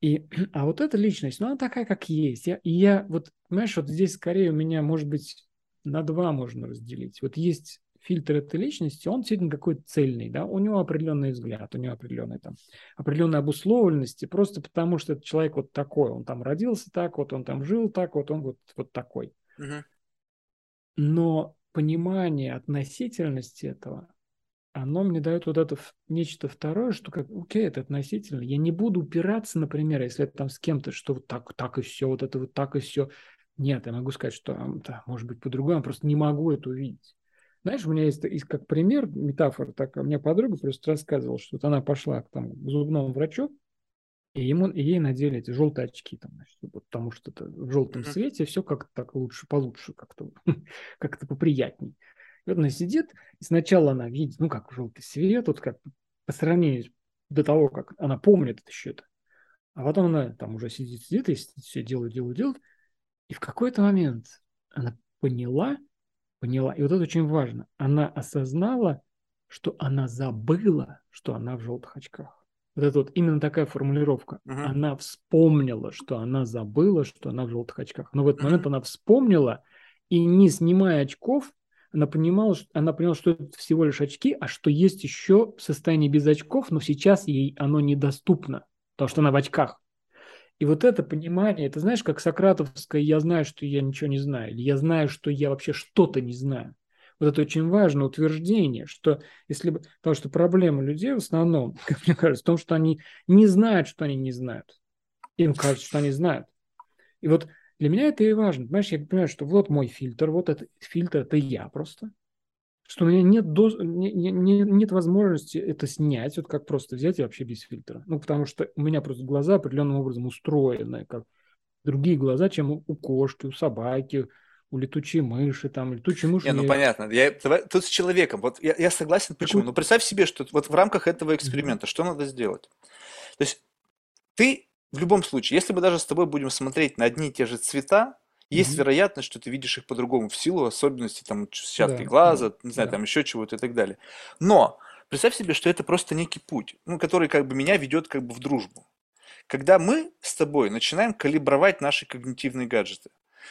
И, а вот эта личность, ну, она такая, как есть. Я, и я, вот, понимаешь, вот здесь скорее у меня, может быть, на два можно разделить. Вот есть фильтр этой личности, он действительно какой-то цельный, да, у него определенный взгляд, у него определенная там, определенная обусловленность, просто потому что этот человек вот такой, он там родился так, вот он там жил так, вот он вот, вот такой. Угу. Но понимание относительности этого, оно мне дает вот это нечто второе, что как, окей, это относительно. Я не буду упираться, например, если это там с кем-то, что вот так, так и все, вот это вот так и все. Нет, я могу сказать, что да, может быть по-другому, просто не могу это увидеть. Знаешь, у меня есть, есть как пример, метафора такая. У меня подруга просто рассказывала, что вот она пошла там, к зубному врачу, и, ему, и ей надели эти желтые очки, там, значит, потому что это в желтом mm-hmm. свете все как-то так лучше, получше, как-то как поприятней. И вот она сидит, и сначала она видит, ну, как желтый свет, вот как по сравнению до того, как она помнит это еще это. А потом она там уже сидит, сидит, и все делает, делает, делает. И в какой-то момент она поняла, поняла, и вот это очень важно, она осознала, что она забыла, что она в желтых очках. Вот это вот именно такая формулировка. Uh-huh. Она вспомнила, что она забыла, что она в желтых очках. Но в этот uh-huh. момент она вспомнила, и не снимая очков, она понимала, что, она поняла, что это всего лишь очки, а что есть еще состояние без очков, но сейчас ей оно недоступно, потому что она в очках. И вот это понимание, это знаешь, как сократовское «я знаю, что я ничего не знаю», или «я знаю, что я вообще что-то не знаю». Вот это очень важное утверждение, что если бы... Потому что проблема людей в основном, как мне кажется, в том, что они не знают, что они не знают. Им кажется, что они знают. И вот Для меня это и важно. Понимаешь, я понимаю, что вот мой фильтр, вот этот фильтр, это я просто. Что у меня нет, до... не, не, нет возможности это снять, вот как просто взять и вообще без фильтра. Ну, потому что у меня просто глаза определенным образом устроены, как другие глаза, чем у кошки, у собаки, у летучей мыши, там, летучей мыши. Не, ну понятно. Я, давай, тут с человеком. Вот я, я согласен, почему. Но представь себе, что вот в рамках этого эксперимента, что надо сделать? То есть ты в любом случае, если мы даже с тобой будем смотреть на одни и те же цвета, есть mm-hmm. вероятность, что ты видишь их по-другому в силу особенностей там сетчатки да, глаза, да, не знаю, да. там еще чего-то и так далее. Но представь себе, что это просто некий путь, ну, который как бы меня ведет как бы в дружбу. Когда мы с тобой начинаем калибровать наши когнитивные гаджеты.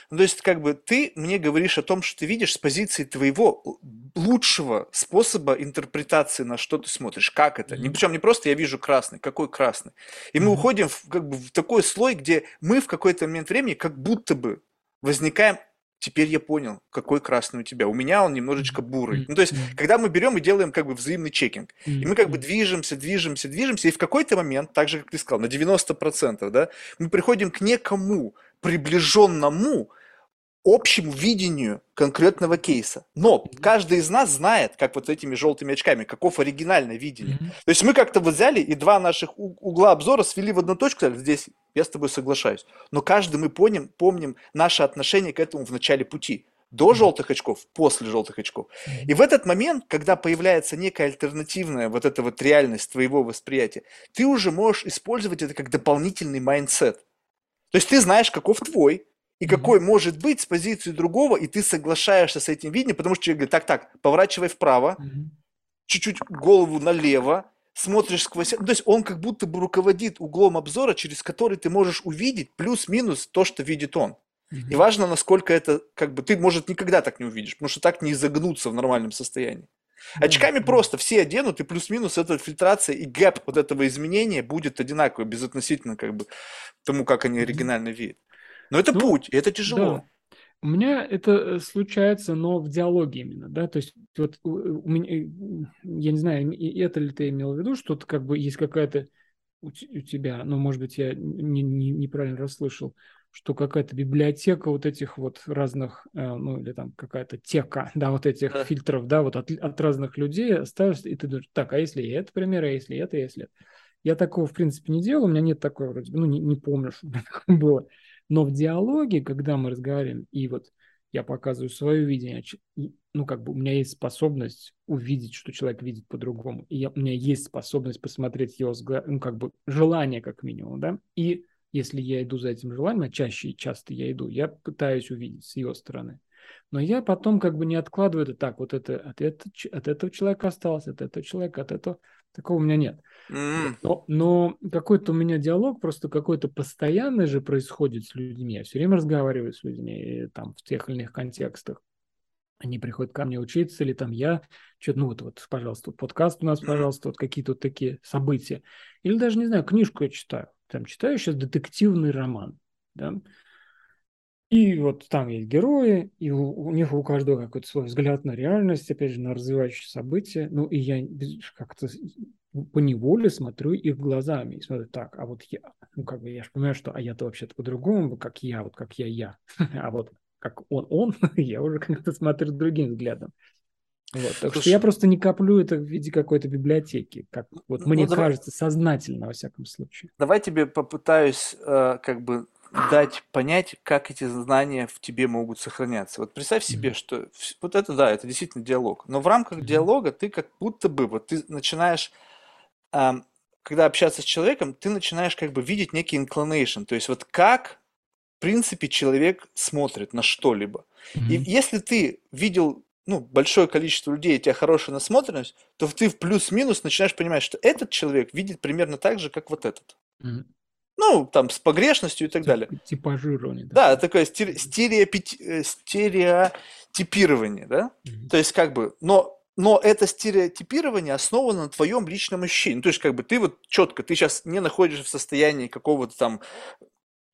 Ну, то есть, как бы ты мне говоришь о том, что ты видишь с позиции твоего лучшего способа интерпретации на что ты смотришь. Как это? Mm-hmm. Причем не просто я вижу красный, какой красный. И мы уходим в, как бы, в такой слой, где мы в какой-то момент времени как будто бы возникаем Теперь я понял, какой красный у тебя. У меня он немножечко бурый. Ну, то есть, когда мы берем и делаем как бы взаимный чекинг, и мы как бы движемся, движемся, движемся, и в какой-то момент, так же, как ты сказал, на 90%, да, мы приходим к некому приближенному общему видению конкретного кейса. Но каждый из нас знает, как вот этими желтыми очками, каков оригинальное видение. Mm-hmm. То есть мы как-то вот взяли и два наших угла обзора свели в одну точку, сказали, здесь я с тобой соглашаюсь. Но каждый мы помним, помним наше отношение к этому в начале пути. До желтых очков, после желтых очков. И в этот момент, когда появляется некая альтернативная вот эта вот реальность твоего восприятия, ты уже можешь использовать это как дополнительный mindset. То есть ты знаешь, каков твой, и какой может быть с позиции другого, и ты соглашаешься с этим видением, потому что человек говорит, так, так, поворачивай вправо, чуть-чуть голову налево, смотришь сквозь... То есть он как будто бы руководит углом обзора, через который ты можешь увидеть плюс-минус то, что видит он. И важно, насколько это, как бы, ты, может, никогда так не увидишь, потому что так не изогнуться в нормальном состоянии. Очками просто все оденут, и плюс-минус эта фильтрация и гэп вот этого изменения будет одинаковый, безотносительно как бы тому, как они оригинально видят. Но это ну, путь, и это тяжело. Да. У меня это э, случается, но в диалоге именно, да, то есть вот у меня, э, я не знаю, это ли ты имел в виду, что как бы есть какая-то у тебя, ну, может быть, я не, не, неправильно расслышал, что какая-то библиотека вот этих вот разных, э, ну, или там какая-то тека, да, вот этих да. фильтров, да, вот от, от разных людей ставишься, и ты думаешь, так, а если это пример, а если это, а если это? Я такого, в принципе, не делал, у меня нет такой вроде, ну, не, не помню, что такое было. Но в диалоге, когда мы разговариваем, и вот я показываю свое видение, ну, как бы у меня есть способность увидеть, что человек видит по-другому, и я, у меня есть способность посмотреть его взгляд, ну, как бы желание как минимум, да, и если я иду за этим желанием, а чаще и часто я иду, я пытаюсь увидеть с его стороны. Но я потом как бы не откладываю это так, вот это от, это, от этого человека осталось, от этого человека, от этого. Такого у меня нет. Mm. Но, но какой-то у меня диалог просто какой-то постоянный же происходит с людьми. Я все время разговариваю с людьми там в тех или иных контекстах. Они приходят ко мне учиться, или там я, что-то, ну вот, вот, пожалуйста, подкаст у нас, пожалуйста, вот какие-то вот такие события. Или даже, не знаю, книжку я читаю. Там читаю сейчас детективный роман, да, и вот там есть герои, и у, у них у каждого какой-то свой взгляд на реальность, опять же, на развивающиеся события. Ну, и я как-то по неволе смотрю их глазами и смотрю, так, а вот я, ну, как бы я же понимаю, что, а я-то вообще-то по-другому, как я, вот как я, я. а вот как он, он, я уже как-то смотрю другим взглядом. Вот, так Слушай, что я просто не коплю это в виде какой-то библиотеки, как вот ну, мне давай, кажется, сознательно, во всяком случае. Давай тебе попытаюсь э, как бы дать понять, как эти знания в тебе могут сохраняться. Вот представь себе, что вот это да, это действительно диалог. Но в рамках диалога ты как будто бы вот ты начинаешь, эм, когда общаться с человеком, ты начинаешь как бы видеть некий inclination, то есть вот как в принципе человек смотрит на что-либо. Mm-hmm. И если ты видел ну, большое количество людей, у тебя хорошая насмотренность, то ты в плюс-минус начинаешь понимать, что этот человек видит примерно так же, как вот этот. Mm-hmm. Ну, там, с погрешностью и так далее. Типажирование. Да, да такое стереопи... Э, стереотипирование, да? Mm-hmm. То есть, как бы, но, но это стереотипирование основано на твоем личном ощущении. То есть, как бы, ты вот четко, ты сейчас не находишься в состоянии какого-то там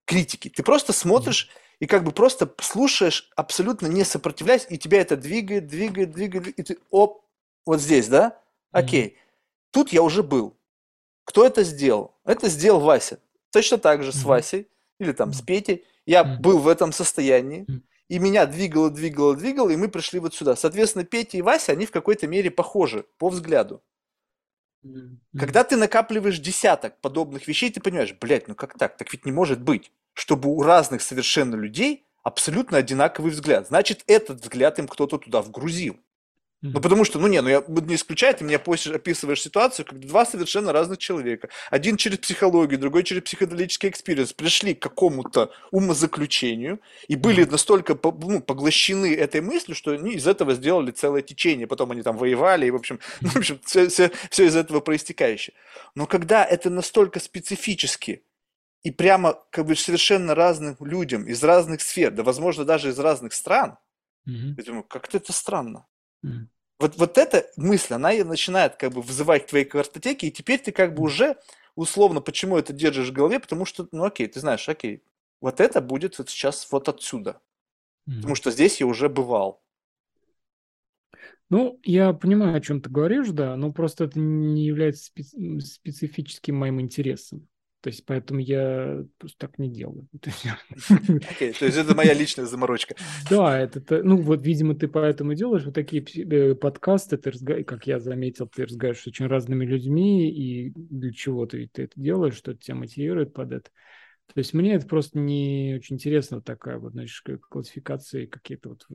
критики. Ты просто смотришь mm-hmm. И как бы просто слушаешь, абсолютно не сопротивляясь, и тебя это двигает, двигает, двигает, и ты, оп, вот здесь, да? Окей. Mm-hmm. Тут я уже был. Кто это сделал? Это сделал Вася. Точно так же с Васей. или там с Петей, я был в этом состоянии, и меня двигало, двигало, двигало, и мы пришли вот сюда. Соответственно, Петя и Вася, они в какой-то мере похожи по взгляду. Когда ты накапливаешь десяток подобных вещей, ты понимаешь, блядь, ну как так? Так ведь не может быть, чтобы у разных совершенно людей абсолютно одинаковый взгляд. Значит, этот взгляд им кто-то туда вгрузил. Ну, потому что, ну, не, ну, я не исключаю, ты мне описываешь ситуацию, когда два совершенно разных человека, один через психологию, другой через психоделический experience, пришли к какому-то умозаключению и были настолько ну, поглощены этой мыслью, что они из этого сделали целое течение, потом они там воевали, и, в общем, ну, в общем все, все, все из этого проистекающее. Но когда это настолько специфически, и прямо как бы совершенно разным людям из разных сфер, да, возможно, даже из разных стран, mm-hmm. я думаю, как-то это странно. Mm-hmm. Вот, вот эта мысль, она начинает как бы вызывать к твоей картотеке, и теперь ты как бы уже условно, почему это держишь в голове, потому что, ну окей, ты знаешь, окей, вот это будет вот сейчас вот отсюда. Mm-hmm. Потому что здесь я уже бывал. Ну, я понимаю, о чем ты говоришь, да, но просто это не является специ- специфическим моим интересом. То есть поэтому я просто так не делаю. Okay, то есть это моя личная заморочка. Да, это, ну вот, видимо, ты поэтому делаешь вот такие э, подкасты, ты, как я заметил, ты разговариваешь с очень разными людьми, и для чего ты, ты это делаешь, что тебя мотивирует под это. То есть мне это просто не очень интересно, такая вот, знаешь, классификация, какие-то вот,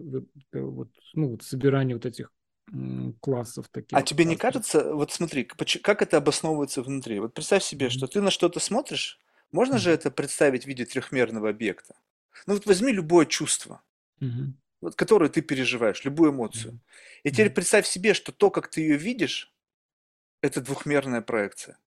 вот, ну, вот собирание вот этих классов таких. А тебе не кажется, вот смотри, как это обосновывается внутри? Вот представь себе, mm-hmm. что ты на что-то смотришь, можно mm-hmm. же это представить в виде трехмерного объекта? Ну вот возьми любое чувство, mm-hmm. вот, которое ты переживаешь, любую эмоцию. Mm-hmm. И теперь представь себе, что то, как ты ее видишь, это двухмерная проекция.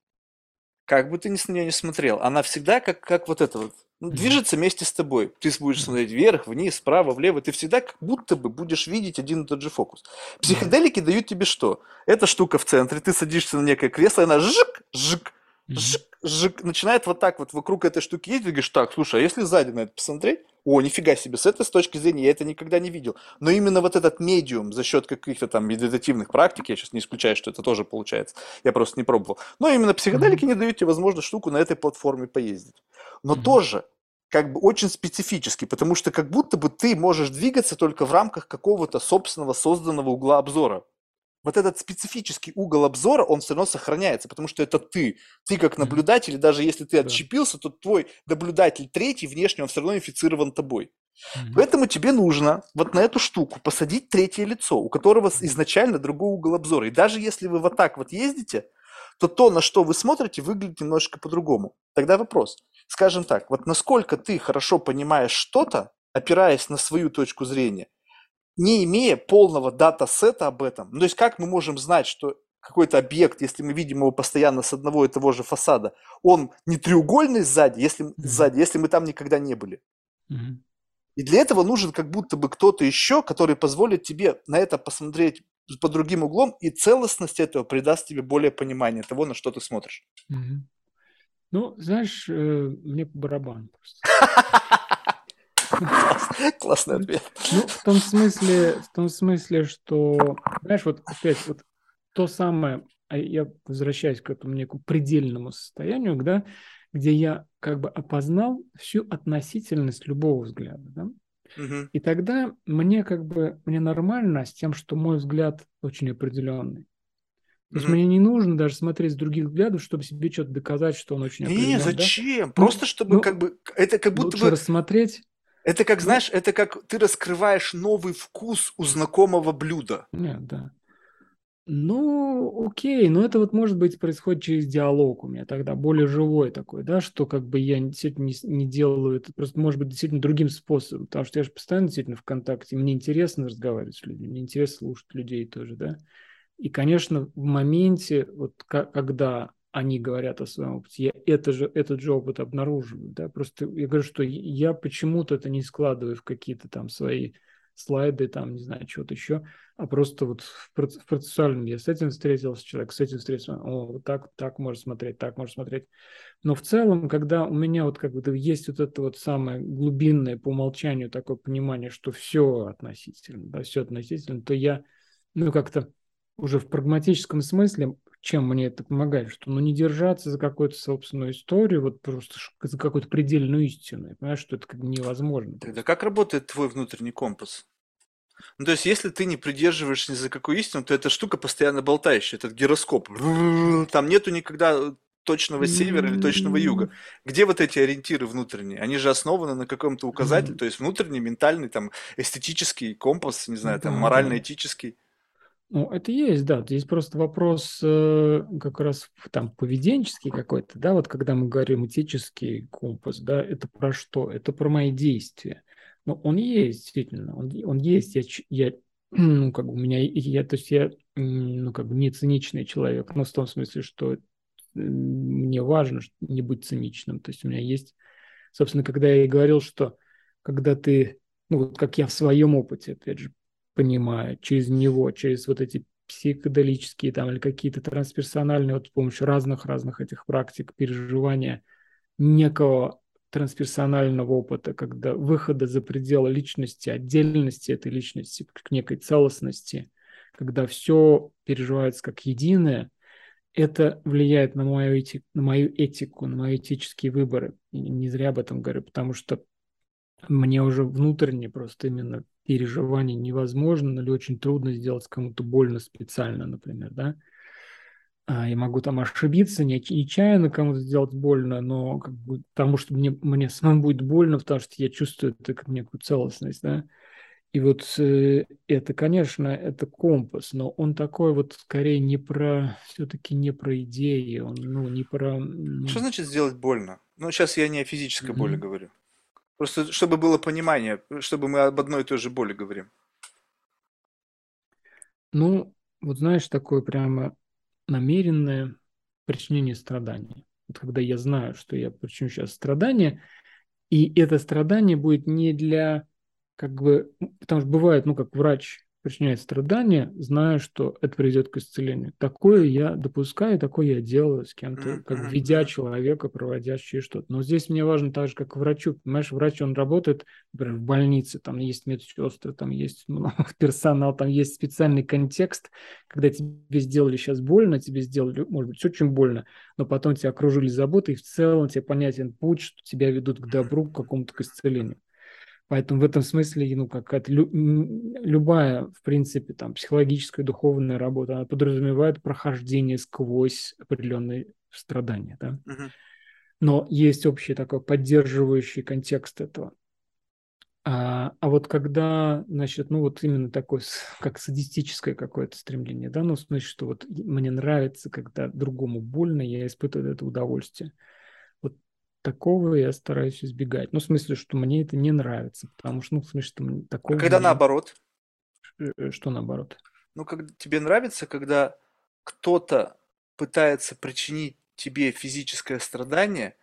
Как бы ты ни на нее не смотрел, она всегда как, как вот это вот движется вместе с тобой. Ты будешь смотреть вверх, вниз, справа, влево. Ты всегда как будто бы будешь видеть один и тот же фокус. Психоделики дают тебе что? Эта штука в центре, ты садишься на некое кресло, и она жик, жик, жик, жик, начинает вот так вот вокруг этой штуки ездить, ты говоришь, так, слушай, а если сзади на это посмотреть, о, нифига себе, с этой с точки зрения я это никогда не видел. Но именно вот этот медиум за счет каких-то там медитативных практик, я сейчас не исключаю, что это тоже получается, я просто не пробовал, но именно психоделики не дают тебе возможность штуку на этой платформе поездить. Но mm-hmm. тоже как бы очень специфически, потому что как будто бы ты можешь двигаться только в рамках какого-то собственного созданного угла обзора. Вот этот специфический угол обзора, он все равно сохраняется, потому что это ты. Ты как наблюдатель, даже если ты отщепился, то твой наблюдатель третий внешне, он все равно инфицирован тобой. Mm-hmm. Поэтому тебе нужно вот на эту штуку посадить третье лицо, у которого изначально другой угол обзора. И даже если вы вот так вот ездите, то то, на что вы смотрите, выглядит немножко по-другому. Тогда вопрос. Скажем так, вот насколько ты хорошо понимаешь что-то, опираясь на свою точку зрения, не имея полного дата-сета об этом. Ну, то есть как мы можем знать, что какой-то объект, если мы видим его постоянно с одного и того же фасада, он не треугольный сзади, если, mm-hmm. сзади, если мы там никогда не были. Mm-hmm. И для этого нужен как будто бы кто-то еще, который позволит тебе на это посмотреть по другим углом, и целостность этого придаст тебе более понимание того, на что ты смотришь. Mm-hmm. Ну, знаешь, э, мне по барабану просто. Классный ответ. Ну, в том смысле, в том смысле, что, знаешь, вот опять вот то самое, а я возвращаюсь к этому некому предельному состоянию, да, где я как бы опознал всю относительность любого взгляда, да, угу. и тогда мне как бы, мне нормально с тем, что мой взгляд очень определенный. То есть mm-hmm. мне не нужно даже смотреть с других взглядов, чтобы себе что-то доказать, что он очень Не, зачем? Да? Просто чтобы ну, как бы это как будто бы рассмотреть это как, знаешь, это как ты раскрываешь новый вкус у знакомого блюда. Нет, да. Ну, окей, но это вот может быть происходит через диалог у меня тогда, более живой такой, да, что как бы я действительно не, не делаю это, просто может быть действительно другим способом, потому что я же постоянно действительно в контакте, мне интересно разговаривать с людьми, мне интересно слушать людей тоже, да. И, конечно, в моменте, вот когда они говорят о своем опыте, я это же, этот же опыт обнаруживаю. Да? Просто я говорю, что я почему-то это не складываю в какие-то там свои слайды, там, не знаю, что-то еще, а просто вот в, процессуальном я с этим встретился человек, с этим встретился, о, вот так, так можно смотреть, так можно смотреть. Но в целом, когда у меня вот как бы есть вот это вот самое глубинное по умолчанию такое понимание, что все относительно, да, все относительно, то я, ну, как-то уже в прагматическом смысле чем мне это помогает, что ну не держаться за какую-то собственную историю, вот просто за какую-то предельную истину, понимаешь, что это как невозможно. Тогда как работает твой внутренний компас? Ну, то есть, если ты не придерживаешься ни за какую истину, то эта штука постоянно болтающая, этот гироскоп. Там нету никогда точного севера или точного юга. Где вот эти ориентиры внутренние? Они же основаны на каком-то указателе, то есть внутренний, ментальный, там, эстетический компас, не знаю, там, морально-этический. Ну, это есть, да. Здесь просто вопрос э, как раз там поведенческий какой-то, да, вот когда мы говорим этический компас, да, это про что? Это про мои действия. Ну, он есть, действительно, он, он есть. Я, я, ну, как бы у меня, я, то есть я, ну, как бы не циничный человек, но в том смысле, что мне важно не быть циничным. То есть у меня есть, собственно, когда я и говорил, что когда ты, ну, вот как я в своем опыте, опять же, понимаю, через него, через вот эти психоделические там или какие-то трансперсональные, вот с помощью разных-разных этих практик переживания некого трансперсонального опыта, когда выхода за пределы личности, отдельности этой личности к некой целостности, когда все переживается как единое, это влияет на мою, этик, на мою этику, на мои этические выборы. И не зря об этом говорю, потому что мне уже внутренне просто именно переживание невозможно или очень трудно сделать кому-то больно специально, например, да. А, я могу там ошибиться, не, нечаянно кому-то сделать больно, но как бы, потому что мне, мне самому будет больно, потому что я чувствую это как некую целостность, да. И вот э, это, конечно, это компас, но он такой вот скорее не про, все-таки не про идеи, он, ну, не про... Что значит сделать больно? Ну, сейчас я не о физической mm-hmm. боли говорю. Просто чтобы было понимание, чтобы мы об одной и той же боли говорим. Ну, вот знаешь, такое прямо намеренное причинение страдания. Вот когда я знаю, что я причиню сейчас страдания, и это страдание будет не для, как бы, потому что бывает, ну, как врач причиняет страдания, зная, что это приведет к исцелению. Такое я допускаю, такое я делаю с кем-то, как ведя человека, проводя через что-то. Но здесь мне важно так же, как врачу. Понимаешь, врач, он работает, например, в больнице, там есть медсестры, там есть ну, персонал, там есть специальный контекст, когда тебе сделали сейчас больно, тебе сделали, может быть, очень больно, но потом тебя окружили заботой, и в целом тебе понятен путь, что тебя ведут к добру, к какому-то к исцелению. Поэтому в этом смысле, ну, какая-то лю, любая, в принципе, там, психологическая, духовная работа, она подразумевает прохождение сквозь определенные страдания, да. Но есть общий такой поддерживающий контекст этого. А, а вот когда, значит, ну вот именно такое, как садистическое какое-то стремление, да, ну в смысле, что вот мне нравится, когда другому больно, я испытываю это удовольствие такого я стараюсь избегать. Ну, в смысле, что мне это не нравится, потому что, ну, в смысле, что такого... А когда мне... наоборот? Э, что наоборот? Ну, как тебе нравится, когда кто-то пытается причинить тебе физическое страдание,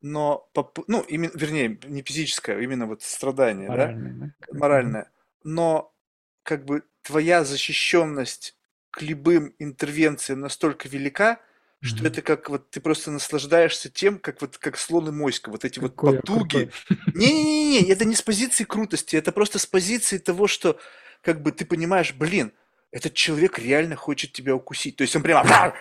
но, поп... ну, именно, вернее, не физическое, а именно вот страдание, Моральное, да? да? Моральное. Но как бы твоя защищенность к любым интервенциям настолько велика, что это как вот ты просто наслаждаешься тем, как вот как слон и моська, вот эти Какой вот потуги. Не-не-не, это не с позиции крутости, это просто с позиции того, что как бы ты понимаешь, блин, этот человек реально хочет тебя укусить. То есть он прямо...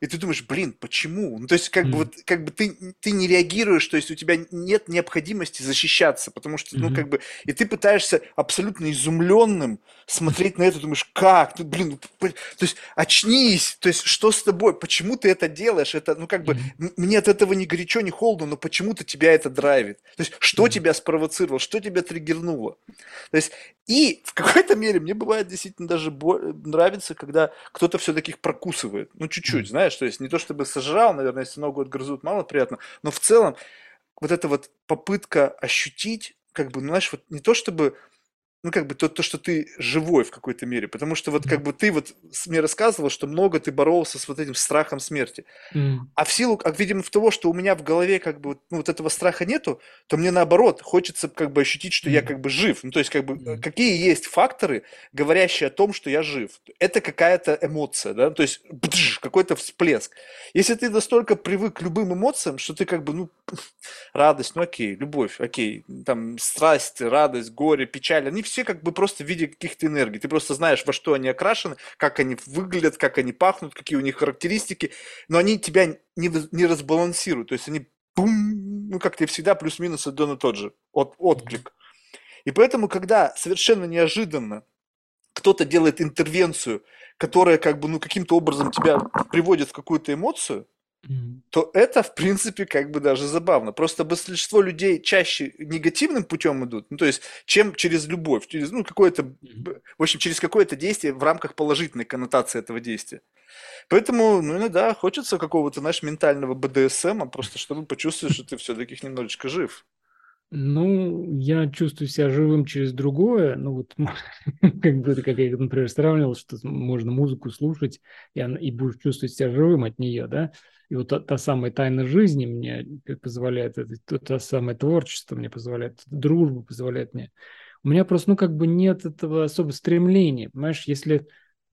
И ты думаешь, блин, почему? Ну, то есть как бы вот как бы ты, ты не реагируешь, то есть у тебя нет необходимости защищаться, потому что, ну, как бы... И ты пытаешься абсолютно изумленным смотреть на это, думаешь, как? Ты, блин, ну, то есть очнись, то есть что с тобой? Почему ты это делаешь? Это, ну, как бы, мне от этого ни горячо, ни холодно, но почему-то тебя это драйвит. То есть что тебя спровоцировало, что тебя триггернуло? То есть и в какой-то мере мне бывает действительно даже нравится, когда кто-то все-таки их прокусывает. Ну, чуть-чуть, знаешь, то есть не то чтобы сожрал, наверное, если ногу отгрызут, мало приятно, но в целом вот эта вот попытка ощутить, как бы, ну, знаешь, вот не то чтобы ну, как бы то, то, что ты живой в какой-то мере. Потому что вот как бы ты вот мне рассказывал, что много ты боролся с вот этим страхом смерти. Mm. А в силу, а, видимо, в того, что у меня в голове как бы ну, вот этого страха нету, то мне наоборот хочется как бы ощутить, что mm. я как бы жив. Ну, то есть как бы mm. какие есть факторы, говорящие о том, что я жив. Это какая-то эмоция, да, то есть бдж, какой-то всплеск. Если ты настолько привык к любым эмоциям, что ты как бы, ну, радость, ну окей, любовь, окей, там страсть, радость, горе, печаль, они все все как бы просто в виде каких-то энергий. Ты просто знаешь, во что они окрашены, как они выглядят, как они пахнут, какие у них характеристики, но они тебя не, не разбалансируют. То есть они бум, ну как ты всегда плюс-минус один и тот же, от, отклик. И поэтому, когда совершенно неожиданно кто-то делает интервенцию, которая как бы ну каким-то образом тебя приводит в какую-то эмоцию, то это, в принципе, как бы даже забавно. Просто большинство людей чаще негативным путем идут, ну, то есть, чем через любовь, через, ну, какое-то, в общем, через какое-то действие в рамках положительной коннотации этого действия. Поэтому, ну, иногда хочется какого-то, знаешь, ментального БДСМа, просто чтобы почувствовать, что ты все-таки немножечко жив. Ну, я чувствую себя живым через другое. Ну, вот, как бы, как я, например, сравнивал, что можно музыку слушать, и, она, и будешь чувствовать себя живым от нее, да. И вот та, та самая тайна жизни мне позволяет, это, та самое творчество мне позволяет, дружба позволяет мне. У меня просто, ну, как бы нет этого особо стремления, понимаешь, если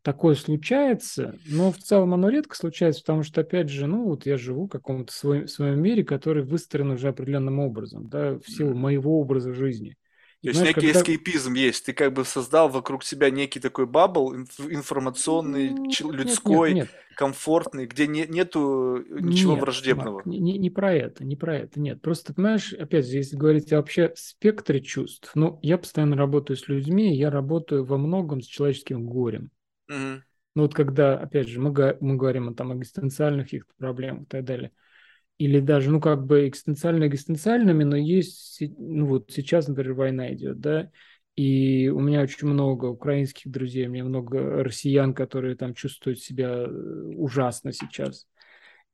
такое случается, но в целом оно редко случается, потому что, опять же, ну, вот я живу в каком-то своем, своем мире, который выстроен уже определенным образом, да, в силу моего образа жизни. То есть знаешь, некий когда... эскейпизм есть. Ты как бы создал вокруг себя некий такой бабл информационный, ну, людской, нет, нет, нет. комфортный, где не, нету ничего нет, враждебного. Марк, не, не про это, не про это, нет. Просто, понимаешь, опять же, если говорить о вообще спектре чувств, ну, я постоянно работаю с людьми, я работаю во многом с человеческим горем. Угу. Ну вот когда, опять же, мы, мы говорим о там экзистенциальных каких-то проблемах и так далее, или даже, ну, как бы экзистенциально экзистенциальными, но есть, ну, вот сейчас, например, война идет, да, и у меня очень много украинских друзей, у меня много россиян, которые там чувствуют себя э, ужасно сейчас.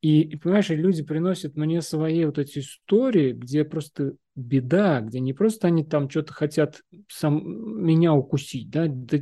И, и понимаешь, люди приносят мне свои вот эти истории, где просто беда, где не просто они там что-то хотят сам меня укусить, да, да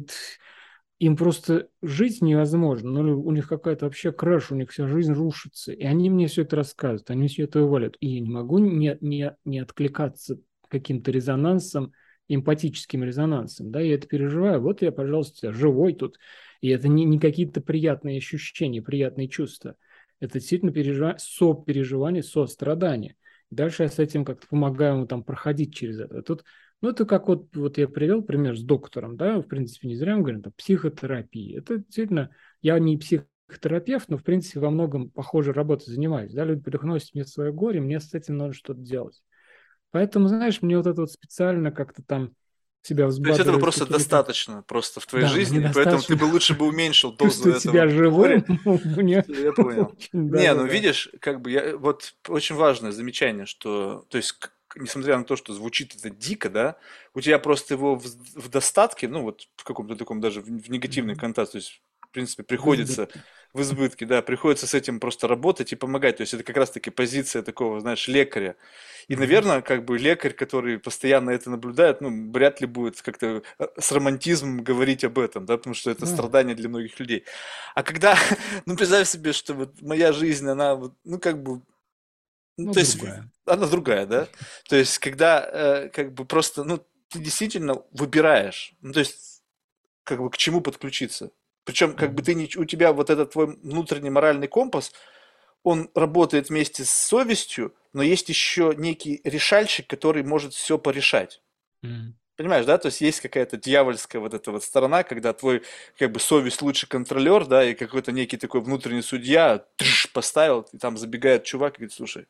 им просто жить невозможно, ну, у них какая-то вообще краш, у них вся жизнь рушится, и они мне все это рассказывают, они все это вывалят, и я не могу не, не, не откликаться каким-то резонансом, эмпатическим резонансом, да, я это переживаю, вот я, пожалуйста, живой тут, и это не, не какие-то приятные ощущения, приятные чувства, это действительно переживание, сопереживание, сострадание. Дальше я с этим как-то помогаю ему там проходить через это. Тут ну, это как вот, вот я привел пример с доктором, да, в принципе, не зря мы говорим, там, психотерапия. Это действительно, я не психотерапевт, но, в принципе, во многом похожей работой занимаюсь, да, люди приносят мне свое горе, мне с этим нужно что-то делать. Поэтому, знаешь, мне вот это вот специально как-то там себя. То есть этого просто достаточно просто в твоей да, жизни, поэтому ты бы лучше бы уменьшил дозу этого. себя живым. Я понял. Не, ну видишь, как бы я вот очень важное замечание, что, то есть несмотря на то, что звучит это дико, да, у тебя просто его в, в достатке, ну вот в каком-то таком даже в, в негативной коннотации, то есть в принципе приходится в избытке, да, приходится с этим просто работать и помогать. То есть это как раз-таки позиция такого, знаешь, лекаря. И, наверное, как бы лекарь, который постоянно это наблюдает, ну, вряд ли будет как-то э, с романтизмом говорить об этом, да, потому что это страдание для многих людей. А когда, ну, представь себе, что вот моя жизнь, она, ну, как бы ну, ну, то есть другая. она другая, да? То есть когда э, как бы просто, ну, ты действительно выбираешь, ну, то есть как бы к чему подключиться. Причем как бы ты не, у тебя вот этот твой внутренний моральный компас, он работает вместе с совестью, но есть еще некий решальщик, который может все порешать. Mm. Понимаешь, да? То есть есть какая-то дьявольская вот эта вот сторона, когда твой как бы совесть лучший контролер, да, и какой-то некий такой внутренний судья тш, поставил, и там забегает чувак и говорит, слушай,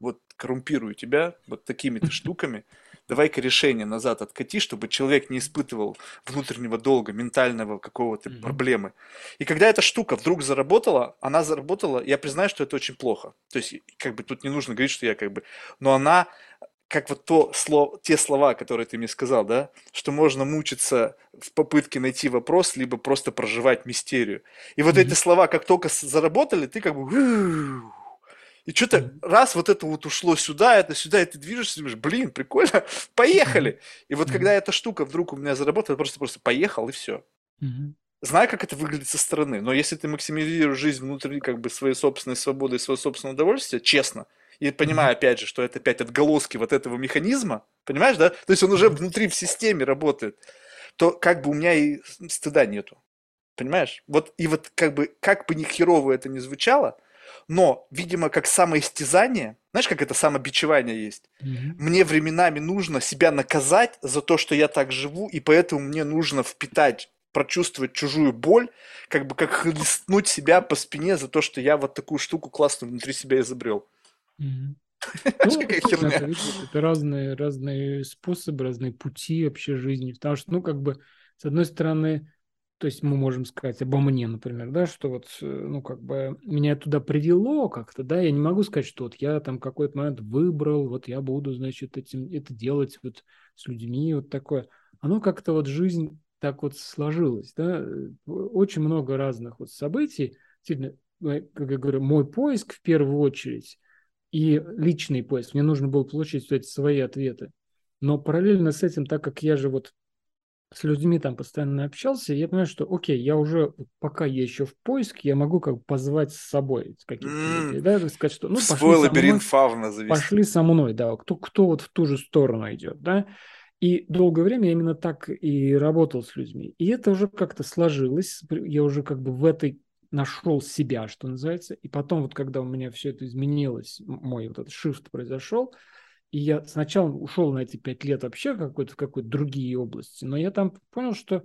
вот коррумпирую тебя вот такими-то штуками, давай-ка решение назад откати, чтобы человек не испытывал внутреннего долга, ментального какого-то mm-hmm. проблемы. И когда эта штука вдруг заработала, она заработала, я признаю, что это очень плохо. То есть, как бы тут не нужно говорить, что я как бы... Но она, как вот то слово, те слова, которые ты мне сказал, да, что можно мучиться в попытке найти вопрос, либо просто проживать мистерию. И вот mm-hmm. эти слова, как только заработали, ты как бы и что-то раз вот это вот ушло сюда, это сюда, и ты движешься, думаешь, блин, прикольно, поехали. И вот когда эта штука вдруг у меня заработала, я просто просто поехал и все. Знаю, как это выглядит со стороны, но если ты максимизируешь жизнь внутри как бы своей собственной свободы и своего собственного удовольствия, честно, и понимаю, опять же, что это опять отголоски вот этого механизма, понимаешь, да? То есть он уже внутри в системе работает, то как бы у меня и стыда нету. Понимаешь? Вот и вот как бы, как бы ни херово это ни звучало, Но, видимо, как самоистязание, знаешь, как это самобичевание есть? Мгм. Мне временами нужно себя наказать за то, что я так живу, и поэтому мне нужно впитать, прочувствовать чужую боль, как бы как хлестнуть себя по спине за то, что я вот такую штуку классную внутри себя изобрел. Ну, какая это разные, разные способы, разные пути вообще жизни. Потому что, ну, как бы, с одной стороны, то есть мы можем сказать обо мне, например, да, что вот, э, ну, как бы, меня туда привело как-то, да, я не могу сказать, что вот я там какой-то момент выбрал, вот я буду, значит, этим, это делать вот с людьми, вот такое. Оно как-то вот жизнь так вот сложилась, да, очень много разных вот событий. Действительно, как я говорю, мой поиск в первую очередь и личный поиск. Мне нужно было получить эти свои ответы. Но параллельно с этим, так как я же вот с людьми там постоянно общался, я понимаю, что окей, я уже, пока я еще в поиске, я могу как бы позвать с собой каких-то людей, да, сказать, что ну пошли свой со лабиринт мной, фауна завести. пошли со мной, да, кто, кто вот в ту же сторону идет, да. И долгое время я именно так и работал с людьми. И это уже как-то сложилось, я уже как бы в этой нашел себя, что называется. И потом вот когда у меня все это изменилось, мой вот этот shift произошел, и я сначала ушел на эти пять лет вообще какой-то, в какой-то другие области, но я там понял, что,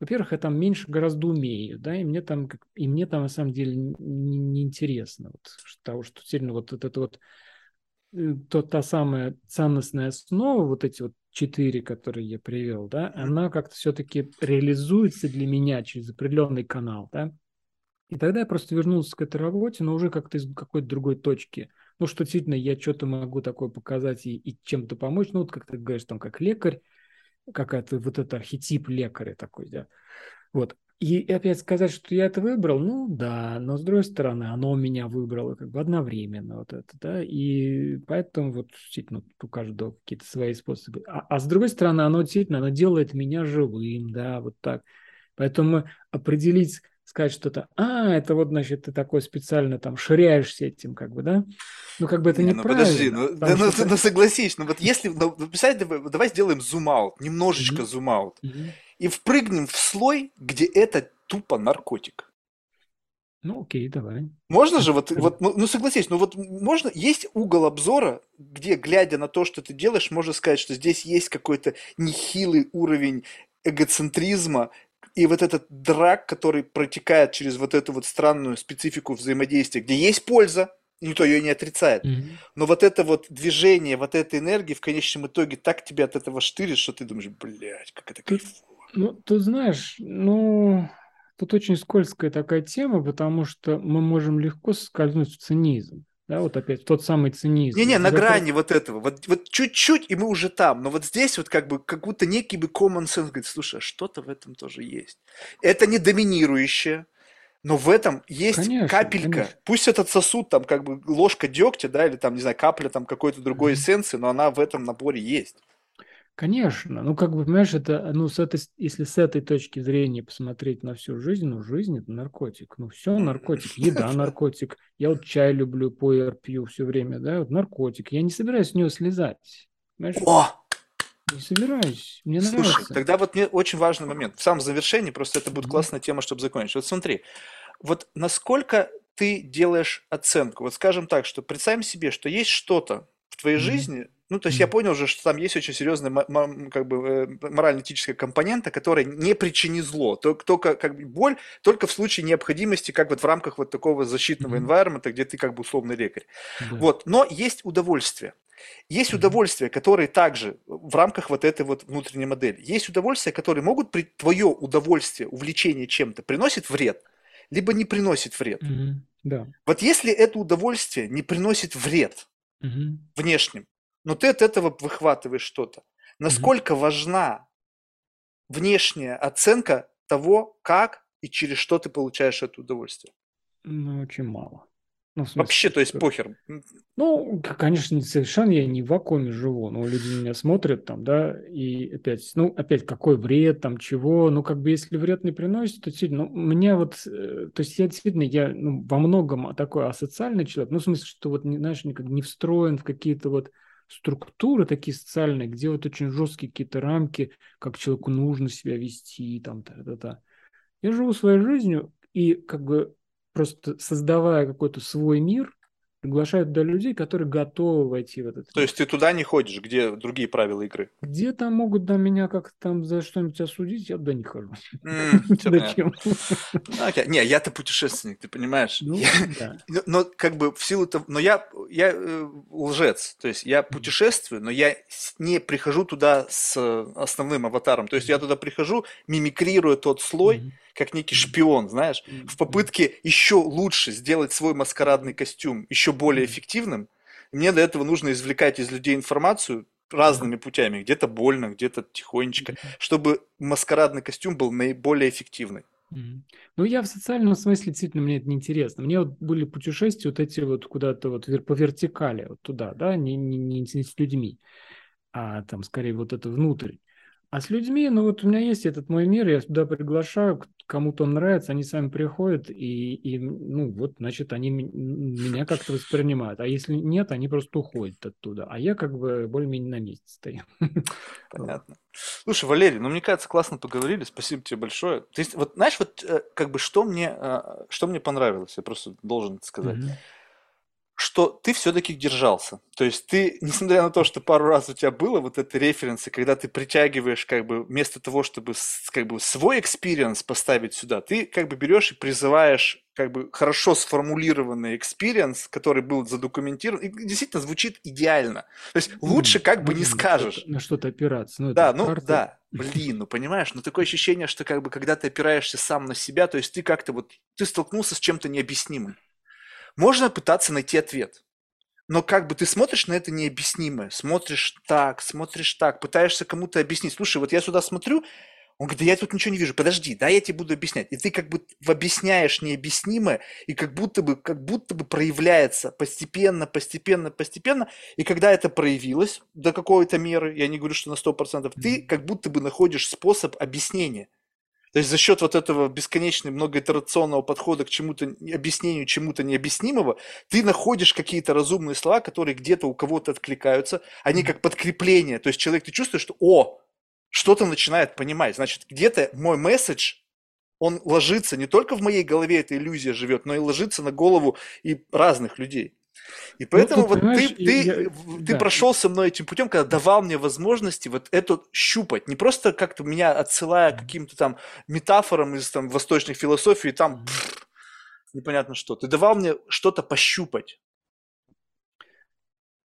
во-первых, я там меньше гораздо умею, да, и мне там, и мне там на самом деле не, не интересно, вот, того, что сильно вот это вот э, то, та самая ценностная основа, вот эти вот четыре, которые я привел, да, она как-то все-таки реализуется для меня через определенный канал, да. И тогда я просто вернулся к этой работе, но уже как-то из какой-то другой точки. Ну, что действительно я что-то могу такое показать и, и чем-то помочь. Ну, вот как ты говоришь, там, как лекарь, какая-то вот это архетип лекаря такой, да. Вот. И опять сказать, что я это выбрал, ну да, но с другой стороны, оно меня выбрало как бы одновременно вот это, да, и поэтому вот действительно у каждого какие-то свои способы. А, а с другой стороны, оно действительно, оно делает меня живым, да, вот так. Поэтому определить, сказать что-то, а, это вот, значит, ты такой специально там ширяешься этим, как бы, да, ну, как бы это Не, ну подожди, неправильно. ну, потому да, ну, что ты- ну согласись, ну вот если, ну, ну, представь, давай, сделаем зум-аут, немножечко Мгм. зум-аут, Мгм. и впрыгнем в слой, где это тупо наркотик. Ну, окей, давай. Можно же, вот, вот ну, ну согласись, ну вот можно, есть угол обзора, где, глядя на то, что ты делаешь, можно сказать, что здесь есть какой-то нехилый уровень эгоцентризма, и вот этот драк, который протекает через вот эту вот странную специфику взаимодействия, где есть польза, никто ее не отрицает. Мгм. Но вот это вот движение, вот эта энергия в конечном итоге так тебя от этого штырит, что ты думаешь, блядь, как это кайфово. Ну, тут знаешь, ну, тут очень скользкая такая тема, потому что мы можем легко скользнуть в цинизм. Да, вот опять тот самый цинизм. Не-не, на грани вот этого. Вот, вот чуть-чуть, и мы уже там. Но вот здесь вот как бы как будто некий бы common sense говорит, слушай, а что-то в этом тоже есть. Это не доминирующее, но в этом есть Конечно, капелька. конечно. Пусть этот сосуд, там как бы ложка дегтя, да, или там, не знаю, капля там какой-то другой эссенции, но она в этом наборе есть. Конечно, ну как бы, понимаешь, это, ну, с этой, если с этой точки зрения посмотреть на всю жизнь, ну, жизнь это наркотик, ну, все наркотик, еда наркотик, я вот чай люблю, пуэр пью все время, да, вот наркотик, я не собираюсь с него слезать, понимаешь, О, не собираюсь, мне слушай, нравится. тогда вот мне очень важный момент. В самом завершении, просто это будет классная тема, чтобы закончить. Вот смотри, вот насколько ты делаешь оценку? Вот скажем так, что представим себе, что есть что-то в твоей Мгм. жизни, ну, то есть я понял уже, что там есть очень серьезная как бы э, морально-этическая компонента, которая не причинит зло, только, только как бы боль только в случае необходимости, как вот в рамках вот такого защитного environment, где ты как бы условный лекарь. Да. Вот, но есть удовольствие. Есть удовольствия, которые также в рамках вот этой вот внутренней модели. Есть удовольствия, которые могут при твое удовольствие, увлечение чем-то приносит вред, либо не приносит вред. Мгм. Да. Вот если это удовольствие не приносит вред Мгм. внешним, но ты от этого выхватываешь что-то, насколько важна внешняя оценка того, как и через что ты получаешь это удовольствие? Ну, очень мало. Ну, смысле, Вообще, то есть что- похер. Ну, конечно, совершенно я не в вакууме живу, но люди меня смотрят там, да, и опять, ну, опять, какой вред, там, чего, ну, как бы, если вред не приносит, то действительно, ну, мне вот, э, то есть я действительно, я ну, во многом такой асоциальный человек, ну, в смысле, что вот, не, знаешь, никак не встроен в какие-то вот структуры такие социальные, где вот очень жесткие какие-то рамки, как человеку нужно себя вести, там, та-та-та. Я живу своей жизнью, и как бы просто создавая какой-то свой мир, приглашают туда людей, которые готовы войти в этот То есть ты туда не ходишь, где другие правила игры? Где там могут на меня как-то там за что-нибудь осудить, я туда не хожу. Зачем? Ну, не, я-то путешественник, ты понимаешь? Ну, но как бы в силу того... Но я, я э, лжец, то есть я путешествую, но я не прихожу туда с основным аватаром. То есть я туда прихожу, мимикрируя тот слой, как некий шпион, знаешь, в попытке еще лучше сделать свой маскарадный костюм еще более эффективным. Мне для этого нужно извлекать из людей информацию разными путями, где-то больно, где-то тихонечко, чтобы маскарадный костюм был наиболее эффективный. Ну, я в социальном смысле действительно мне это неинтересно. Мне вот были путешествия вот эти вот куда-то вот по вертикали, вот туда, да, не, не, не с людьми, а там скорее вот это внутрь. А с людьми, ну вот у меня есть этот мой мир, я туда приглашаю, кому-то он нравится, они сами приходят, и, и ну вот, значит, они меня как-то воспринимают. А если нет, они просто уходят оттуда. А я как бы более-менее на месте стою. Понятно. Слушай, Валерий, ну мне кажется, классно поговорили, спасибо тебе большое. То есть, вот знаешь, вот э, как бы что мне, э, что мне понравилось, я просто должен сказать. Mm-hmm что ты все-таки держался. То есть ты, несмотря на то, что пару раз у тебя было вот это референсы, когда ты притягиваешь как бы вместо того, чтобы как бы свой experience поставить сюда, ты как бы берешь и призываешь как бы хорошо сформулированный experience, который был задокументирован, и действительно звучит идеально. То есть лучше как бы не скажешь. На что-то опираться. Ну, да, ну карта. да. Блин, ну понимаешь, ну такое ощущение, что как бы когда ты опираешься сам на себя, то есть ты как-то вот, ты столкнулся с чем-то необъяснимым. Можно пытаться найти ответ. Но как бы ты смотришь на это необъяснимое, смотришь так, смотришь так, пытаешься кому-то объяснить. Слушай, вот я сюда смотрю, он говорит, да я тут ничего не вижу, подожди, да я тебе буду объяснять. И ты как бы объясняешь необъяснимое, и как будто бы, как будто бы проявляется постепенно, постепенно, постепенно. И когда это проявилось до какой-то меры, я не говорю, что на 100%, ты как будто бы находишь способ объяснения. То есть за счет вот этого бесконечного многоитерационного подхода к чему-то, объяснению чему-то необъяснимого, ты находишь какие-то разумные слова, которые где-то у кого-то откликаются, они как подкрепление. То есть человек, ты чувствуешь, что «О, что-то начинает понимать». Значит, где-то мой месседж, он ложится не только в моей голове, эта иллюзия живет, но и ложится на голову и разных людей. И поэтому ну, вот ты, ты, я, ты да. прошел со мной этим путем, когда давал мне возможности вот эту щупать, не просто как-то меня отсылая к каким-то там метафорам из там восточных философий, там пфф, непонятно что. Ты давал мне что-то пощупать.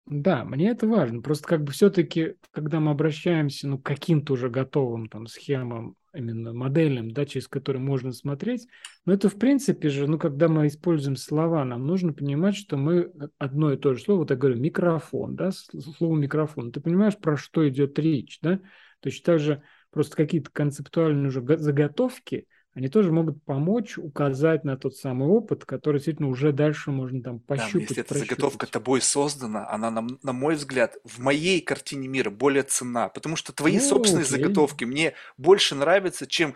Да, мне это важно. Просто как бы все-таки, когда мы обращаемся ну, к каким-то уже готовым там схемам именно моделям, да, через которые можно смотреть. Но это, в принципе же, ну, когда мы используем слова, нам нужно понимать, что мы одно и то же слово, вот я говорю, микрофон, да, слово микрофон. Ты понимаешь, про что идет речь, да? Точно так же просто какие-то концептуальные уже заготовки – они тоже могут помочь указать на тот самый опыт, который действительно уже дальше можно там пощупать. Да, если эта заготовка тобой создана, она, на, на мой взгляд, в моей картине мира более ценна, потому что твои ну, собственные окей. заготовки мне больше нравятся, чем,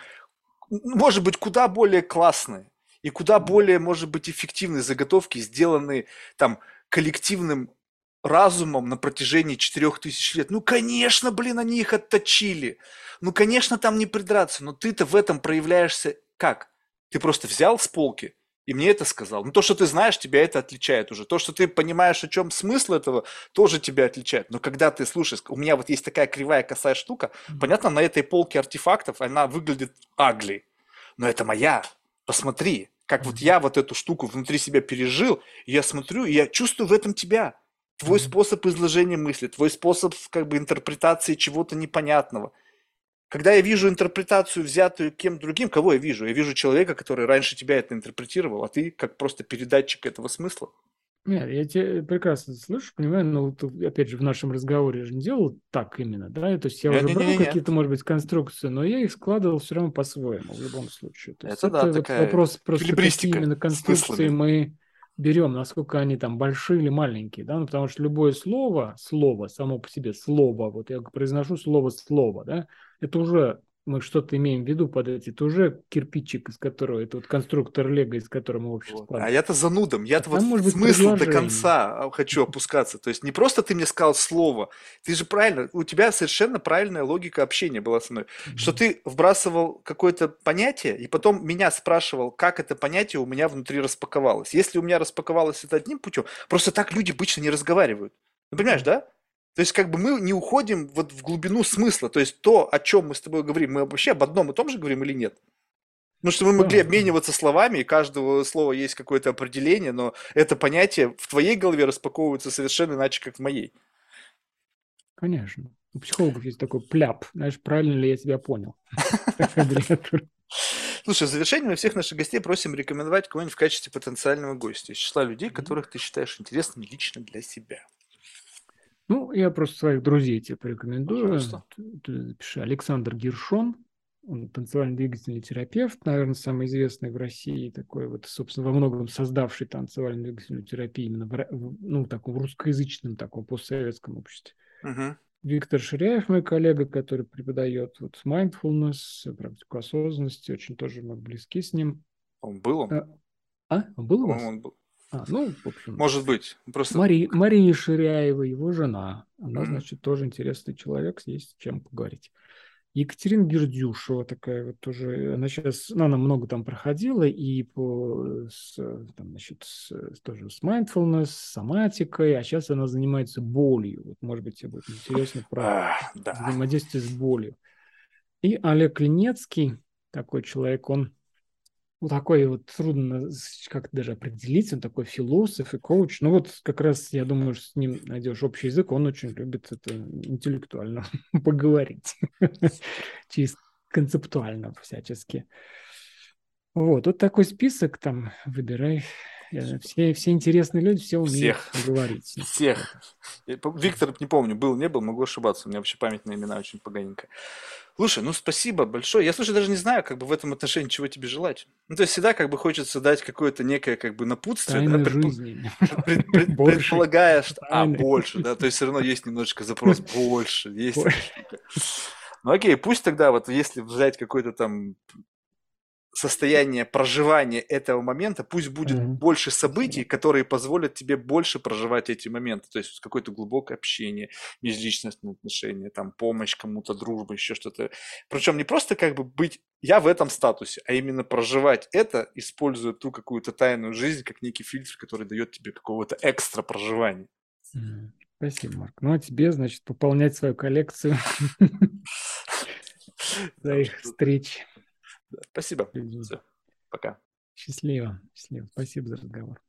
может быть, куда более классные и куда более, может быть, эффективные заготовки, сделанные там коллективным разумом на протяжении четырех тысяч лет. Ну, конечно, блин, они их отточили. Ну, конечно, там не придраться, но ты-то в этом проявляешься как? Ты просто взял с полки и мне это сказал. Ну, то, что ты знаешь, тебя это отличает уже. То, что ты понимаешь, о чем смысл этого, тоже тебя отличает. Но когда ты слушаешь, у меня вот есть такая кривая косая штука, понятно, на этой полке артефактов она выглядит агли. Но это моя. Посмотри, как вот я вот эту штуку внутри себя пережил, и я смотрю, и я чувствую в этом тебя. Твой способ изложения мысли, твой способ как бы интерпретации чего-то непонятного – когда я вижу интерпретацию, взятую кем другим, кого я вижу? Я вижу человека, который раньше тебя это интерпретировал, а ты как просто передатчик этого смысла. Нет, я тебя прекрасно слышу, понимаю, но вот, опять же в нашем разговоре я же не делал так именно, да, то есть я не, уже брал какие-то, может быть, конструкции, но я их складывал все равно по-своему в любом случае. То это, есть да, это такая вот вопрос просто какие именно конструкции мы берем, насколько они там большие или маленькие, да, ну, потому что любое слово, слово само по себе, слово, вот я произношу слово слово, да, это уже мы что-то имеем в виду под эти, это уже кирпичик, из которого, это вот конструктор Лего, из которого мы общество вот. А я-то занудом, я-то а вот может смысл до конца а, хочу опускаться. То есть не просто ты мне сказал слово, ты же правильно, у тебя совершенно правильная логика общения была со мной, mm-hmm. что ты вбрасывал какое-то понятие, и потом меня спрашивал, как это понятие у меня внутри распаковалось. Если у меня распаковалось это одним путем, просто так люди обычно не разговаривают. Ну, понимаешь, да? То есть как бы мы не уходим вот в глубину смысла. То есть то, о чем мы с тобой говорим, мы вообще об одном и том же говорим или нет? Потому что мы могли обмениваться словами, и каждого слова есть какое-то определение, но это понятие в твоей голове распаковывается совершенно иначе, как в моей. Конечно. У психологов есть такой пляп. Знаешь, правильно ли я тебя понял? Слушай, в завершение мы всех наших гостей просим рекомендовать кого-нибудь в качестве потенциального гостя из числа людей, которых ты считаешь интересными лично для себя. Ну, я просто своих друзей тебе порекомендую. Пожалуйста. Запиши Александр Гершон, он танцевальный двигательный терапевт, наверное, самый известный в России, такой вот, собственно, во многом создавший танцевальную двигательную терапию именно в, ну, таком русскоязычном, таком постсоветском обществе. Угу. Виктор Ширяев, мой коллега, который преподает вот mindfulness, практику осознанности, очень тоже мы близки с ним. Он был он? А, а? он был у вас? Он был. А, ну, в общем. Может быть. Просто... Мари... Мария Ширяева, его жена. Она, mm-hmm. значит, тоже интересный человек, есть с чем поговорить. Екатерина Гердюшева такая вот тоже, она сейчас, ну, она много там проходила и по, с, там, значит, с, тоже с mindfulness, с соматикой, а сейчас она занимается болью. Вот, может быть, тебе будет интересно про а, да. взаимодействие с болью. И Олег Ленецкий, такой человек, он ну, такой вот трудно как даже определить, он такой философ и коуч. Ну вот как раз я думаю, что с ним найдешь общий язык, он очень любит это интеллектуально поговорить, чисто концептуально всячески. Вот, вот такой список там выбирай. Э, все, все интересные люди, все умеют Всех. говорить. Всех. Виктор, не помню, был, не был, могу ошибаться. У меня вообще память на имена очень поганенькая. Слушай, ну спасибо большое. Я, слушай, даже не знаю, как бы в этом отношении чего тебе желать. Ну, то есть всегда как бы хочется дать какое-то некое как бы напутствие, да, жизни. Пред, пред, предполагая, что... А, больше, да, то есть все равно есть немножечко запрос больше, есть... Ну окей, пусть тогда вот если взять какой-то там состояние проживания этого момента, пусть будет mm-hmm. больше событий, которые позволят тебе больше проживать эти моменты. То есть какое-то глубокое общение, межличностные отношения, там помощь кому-то, дружба, еще что-то. Причем не просто как бы быть я в этом статусе, а именно проживать это, используя ту какую-то тайную жизнь, как некий фильтр, который дает тебе какого-то экстра проживания. Mm-hmm. Спасибо, Марк. Ну, а тебе, значит, пополнять свою коллекцию своих встреч. Спасибо. Все. Пока. Счастливо. Счастливо. Спасибо за разговор.